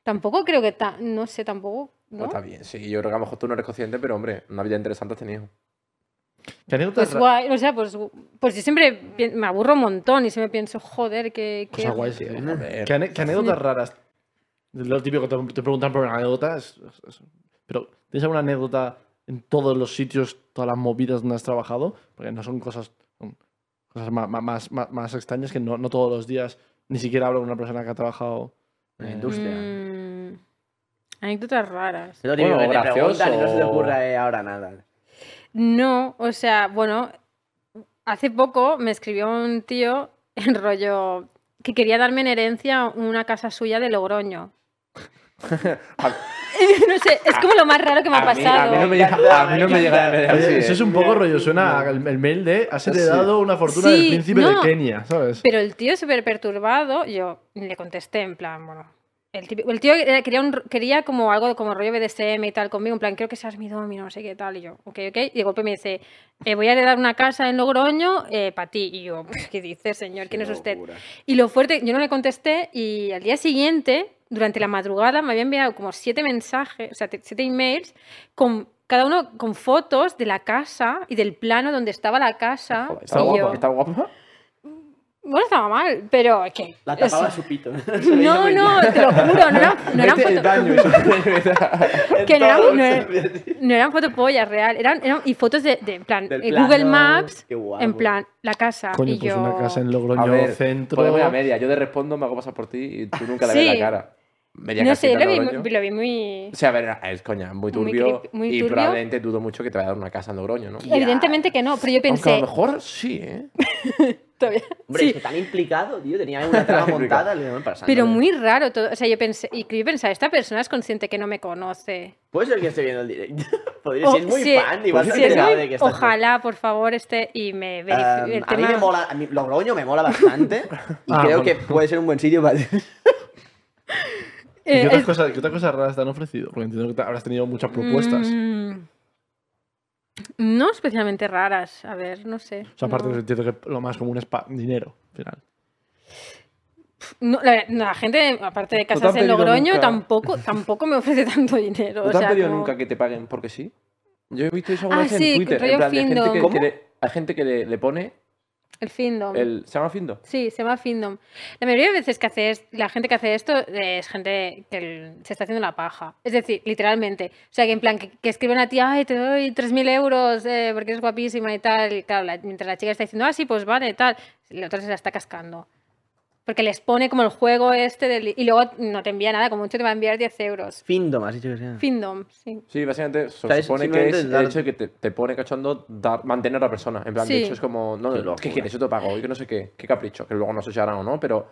tampoco creo que ta- no sé tampoco, Pues ¿no? está bien, sí. Yo creo que a lo mejor tú no eres consciente, pero hombre, una vida interesante has tenido. ¿Qué anécdotas Pues guay, o sea, pues, pues yo siempre me aburro un montón y siempre pienso, joder, que... Cosa guay, sí. <laughs> joder. ¿Qué, qué anécdotas raras? Lo típico que te, preguntan por una anécdota. es- es- es- Pero, ¿tienes alguna anécdota en todos los sitios, todas las movidas donde has trabajado? Porque no son cosas, son cosas ma- más, más, más extrañas que no, no todos los días ni siquiera hablo con una persona que ha trabajado. En la industria. Mm, anécdotas raras. Es lo típico Bueno, que te preguntan y no se te ocurre ahora nada. No, o sea, bueno, hace poco me escribió un tío <laughs> en rollo que quería darme en herencia una casa suya de Logroño. <laughs> <laughs> A, no sé, es como lo más raro que me ha a mí, a pasado. mí no me llega, a mí no me llega Oye, así, eso es un poco rollo, suena el, el mail de has heredado una fortuna Sí, del príncipe no. de Kenia, ¿sabes? Pero el tío súper perturbado, yo le contesté en plan, bueno, el, típico- el tío eh, quería, un- quería como algo de- como rollo BDSM y tal conmigo, en plan, quiero que seas mi domino, no sé qué tal, y yo, ok, ok, y de golpe me dice, eh, voy a heredar una casa en Logroño para ti, y yo, <laughs> ¿qué dice, señor? ¿Quién es usted? locura. Y lo fuerte, yo no le contesté y al día siguiente, durante la madrugada, me había enviado como siete mensajes, o sea, te- siete emails, con cada uno con fotos de la casa y del plano donde estaba la casa. Joder, Está yo- guapa, está guapa. Bueno, estaba mal, pero que... La es- tapaba su pito. <laughs> No, no, te lo juro, no, era- no eran fotos... <laughs> Que no eran, <laughs> no, eran, no eran fotopollas real, eran, eran y fotos de, de, en plan, Del eh, Google plano, Maps, qué guapo. en plan, la casa. Coño, y pues yo... una casa en Logroño A ver, centro. podemos ir a media. Yo te respondo, me hago pasar por ti y tú nunca le Sí. ves la cara. Media No sé, lo vi, muy- lo vi muy... O sea, a ver, es coña, muy turbio. muy y probablemente dudo mucho que te vaya a dar una casa en Logroño, ¿no? Evidentemente que no, pero yo Aunque a pensé... lo mejor sí, ¿eh? <laughs> todavía- Hombre, sí, es que tan implicado, tío. Tenía una <laughs> trama montada. le pero muy raro todo. O sea, yo pensé, y yo pensaba, esta persona es consciente que no me conoce. Puede ser que esté viendo el directo. <laughs> Podría, O- si es muy si- fan, igual se si ha es enterado muy- de que está. Ojalá, por favor, esté y me Um, el a mí me mola, a mí Logroño me mola bastante y Ah, creo bueno. que puede ser un buen sitio para... ¿Y Eh, ¿Qué, otras es- cosas, ¿Qué otras cosas raras te han ofrecido? Porque entiendo que te- habrás tenido muchas propuestas. Mm, no especialmente raras, a ver, no sé. O sea, aparte no. entiendo que lo más común es pa- dinero, al final. No, la, la gente, aparte de casas en Logroño, nunca- tampoco, tampoco me ofrece tanto dinero. ¿No o te han pedido como- nunca que te paguen porque sí? Yo he visto eso alguna Ah, vez sí, en Twitter. rollo En plan, de gente Findom. que, ¿Cómo? que le- hay gente que le, le pone El Findom. el. ¿Se llama Findo? Sí, se llama Findom. La mayoría de veces que hace es- la gente que hace esto es gente que se está haciendo la paja. Es decir, literalmente. O sea, que en plan, que, que escriben a ti, ay, te doy 3.000 euros eh, porque eres guapísima y tal. Y claro, la- mientras la chica está diciendo, ah, sí, pues vale, tal. La otra se la está cascando. Porque les pone como el juego este del- y luego no te envía nada, como mucho te va a enviar 10 euros. Findom, has dicho que sea. Findom, sí. Sí, básicamente se O sea, supone que es dar- el hecho de que te, te pone cachondo dar, mantener a la persona. En plan, Sí. de hecho, es como, no, Qué ¿qué, quieres? Yo te pago. Y que no sé qué, qué capricho. Que luego no sé si harán o no, pero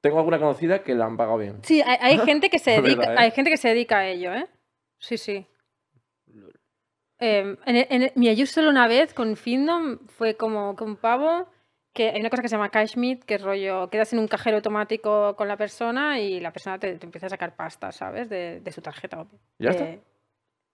tengo alguna conocida que la han pagado bien. Sí, hay, hay <laughs> gente que se dedica, verdad, ¿eh? hay gente que se dedica a ello, ¿eh? Sí, sí. Eh, en, en- mira, yo solo una vez con Findom fue como que un pavo que hay una cosa que se llama Cashmeet, que es rollo, quedas en un cajero automático con la persona y la persona te, te empieza a sacar pasta, ¿sabes? De, de su tarjeta. obvio. ¿Ya está? Eh,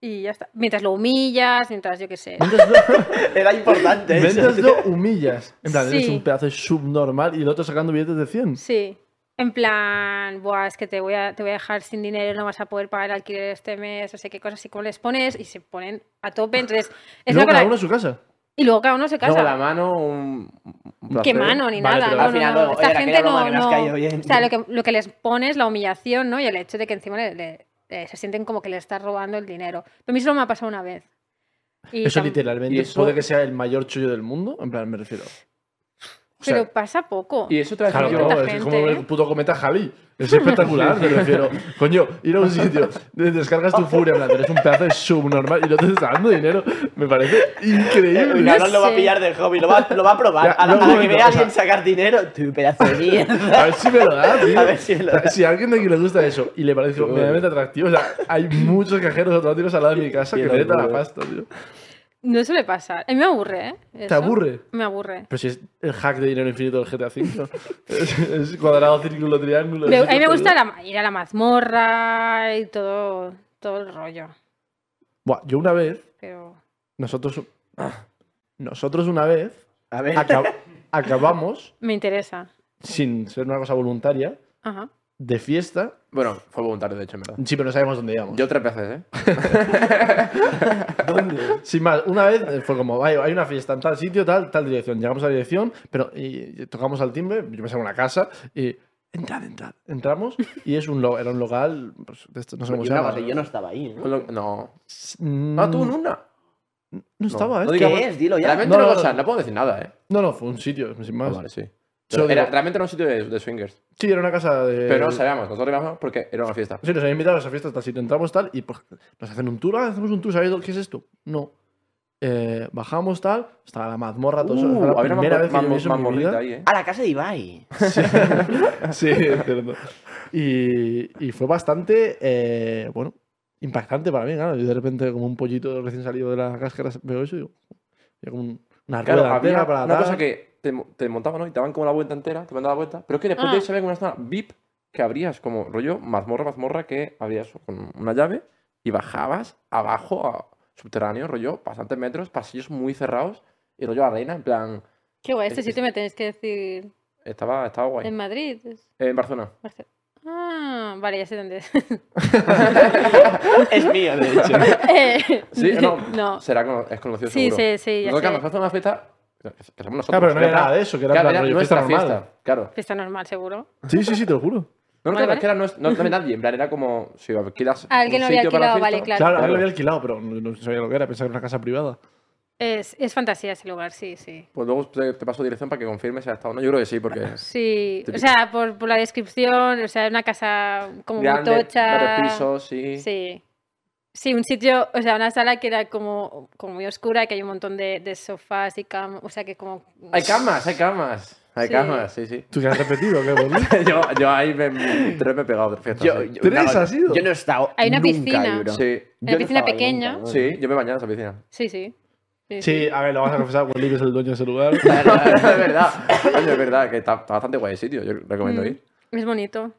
Y ya está. Mientras lo humillas, mientras yo qué sé. <laughs> Era importante eso. Mientras lo humillas. En plan, eres Sí. un pedazo de subnormal y el otro sacando billetes de 100. Sí. En plan, Buah, es que te voy, a, te voy a dejar sin dinero, no vas a poder pagar el alquiler este mes, no sé qué cosas, así como les pones y se ponen a tope. Entonces, Y es luego una cada cosa- uno a su casa. Y luego cada uno se casa. Luego la mano, un. un ¿Qué mano ni Vale, nada? pero no, al final no, no. luego, Esta oye, gente no. no- caído bien. O sea, lo que, lo que les pone es la humillación, ¿no? Y el hecho de que encima le- le- eh, se sienten como que le estás robando el dinero. Pero a mí solo me ha pasado una vez. Y Eso tam- literalmente y eso- puede que sea el mayor chollo del mundo. En plan, me refiero. O sea, Pero pasa poco. Y eso a Claro, no, yo. es gente, como ¿eh? el puto cometa Halley. Es espectacular, <laughs> me refiero. Coño, ir a un sitio, de- descargas tu furia, plan, eres un pedazo de subnormal y no te está dando dinero. Me parece increíble. El cabrón lo va a pillar del hobby, lo va, lo va a probar. Ya, a la, no, a la que vea a alguien sacar dinero, tu pedazo de mierda. <laughs> A ver si me lo da, <laughs> tío. A ver si me lo da. Si a alguien de aquí le gusta eso y le parece medianamente atractivo, o sea, hay muchos cajeros automáticos al lado de mi casa que neta la pasta, tío. No suele pasar. A mí me aburre, ¿eh? ¿Te aburre? Me aburre. Pero si es el hack de dinero infinito del GTA V. <laughs> es, es cuadrado, círculo, triángulo. A mí me gusta la- ir a la mazmorra y todo, todo el rollo. Buah, yo una vez, Pero. nosotros. Nosotros una vez A ver. acab- acabamos, <laughs> Me interesa. sin ser una cosa voluntaria, Ajá. De fiesta. Bueno, fue voluntario, de hecho, en verdad. Sí, pero no sabemos dónde íbamos. Yo tres veces, ¿eh? <laughs> Sin más, una vez eh, fue como, hay, hay una fiesta en tal sitio, tal, tal dirección. Llegamos a la dirección, pero y, y tocamos al timbre, yo pensaba en una casa, y entrad, entrad. Entramos y es un lo- era un local, pues, de esto, no sé cómo Yo, se una llama. cosa, yo no estaba ahí. ¿no? No. Mm, Ah, tú en una. No estaba, No ¿eh? digamos- ¿Qué es? Dilo ya. Realmente No, no, no, no. no puedo decir nada, ¿eh? No, no, fue un sitio, sin Ah, más. vale, sí. Solo Era- digo- realmente era un sitio de, de swingers. Sí, era una casa de. Pero no sabíamos, nosotros íbamos porque era una fiesta. Sí, nos habían invitado a esa fiesta hasta el sitio. Entramos tal y pues nos hacen un tour. Ah, hacemos un tour. ¿Sabéis qué es esto? No. Eh, bajamos tal, estaba la mazmorra, todo eso. Uh, Fue la había una primera vez que yo vi mamor- eso en mi vida. ahí, ¿eh? A la casa de Ibai. <laughs> Sí, es cierto. Y, y fue bastante, eh, bueno, impactante para mí, claro. Yo de repente, como un pollito recién salido de la cáscara, veo eso y digo, había como un- una Claro, rueda había entera para una tal. cosa que te, te montaban, ¿no? Y te daban como la vuelta entera, te mandaban la vuelta. Pero es que después de Ah. ahí se ven una zona VIP que abrías como rollo mazmorra, mazmorra, que abrías con una llave y bajabas abajo a subterráneo, rollo, bastantes metros, pasillos muy cerrados y rollo arena, en plan, Qué guay, este Es- sitio me tenéis que decir. estaba, estaba guay. En Madrid. es- En Barcelona. Barce- Ah, vale, ya sé dónde es. <laughs> Es mío, de hecho. <laughs> Eh, Sí, no, <laughs> no. Será es conocido Sí, seguro. sí, sí, ya Nosotros, claro, sé. nos hace una fiesta que somos nosotros. Claro, pero no era nada de eso, que era claro, plan rollo nuestra fiesta normal. fiesta, claro. Fiesta normal, seguro. Sí, sí, sí, te lo juro. No, no, Vale, es que era, no, es- no nadie, en plan, era como si alquilas Alguien un lo había alquilado, vale, claro. Claro, Claro. algo había alquilado, pero no, sabía lo que era. Pensaba que era una casa privada. Es, es fantasía ese lugar, sí, sí. Pues luego te, te paso dirección para que confirmes si ha estado o no. Yo creo que sí, porque <laughs> Sí, o sea, por, por la descripción, o sea, una casa como muy grande, tocha. varios pisos, sí. Sí. Sí, un sitio, o sea, una sala que era como, como muy oscura, que hay un montón de, de sofás y camas, o sea, que como... Hay camas, hay camas. Hay Sí. camas, sí, sí. ¿Tú que has repetido? ¿Qué, <laughs> yo, yo ahí me, tres me he pegado tres fiestas. Yo, ¿Tres no, has ido? Yo no he estado. Hay una nunca piscina. bro. Sí, Yo Una no piscina pequeña. nunca, sí, yo me he bañado en esa piscina. Sí, sí. Sí, Sí, a ver, lo vas a confesar. Willy es el dueño de ese lugar. <laughs> es verdad, es verdad, que está, está bastante guay el sitio. Yo recomiendo Mm. ir. Es bonito.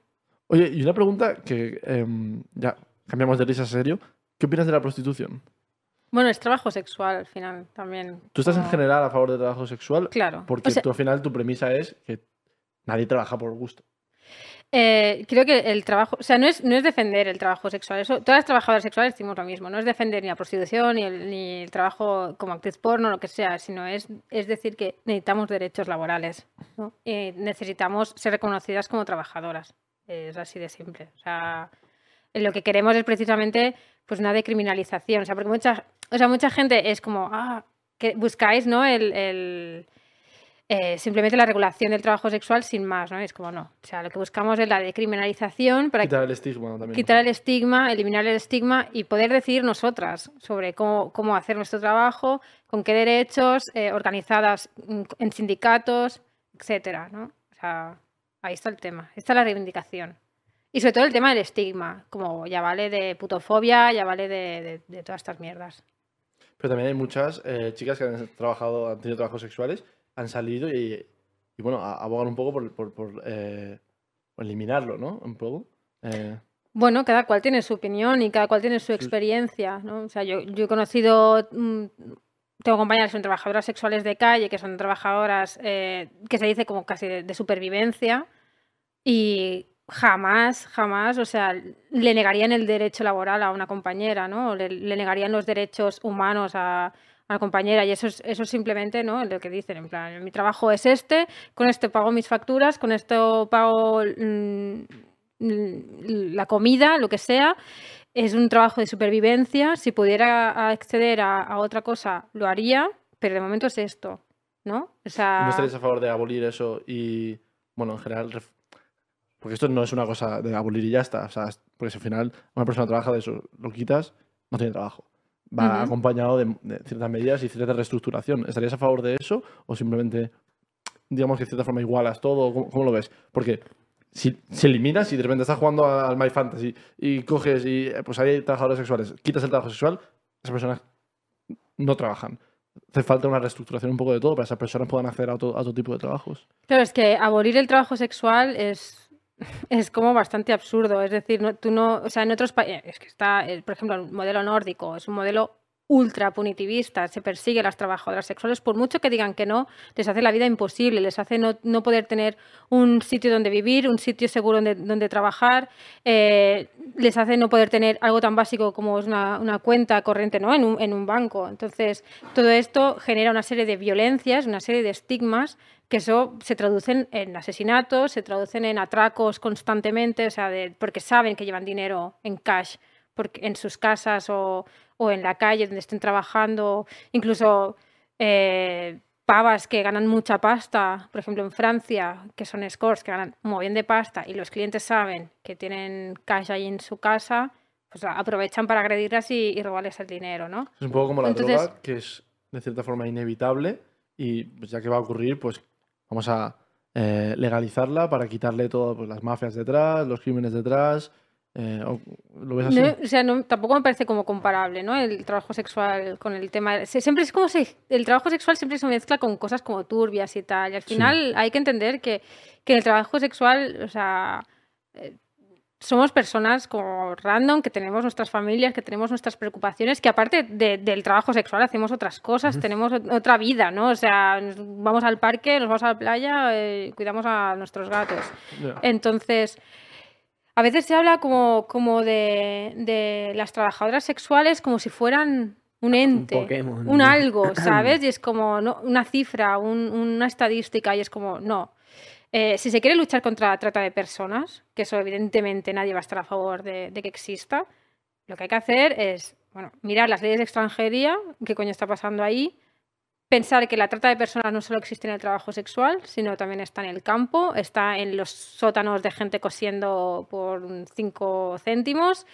Oye, y una pregunta que em, ya cambiamos de risa a serio. ¿Qué opinas de la prostitución? Bueno, es trabajo sexual al final también. ¿Tú estás en general a favor del trabajo sexual? Claro. Porque O sea, tú al final tu premisa es que nadie trabaja por gusto. Eh, creo que el trabajo, o sea, no es, no es defender el trabajo sexual. Eso, todas las trabajadoras sexuales decimos lo mismo. No es defender ni la prostitución, ni el, ni el trabajo como actriz porno, lo que sea, sino es, es decir que necesitamos derechos laborales. ¿no? Eh, necesitamos ser reconocidas como trabajadoras. Es así de simple. O sea, lo que queremos es precisamente pues una decriminalización. O sea, porque mucha, o sea, mucha gente es como, ah, que buscáis, ¿no? El, el- eh, simplemente la regulación del trabajo sexual sin más, ¿no? Es como no. O sea, lo que buscamos es la decriminalización para Quitar el estigma también. quitar el estigma, eliminar el estigma y poder decidir nosotras sobre cómo, cómo hacer nuestro trabajo, con qué derechos, eh, organizadas en sindicatos, etcétera, ¿no? O sea, ahí está el tema, ahí está la reivindicación. Y sobre todo el tema del estigma, como ya vale de putofobia, ya vale de, de- de todas estas mierdas. Pero también hay muchas eh, chicas que han trabajado, han tenido trabajos sexuales, han salido y, y, bueno, a- abogan un poco por, por- por, eh, por eliminarlo, ¿no? Un poco. Eh, Bueno, cada cual tiene su opinión y cada cual tiene su experiencia, ¿no? O sea, yo, yo he conocido, mm, tengo compañeras que son trabajadoras sexuales de calle, que son trabajadoras eh, que se dice como casi de, de supervivencia y jamás, jamás, o sea, le negarían el derecho laboral a una compañera, ¿no? Le, le negarían los derechos humanos a, a una compañera y eso es, eso es simplemente, ¿no? Lo que dicen, en plan, mi trabajo es este, con esto pago mis facturas, con esto pago mm, la comida, lo que sea, es un trabajo de supervivencia. Si pudiera acceder a, otra cosa, lo haría, pero de momento es esto, ¿no? O sea, ¿No estarías a favor de abolir eso y, bueno, en general, porque esto no es una cosa de abolir y ya está, o sea, porque si al final una persona trabaja de eso, lo quitas, no tiene trabajo. Va Ujú. acompañado de, de ciertas medidas y cierta reestructuración. ¿Estarías a favor de eso o simplemente, digamos que de cierta forma igualas todo? ¿Cómo, cómo lo ves? Porque si, si eliminas y de repente estás jugando al My Fantasy y coges y eh, pues hay trabajadores sexuales, quitas el trabajo sexual, esas personas no trabajan. Hace falta una reestructuración un poco de todo para que esas personas puedan acceder a otro, a otro tipo de trabajos. Claro, es que abolir el trabajo sexual es, es como bastante absurdo. Es decir, no, tú no, o sea, en otros países, es que está, eh, por ejemplo, el modelo nórdico, es un modelo ultra punitivista, se persigue a las trabajadoras sexuales, por mucho que digan que no, les hace la vida imposible, les hace no, no poder tener un sitio donde vivir, un sitio seguro donde, donde trabajar, eh, les hace no poder tener algo tan básico como es una, una cuenta corriente ¿no? en, un, en un banco. Entonces, todo esto genera una serie de violencias, una serie de estigmas que eso se traducen en asesinatos, se traducen en atracos constantemente, o sea, de- porque saben que llevan dinero en cash en sus casas o, o en la calle donde estén trabajando, incluso eh, pavas que ganan mucha pasta, por ejemplo en Francia, que son scores que ganan muy bien de pasta y los clientes saben que tienen cash ahí en su casa, pues aprovechan para agredirlas y, y robarles el dinero, ¿no? Es un poco como la Entonces- droga, que es de cierta forma inevitable y pues, ya que va a ocurrir, pues vamos a eh, legalizarla para quitarle todas pues, las mafias detrás, los crímenes detrás. Eh, o- ¿Lo ves así? No, o sea, no- tampoco me parece como comparable, ¿no? El trabajo sexual con el tema. se- Siempre es como si el trabajo sexual siempre se mezcla con cosas como turbias y tal. Y al Sí. final hay que entender que, que el trabajo sexual, o sea, eh, somos personas como random, que tenemos nuestras familias, que tenemos nuestras preocupaciones, que aparte de- del trabajo sexual hacemos otras cosas, tenemos ot- otra vida, ¿no? O sea, vamos al parque, nos vamos a la playa, eh, cuidamos a nuestros gatos. Ya. Entonces, a veces se habla como, como de, de las trabajadoras sexuales como si fueran un ente, Pokémon. un algo, <clears throat> ¿sabes? Y es como no, una cifra, un- una estadística, y es como, no. Eh, si se quiere luchar contra la trata de personas, que eso evidentemente nadie va a estar a favor de, de que exista, lo que hay que hacer es, bueno, mirar las leyes de extranjería, qué coño está pasando ahí, pensar que la trata de personas no solo existe en el trabajo sexual, sino también está en el campo, está en los sótanos de gente cosiendo por cinco céntimos,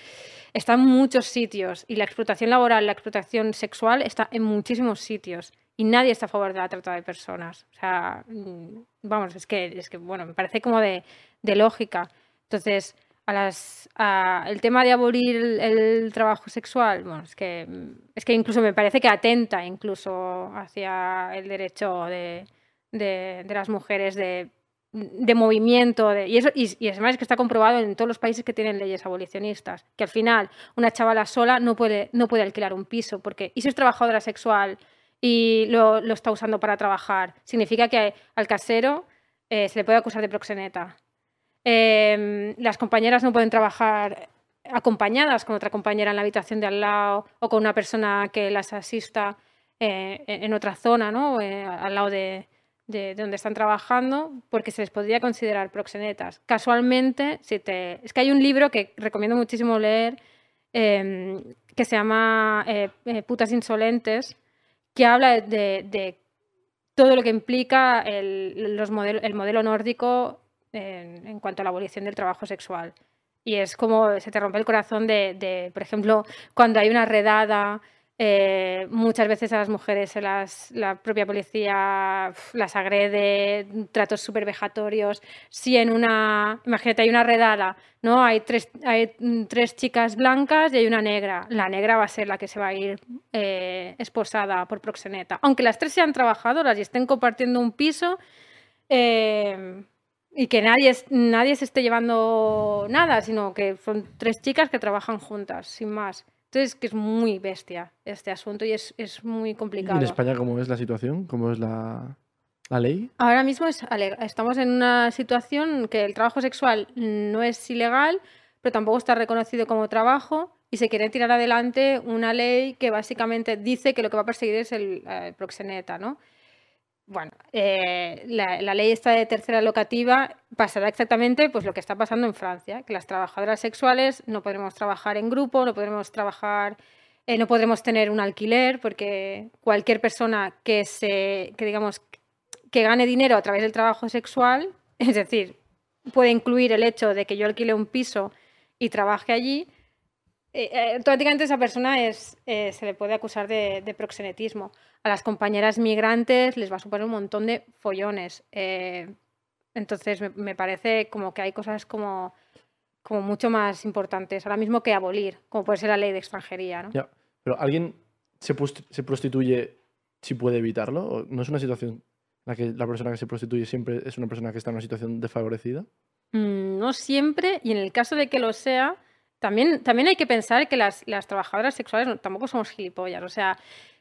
está en muchos sitios y la explotación laboral, la explotación sexual está en muchísimos sitios y nadie está a favor de la trata de personas. O sea, mm, vamos, es que, es que bueno, me parece como de, de lógica. Entonces, a las, a- el tema de abolir el, el trabajo sexual, bueno, es que, es que incluso me parece que atenta incluso hacia el derecho de, de- de las mujeres de, de movimiento. de- y, eso, y, y además es que está comprobado en todos los países que tienen leyes abolicionistas, que al final una chavala sola no puede, no puede alquilar un piso, porque y si es trabajadora sexual y lo, lo está usando para trabajar, significa que al casero eh, se le puede acusar de proxeneta. Eh, las compañeras no pueden trabajar acompañadas con otra compañera en la habitación de al lado o con una persona que las asista eh, en otra zona, ¿no? Eh, al lado de, de- de donde están trabajando, porque se les podría considerar proxenetas. Casualmente, si te... es que hay un libro que recomiendo muchísimo leer eh, que se llama eh, Putas Insolentes, que habla de, todo lo que implica el, los el modelo nórdico en, cuanto a la abolición del trabajo sexual. Y es como se te rompe el corazón de, por ejemplo, cuando hay una redada, eh, muchas veces a las mujeres las, la propia policía las agrede, tratos súper vejatorios. Si en una, imagínate, hay una redada, ¿no? Hay tres, hay mm, tres chicas blancas y hay una negra. La negra va a ser la que se va a ir eh, esposada por proxeneta. Aunque las tres sean trabajadoras y estén compartiendo un piso, eh, y que nadie, nadie se esté llevando nada, sino que son tres chicas que trabajan juntas, sin más. Entonces, que es muy bestia este asunto y es, es muy ¿Y complicado. en España cómo es la situación? ¿Cómo es la, la ley? Ahora mismo es estamos en una situación que el trabajo sexual no es ilegal, pero tampoco está reconocido como trabajo y se quiere tirar adelante una ley que básicamente dice que lo que va a perseguir es el eh, proxeneta, ¿no? Bueno, eh, la, la ley esta de tercera locativa pasará exactamente pues lo que está pasando en Francia, que las trabajadoras sexuales no podremos trabajar en grupo, no podremos trabajar, eh, no podremos tener un alquiler, porque cualquier persona que se, que digamos, que gane dinero a través del trabajo sexual, <laughs> es decir, puede incluir el hecho de que yo alquile un piso y trabaje allí, eh, eh, automáticamente esa persona es, eh, se le puede acusar de, de proxenetismo. A las compañeras migrantes les va a suponer un montón de follones. eh, entonces me, me parece como que hay cosas como, como mucho más importantes ahora mismo que abolir, como puede ser la ley de extranjería. ¿no? Ya. Pero ¿alguien se, se prostituye si puede evitarlo? ¿O ¿No es una situación en la que la persona que se prostituye siempre es una persona que está en una situación desfavorecida? Mm, No siempre, y en el caso de que lo sea, también, también hay que pensar que las, las trabajadoras sexuales tampoco somos gilipollas. O sea,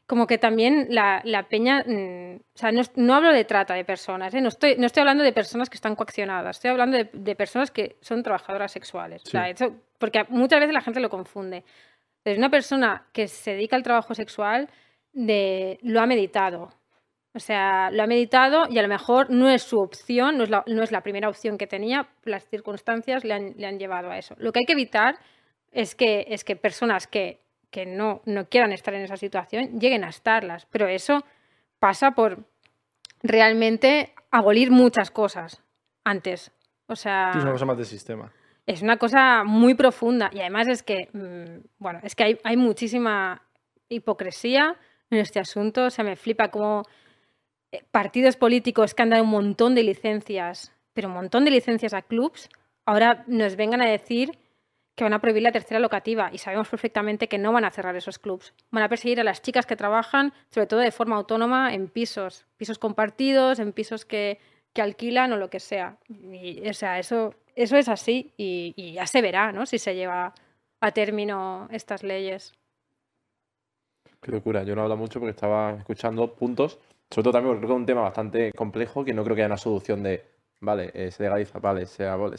como que también la, la peña. mm, o sea, no, hablo de trata de personas, ¿eh? no, estoy, no estoy hablando de personas que están coaccionadas, estoy hablando de, de personas que son trabajadoras sexuales. O sea, Sí. eso- porque muchas veces la gente lo confunde. Es una persona que se dedica al trabajo sexual, de, lo ha meditado. O sea, lo ha meditado y a lo mejor no es su opción, no es la, no es la primera opción que tenía, las circunstancias le han, le han llevado a eso. Lo que hay que evitar es que, es que personas que, que no, no quieran estar en esa situación lleguen a estarlas, pero eso pasa por realmente abolir muchas cosas antes. O sea, es una cosa más de sistema. es una cosa muy profunda y además es que, mm, bueno, es que hay, hay muchísima hipocresía en este asunto. O sea, me flipa como eh, partidos políticos que han dado un montón de licencias, pero un montón de licencias a clubs, ahora nos vengan a decir que van a prohibir la tercera locativa y sabemos perfectamente que no van a cerrar esos clubs. Van a perseguir a las chicas que trabajan, sobre todo de forma autónoma, en pisos, pisos compartidos, en pisos que, que alquilan o lo que sea. Y, o sea, eso, eso es así y, ya se verá, ¿no? Si se lleva a término estas leyes. Qué locura, yo no hablo mucho porque estaba escuchando puntos, sobre todo también porque creo que es un tema bastante complejo que no creo que haya una solución de, vale, eh, se legaliza, vale, se abole,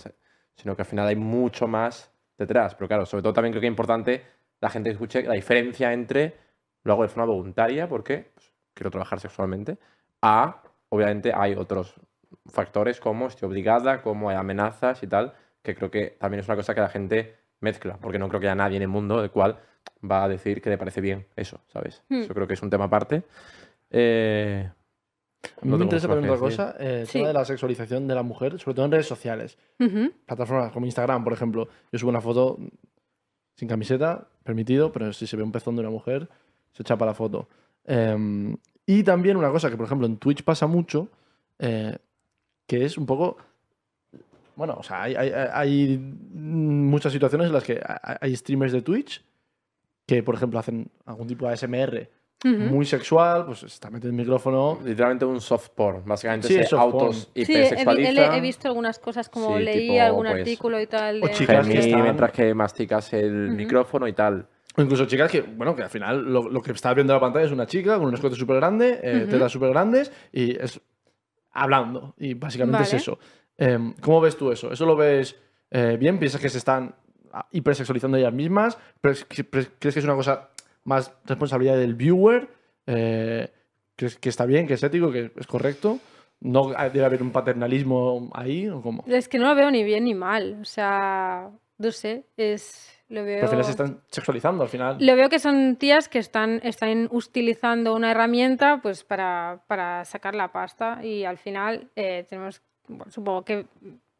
sino que al final hay mucho más detrás. Pero claro, sobre todo también creo que es importante la gente que escuche la diferencia entre lo hago de forma voluntaria porque pues, quiero trabajar sexualmente, a, obviamente, hay otros factores como estoy obligada, como hay amenazas y tal, que creo que también es una cosa que la gente mezcla, porque no creo que haya nadie en el mundo el cual va a decir que le parece bien eso, ¿sabes? Hmm. Eso creo que es un tema aparte. Eh, A mí No me interesa también otra cosa, eh, el Sí. tema de la sexualización de la mujer, sobre todo en redes sociales. Plataformas como Instagram, por ejemplo. Yo subo una foto sin camiseta, permitido, pero si se ve un pezón de una mujer, se chapa la foto. Em, y también una cosa que, por ejemplo, en Twitch pasa mucho, eh, que es un poco... Bueno, o sea, hay, hay- hay muchas situaciones en las que hay hay streamers de Twitch que, por ejemplo, hacen algún tipo de ASMR Muy sexual, pues está metiendo el micrófono. literalmente un soft porn, básicamente Sí, se autos Sí, he, he- hipersexualiza. he visto algunas cosas como Sí, leí tipo, algún pues, artículo y tal. o chicas que están- mientras que masticas el micrófono y tal. O incluso chicas que, bueno, que al final lo, lo que estás viendo en la pantalla es una chica con un escote súper grande, eh, tetas súper grandes y es hablando. Y básicamente es eso. Em, ¿Cómo ves tú eso? ¿Eso lo ves eh, bien? ¿Piensas que se están ah, hipersexualizando ellas mismas? ¿Crees que crees que es una cosa más responsabilidad del viewer? Eh, ¿Crees que está bien, que es ético, que es correcto? ¿No debe haber un paternalismo ahí o cómo? Es que no lo veo ni bien ni mal. O sea, no sé, es. Lo veo. Pero al final se están sexualizando, al final. Lo veo que son tías que están, están utilizando una herramienta pues para, para sacar la pasta y al final eh, tenemos, bueno, supongo que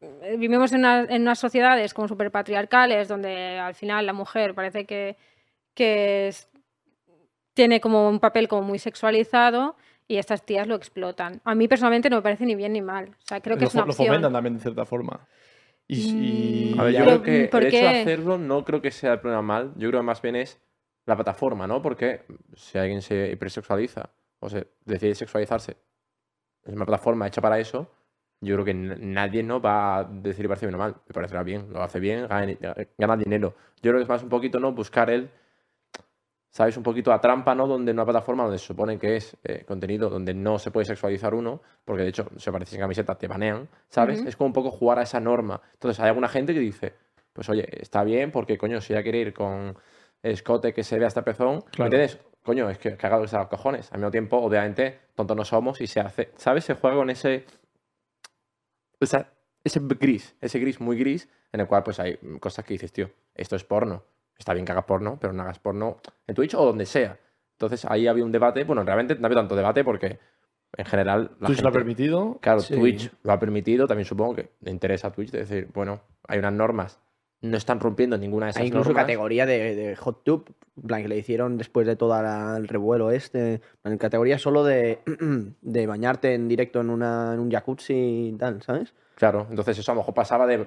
eh, vivimos en, una- en unas sociedades como súper patriarcales donde al final la mujer parece que, que es- tiene como un papel como muy sexualizado y estas tías lo explotan. A mí personalmente no me parece ni bien ni mal. O sea, creo que lo, es una lo opción. fomentan también de cierta forma. Y, y- Mm, A ver, yo ya- creo que ¿por el hecho de hacerlo no creo que sea el problema mal. Yo creo que más bien es la plataforma, ¿no? Porque si alguien se hipersexualiza o se decide sexualizarse, es una plataforma hecha para eso, yo creo que nadie no va a decir parece bien o mal. Me parecerá bien, lo hace bien, gana, gana dinero. Yo creo que es más un poquito, ¿no? Buscar el, ¿sabes? Un poquito a trampa, ¿no? Donde una plataforma donde se supone que es eh, contenido donde no se puede sexualizar uno, porque de hecho, si apareces en camiseta te banean, ¿sabes? Es como un poco jugar a esa norma. Entonces hay alguna gente que dice, pues oye, está bien porque coño, si ella quiere ir con escote que se vea hasta pezón, ¿me entiendes? coño, es que, que haga lo que sea los cojones. Al mismo tiempo, obviamente, tontos no somos y se hace, ¿sabes? Se juega con ese, o sea, ese gris, ese gris muy gris, en el cual pues hay cosas que dices, tío, esto es porno. Está bien que hagas porno, pero no hagas porno en Twitch o donde sea. Entonces ahí había un debate, bueno, realmente no había tanto debate porque en general la Twitch lo ha permitido. Claro, Sí. Twitch lo ha permitido, también supongo que le interesa a Twitch de decir, bueno, hay unas normas, no están rompiendo ninguna de esas Hay incluso normas. categoría de, de hot tub, en plan que le hicieron después de todo el revuelo este, en categoría solo de, <clears throat> de bañarte en directo en, una, en un jacuzzi y tal, ¿sabes? Claro, entonces eso a lo mejor pasaba de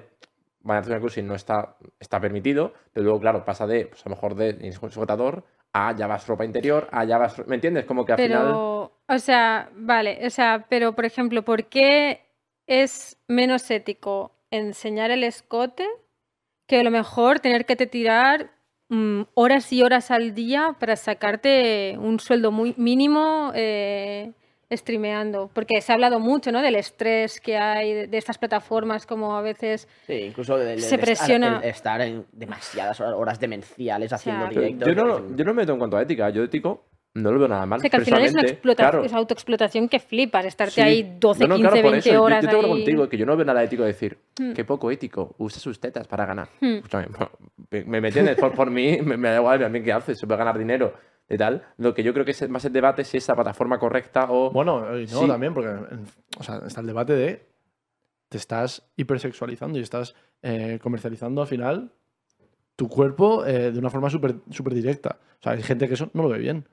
bañarte en jacuzzi no está, está permitido, pero luego, claro, pasa de, pues a lo mejor de sujetador a ya vas ropa interior, a ya vas... ¿Me entiendes? Como que al final... Pero, o sea, vale, o sea, pero por ejemplo, ¿por qué es menos ético enseñar el escote que a lo mejor tener que te tirar mm, horas y horas al día para sacarte un sueldo muy mínimo eh, streameando? Porque se ha hablado mucho, ¿no? Del estrés que hay de, de estas plataformas, como a veces Sí, incluso de, de- Se de presiona. Estar, el estar en demasiadas horas, horas demenciales haciendo Pero directos. yo, no, yo no me meto en cuanto a ética, yo ético no lo veo nada mal. O sea, que al final es una Claro, es autoexplotación que flipas, estarte sí. ahí 12, No, no, 15, claro, por 20 eso, yo- horas Yo, te hablo ahí. contigo, que yo no veo nada ético decir, Hmm. qué poco ético, usa sus tetas para ganar. Hmm. Escúchame, <laughs> me, me entiendes, por, por mí, me, me da igual, a mí qué hace, se puede ganar dinero y tal. Lo que yo creo que es más el debate es si es la plataforma correcta o... Bueno, y no Sí. también, porque o sea, está el debate de te estás hipersexualizando y estás eh, comercializando al final tu cuerpo eh, de una forma súper súper directa. O sea, hay gente que eso no lo ve bien.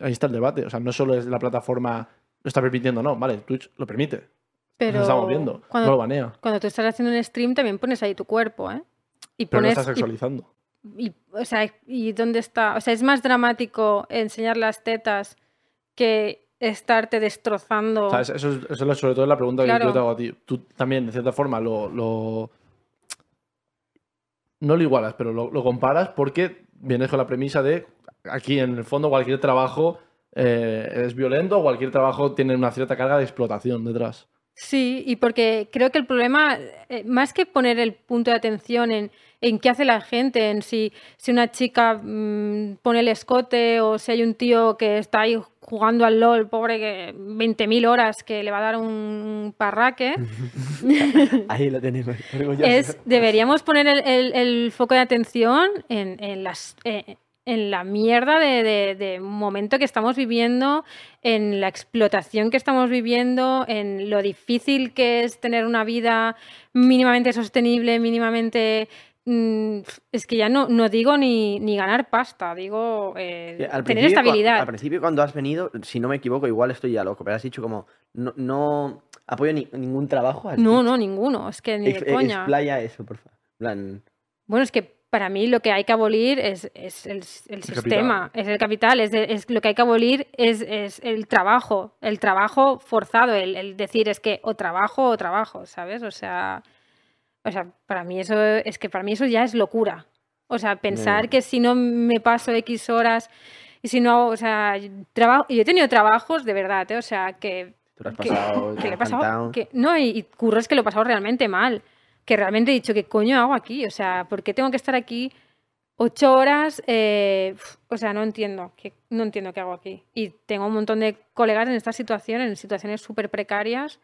Ahí está el debate. O sea, no solo es la plataforma lo está permitiendo, no. Vale, Twitch lo permite. Pero Lo estamos viendo. cuando, No lo banea. cuando tú estás haciendo un stream también pones ahí tu cuerpo, ¿eh? Y Pero no pones está y- sexualizando. Y, o sea, ¿y dónde está? O sea, es más dramático enseñar las tetas que estarte destrozando. Eso, es, eso es sobre todo la pregunta Claro. que yo te hago a ti. Tú también, de cierta forma, lo. lo- no lo igualas, pero lo, lo comparas porque vienes con la premisa de aquí en el fondo cualquier trabajo eh, es violento o cualquier trabajo tiene una cierta carga de explotación detrás. Sí, y porque creo que el problema, eh, más que poner el punto de atención en, en qué hace la gente, en si, si una chica mm, pone el escote o si hay un tío que está ahí jugando al LOL, pobre, que 20.000 horas, que le va a dar un parraque, <laughs> Ahí lo tenemos. es, deberíamos poner el, el- el foco de atención en, en las, eh, en la mierda de, de- de momento que estamos viviendo, en la explotación que estamos viviendo, en lo difícil que es tener una vida mínimamente sostenible, mínimamente... mm, Es que ya no, no digo ni, ni ganar pasta, digo eh, al tener estabilidad. Al principio, cuando has venido, si no me equivoco, igual estoy ya loco, pero has dicho como no, no apoyo ni- ningún trabajo. No, Twitch. no, ninguno, es que ni de coña. Explaya eso, por favor. Plan, Bueno, es que para mí lo que hay que abolir es, es el, el sistema, es el capital, es, es lo que hay que abolir es, es el trabajo, el trabajo forzado, el, el decir es que o trabajo o trabajo, ¿sabes? O sea, o sea, para mí eso es que para mí eso ya es locura. O sea, pensar que si no me paso X horas y si no, o sea, trabajo, yo he tenido trabajos de verdad, ¿eh? o sea, que tú lo has pasado. que le he pasado que no y, y curros que lo he pasado realmente mal que realmente he dicho qué coño hago aquí o sea por qué tengo que estar aquí ocho horas eh, o sea no entiendo que no entiendo qué hago aquí. Y tengo un montón de colegas en esta situación en situaciones súper precarias.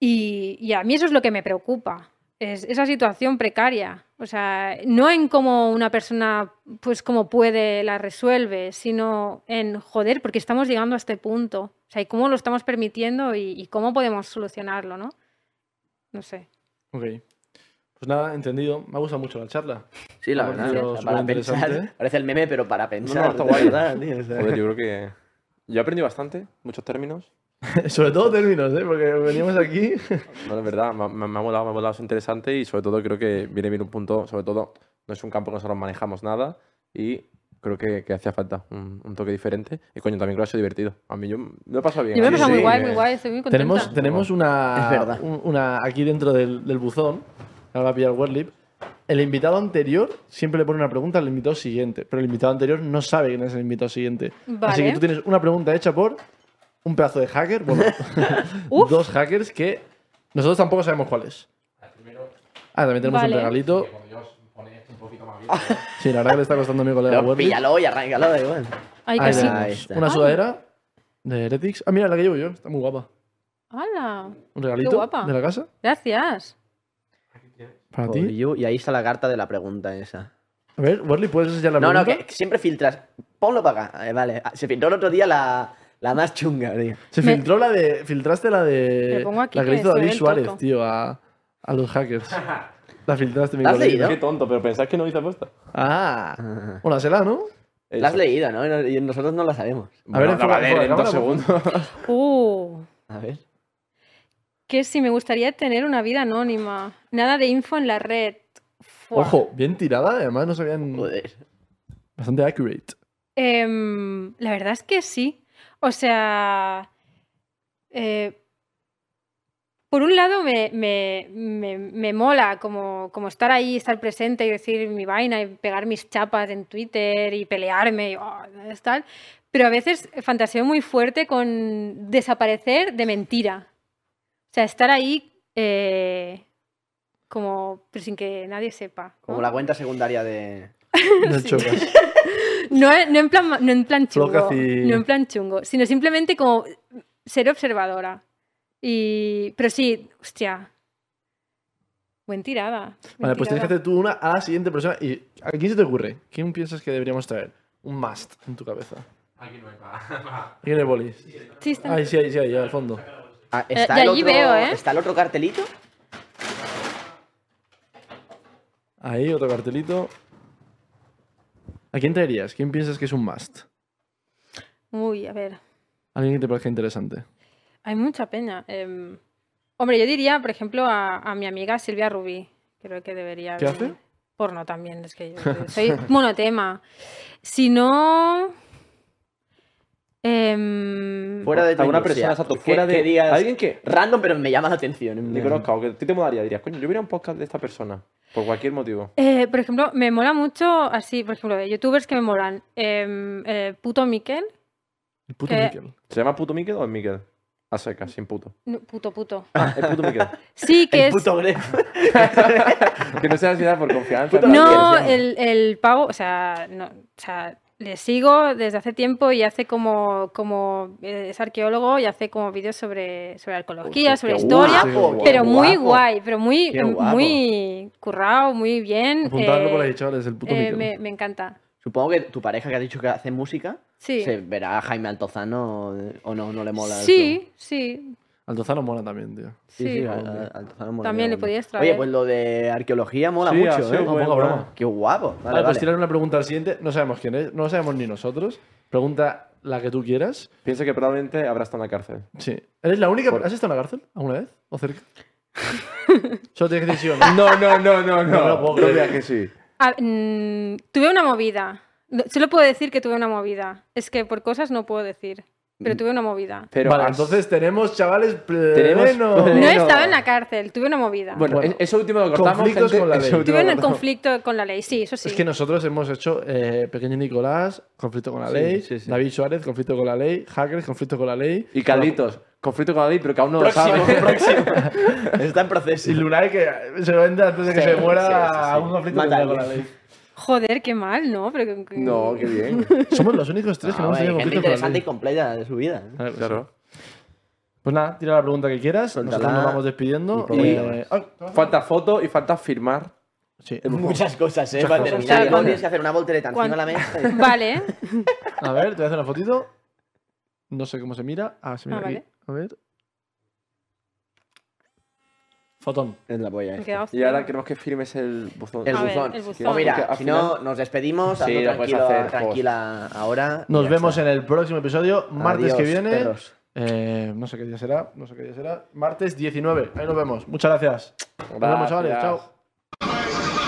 Y, y a mí eso es lo que me preocupa es esa situación precaria. O sea no en cómo una persona pues como puede la resuelve sino en joder porque estamos llegando a este punto. O sea y cómo lo estamos permitiendo y, y cómo podemos solucionarlo no no sé Ok. Pues nada, entendido. Me ha gustado mucho la charla. Sí, la verdad. parecido o sea, para pensar. Parece el meme, pero para pensar. está de guay. verdad, <laughs> tío, o sea. Joder, yo creo que... Yo he aprendido bastante, muchos términos. <laughs> Sobre todo términos, ¿eh? Porque veníamos aquí. No, es verdad, me, me- me ha molado, me ha molado, es interesante y sobre todo creo que viene bien un punto, sobre todo no es un campo que nosotros manejamos nada y creo que, que hacía falta un, un toque diferente y coño, también creo que ha sido divertido. A mí yo me he pasado bien. yo me he pasado muy guay muy guay estoy muy contenta tenemos tenemos una, Es verdad. un- una aquí dentro del, del buzón. Ahora va a pillar Werlip. El invitado anterior siempre le pone una pregunta al invitado siguiente, pero el invitado anterior no sabe quién es el invitado siguiente. Así que tú tienes una pregunta hecha por un pedazo de hacker, bueno, <laughs> <laughs> dos hackers que nosotros tampoco sabemos cuál es. Ah, también tenemos Vale. un regalito. Sí, la verdad que le está costando a mi colega Pero píllalo y arráncalo, da igual. Ay, Ahí tenemos Ahí está. Una sudadera de Heretics. Ah, mira, la que llevo yo. Está muy guapa. ¡Hala! Un regalito guapa. de la casa Gracias. para For ti. you, Y ahí está la carta de la pregunta esa. A ver, Werly, ¿puedes enseñar la No, no, pregunta? que que siempre filtras. Ponlo para acá. Eh, vale. Ah, Se filtró el otro día la, la más chunga, tío. Se Me- filtró la de. Filtraste la de. Le pongo aquí la que que le hizo se ve David el Suárez, tío, a, a los hackers. <laughs> <laughs> la filtraste, mi ¿La has colega. leído? Qué tonto, pero pensás que no hice apuesta. Ah. Bueno, será, ¿no? La has leído, ¿no? Y nosotros no la sabemos. A ver, a en dos segundos. <laughs> Uh, A ver. que si me gustaría tener una vida anónima. Nada de info en la red. Fua. Ojo, bien tirada, además no sabían. Joder. Bastante accurate. Em, la verdad es que sí. O sea, eh, por un lado me, me- me- me mola como, como estar ahí, estar presente y decir mi vaina y pegar mis chapas en Twitter y pelearme y oh, tal. Pero a veces fantaseo muy fuerte con desaparecer de mentira. O sea, estar ahí eh, como pero sin que nadie sepa. ¿no? Como la cuenta secundaria de. <laughs> No chocas. <laughs> No, no en plan, no en plan chungo. Y- No en plan chungo, sino simplemente como ser observadora. Y... Pero sí, hostia. Buen tirada. buen Vale, pues tienes que hacer tú una a la siguiente persona. ¿Y a quién se te ocurre? ¿Quién piensas que deberíamos traer? Un must en tu cabeza. Aquí no hay para. ¿Quién es bolis? Sí, está- Ahí sí, ahí sí, ahí al fondo. Ah, Eh, está el allí otro, veo, ¿eh? ¿Está el otro cartelito? Ahí, otro cartelito. ¿A quién traerías? ¿Quién piensas que es un must? Uy, a ver. Alguien que te parezca interesante. Hay mucha peña. Em, hombre, yo diría, por ejemplo, a, a mi amiga Silvia Rubí. Creo que debería. ¿Qué hace? Porno también, es que yo <laughs> soy monotema. Si no. em, Fuera de tu Alguna persona, exacto, fuera de. digas, Alguien que. Random, pero me llama la atención. plan. conozca, o que a ti te molaría, dirías, coño, yo hubiera un podcast de esta persona. Por cualquier motivo. Eh, por ejemplo, me mola mucho, así, por ejemplo, de youtubers que me molan. Em, eh, Puto Miquel. El puto Miquel. ¿Se llama puto Miquel o es Miquel? A secas, sin puto. No, puto, puto. Ah, es puto Miquel. <laughs> Sí, que El es. puto Gref. <laughs> que no sea por confianza. Puto. No, el, el pavo, o sea, no, o sea, le sigo desde hace tiempo y hace como, como eh, es arqueólogo y hace como vídeos sobre, sobre arqueología, sobre historia, guapo, pero muy guapo. guay, pero muy, muy currado, muy bien. Apuntadlo eh, por ahí, chavales, el puto eh, me, me encanta. Supongo que tu pareja que ha dicho que hace música Sí, se verá a Jaime Altozano eh, o no, no le mola. sí, sí, Altozano mola también, tío. Sí, sí. sí, a- a- Altozano mola. También le podías Oye, traer. pues lo de arqueología mola Sí, mucho, ha ¿eh? No, bueno, poca broma. Qué guapo. Vale, Vale, pues vale. tirar una pregunta al siguiente. No sabemos quién es, no lo sabemos ni nosotros. Pregunta la que tú quieras. Piensa que probablemente habrá estado en la cárcel. Sí. ¿Eres la única? Por- ¿Has estado en la cárcel alguna vez? ¿O cerca? <laughs> Solo tienes que decir sí o no. No, no, no, no, No sí. Ah, mm, tuve una movida. No- Solo puedo decir que tuve una movida. Es que por cosas no puedo decir. Pero tuve una movida. Pero vale, entonces tenemos, chavales, Tenemos- pleno. pleno. No estaba en la cárcel, tuve una movida. Bueno, Bueno, eso último lo cortamos. conflictos gente, con la ley. el cortamos. conflicto con la ley, sí, eso sí. Es que nosotros hemos hecho eh, Pequeño Nicolás, conflicto con la Sí, ley. sí, sí. David Suárez, conflicto con la ley. Hackers, conflicto con la ley. Y Carlitos, conflicto con la ley, pero que aún no Próximo, lo sabe. <laughs> próximo. Está en proceso. Y Lunay, que se lo vende antes de que Sí, se muera sí, sí, sí. a un conflicto Mata con la ley. Joder, qué mal, ¿no? Pero que- que- No, qué bien. <laughs> Somos los únicos tres que no No, hemos güey, tenido gente conflicto con la interesante y completa de su vida. ¿eh? Claro. Pues nada, tira la pregunta que quieras. Suéltala. Nosotros nos vamos despidiendo. Y eh, ah, Falta foto y falta firmar. sí. <laughs> Muchas cosas, ¿eh? Muchas Para cosas. terminar. Tienes que hacer una voltereta encima de la mesa. y- <laughs> Vale. A ver, te voy a hacer una fotito. No sé cómo se mira. Ah, se mira Ah, aquí. vale. A ver. Fotón. Es la polla esta. Y ahora queremos que firmes el buzón. El A ver, buzón. el buzón. O mira, Porque al si final- no, nos despedimos. Sí, hazlo lo puedes tranquilo, hacer, tranquila ahora. Nos vemos está. en el próximo episodio, martes Adiós, que viene. perros. Eh, no sé qué día será, no sé qué día será. Martes 19. Ahí nos vemos. Muchas gracias. Nos vemos, chavales. Gracias. Chao.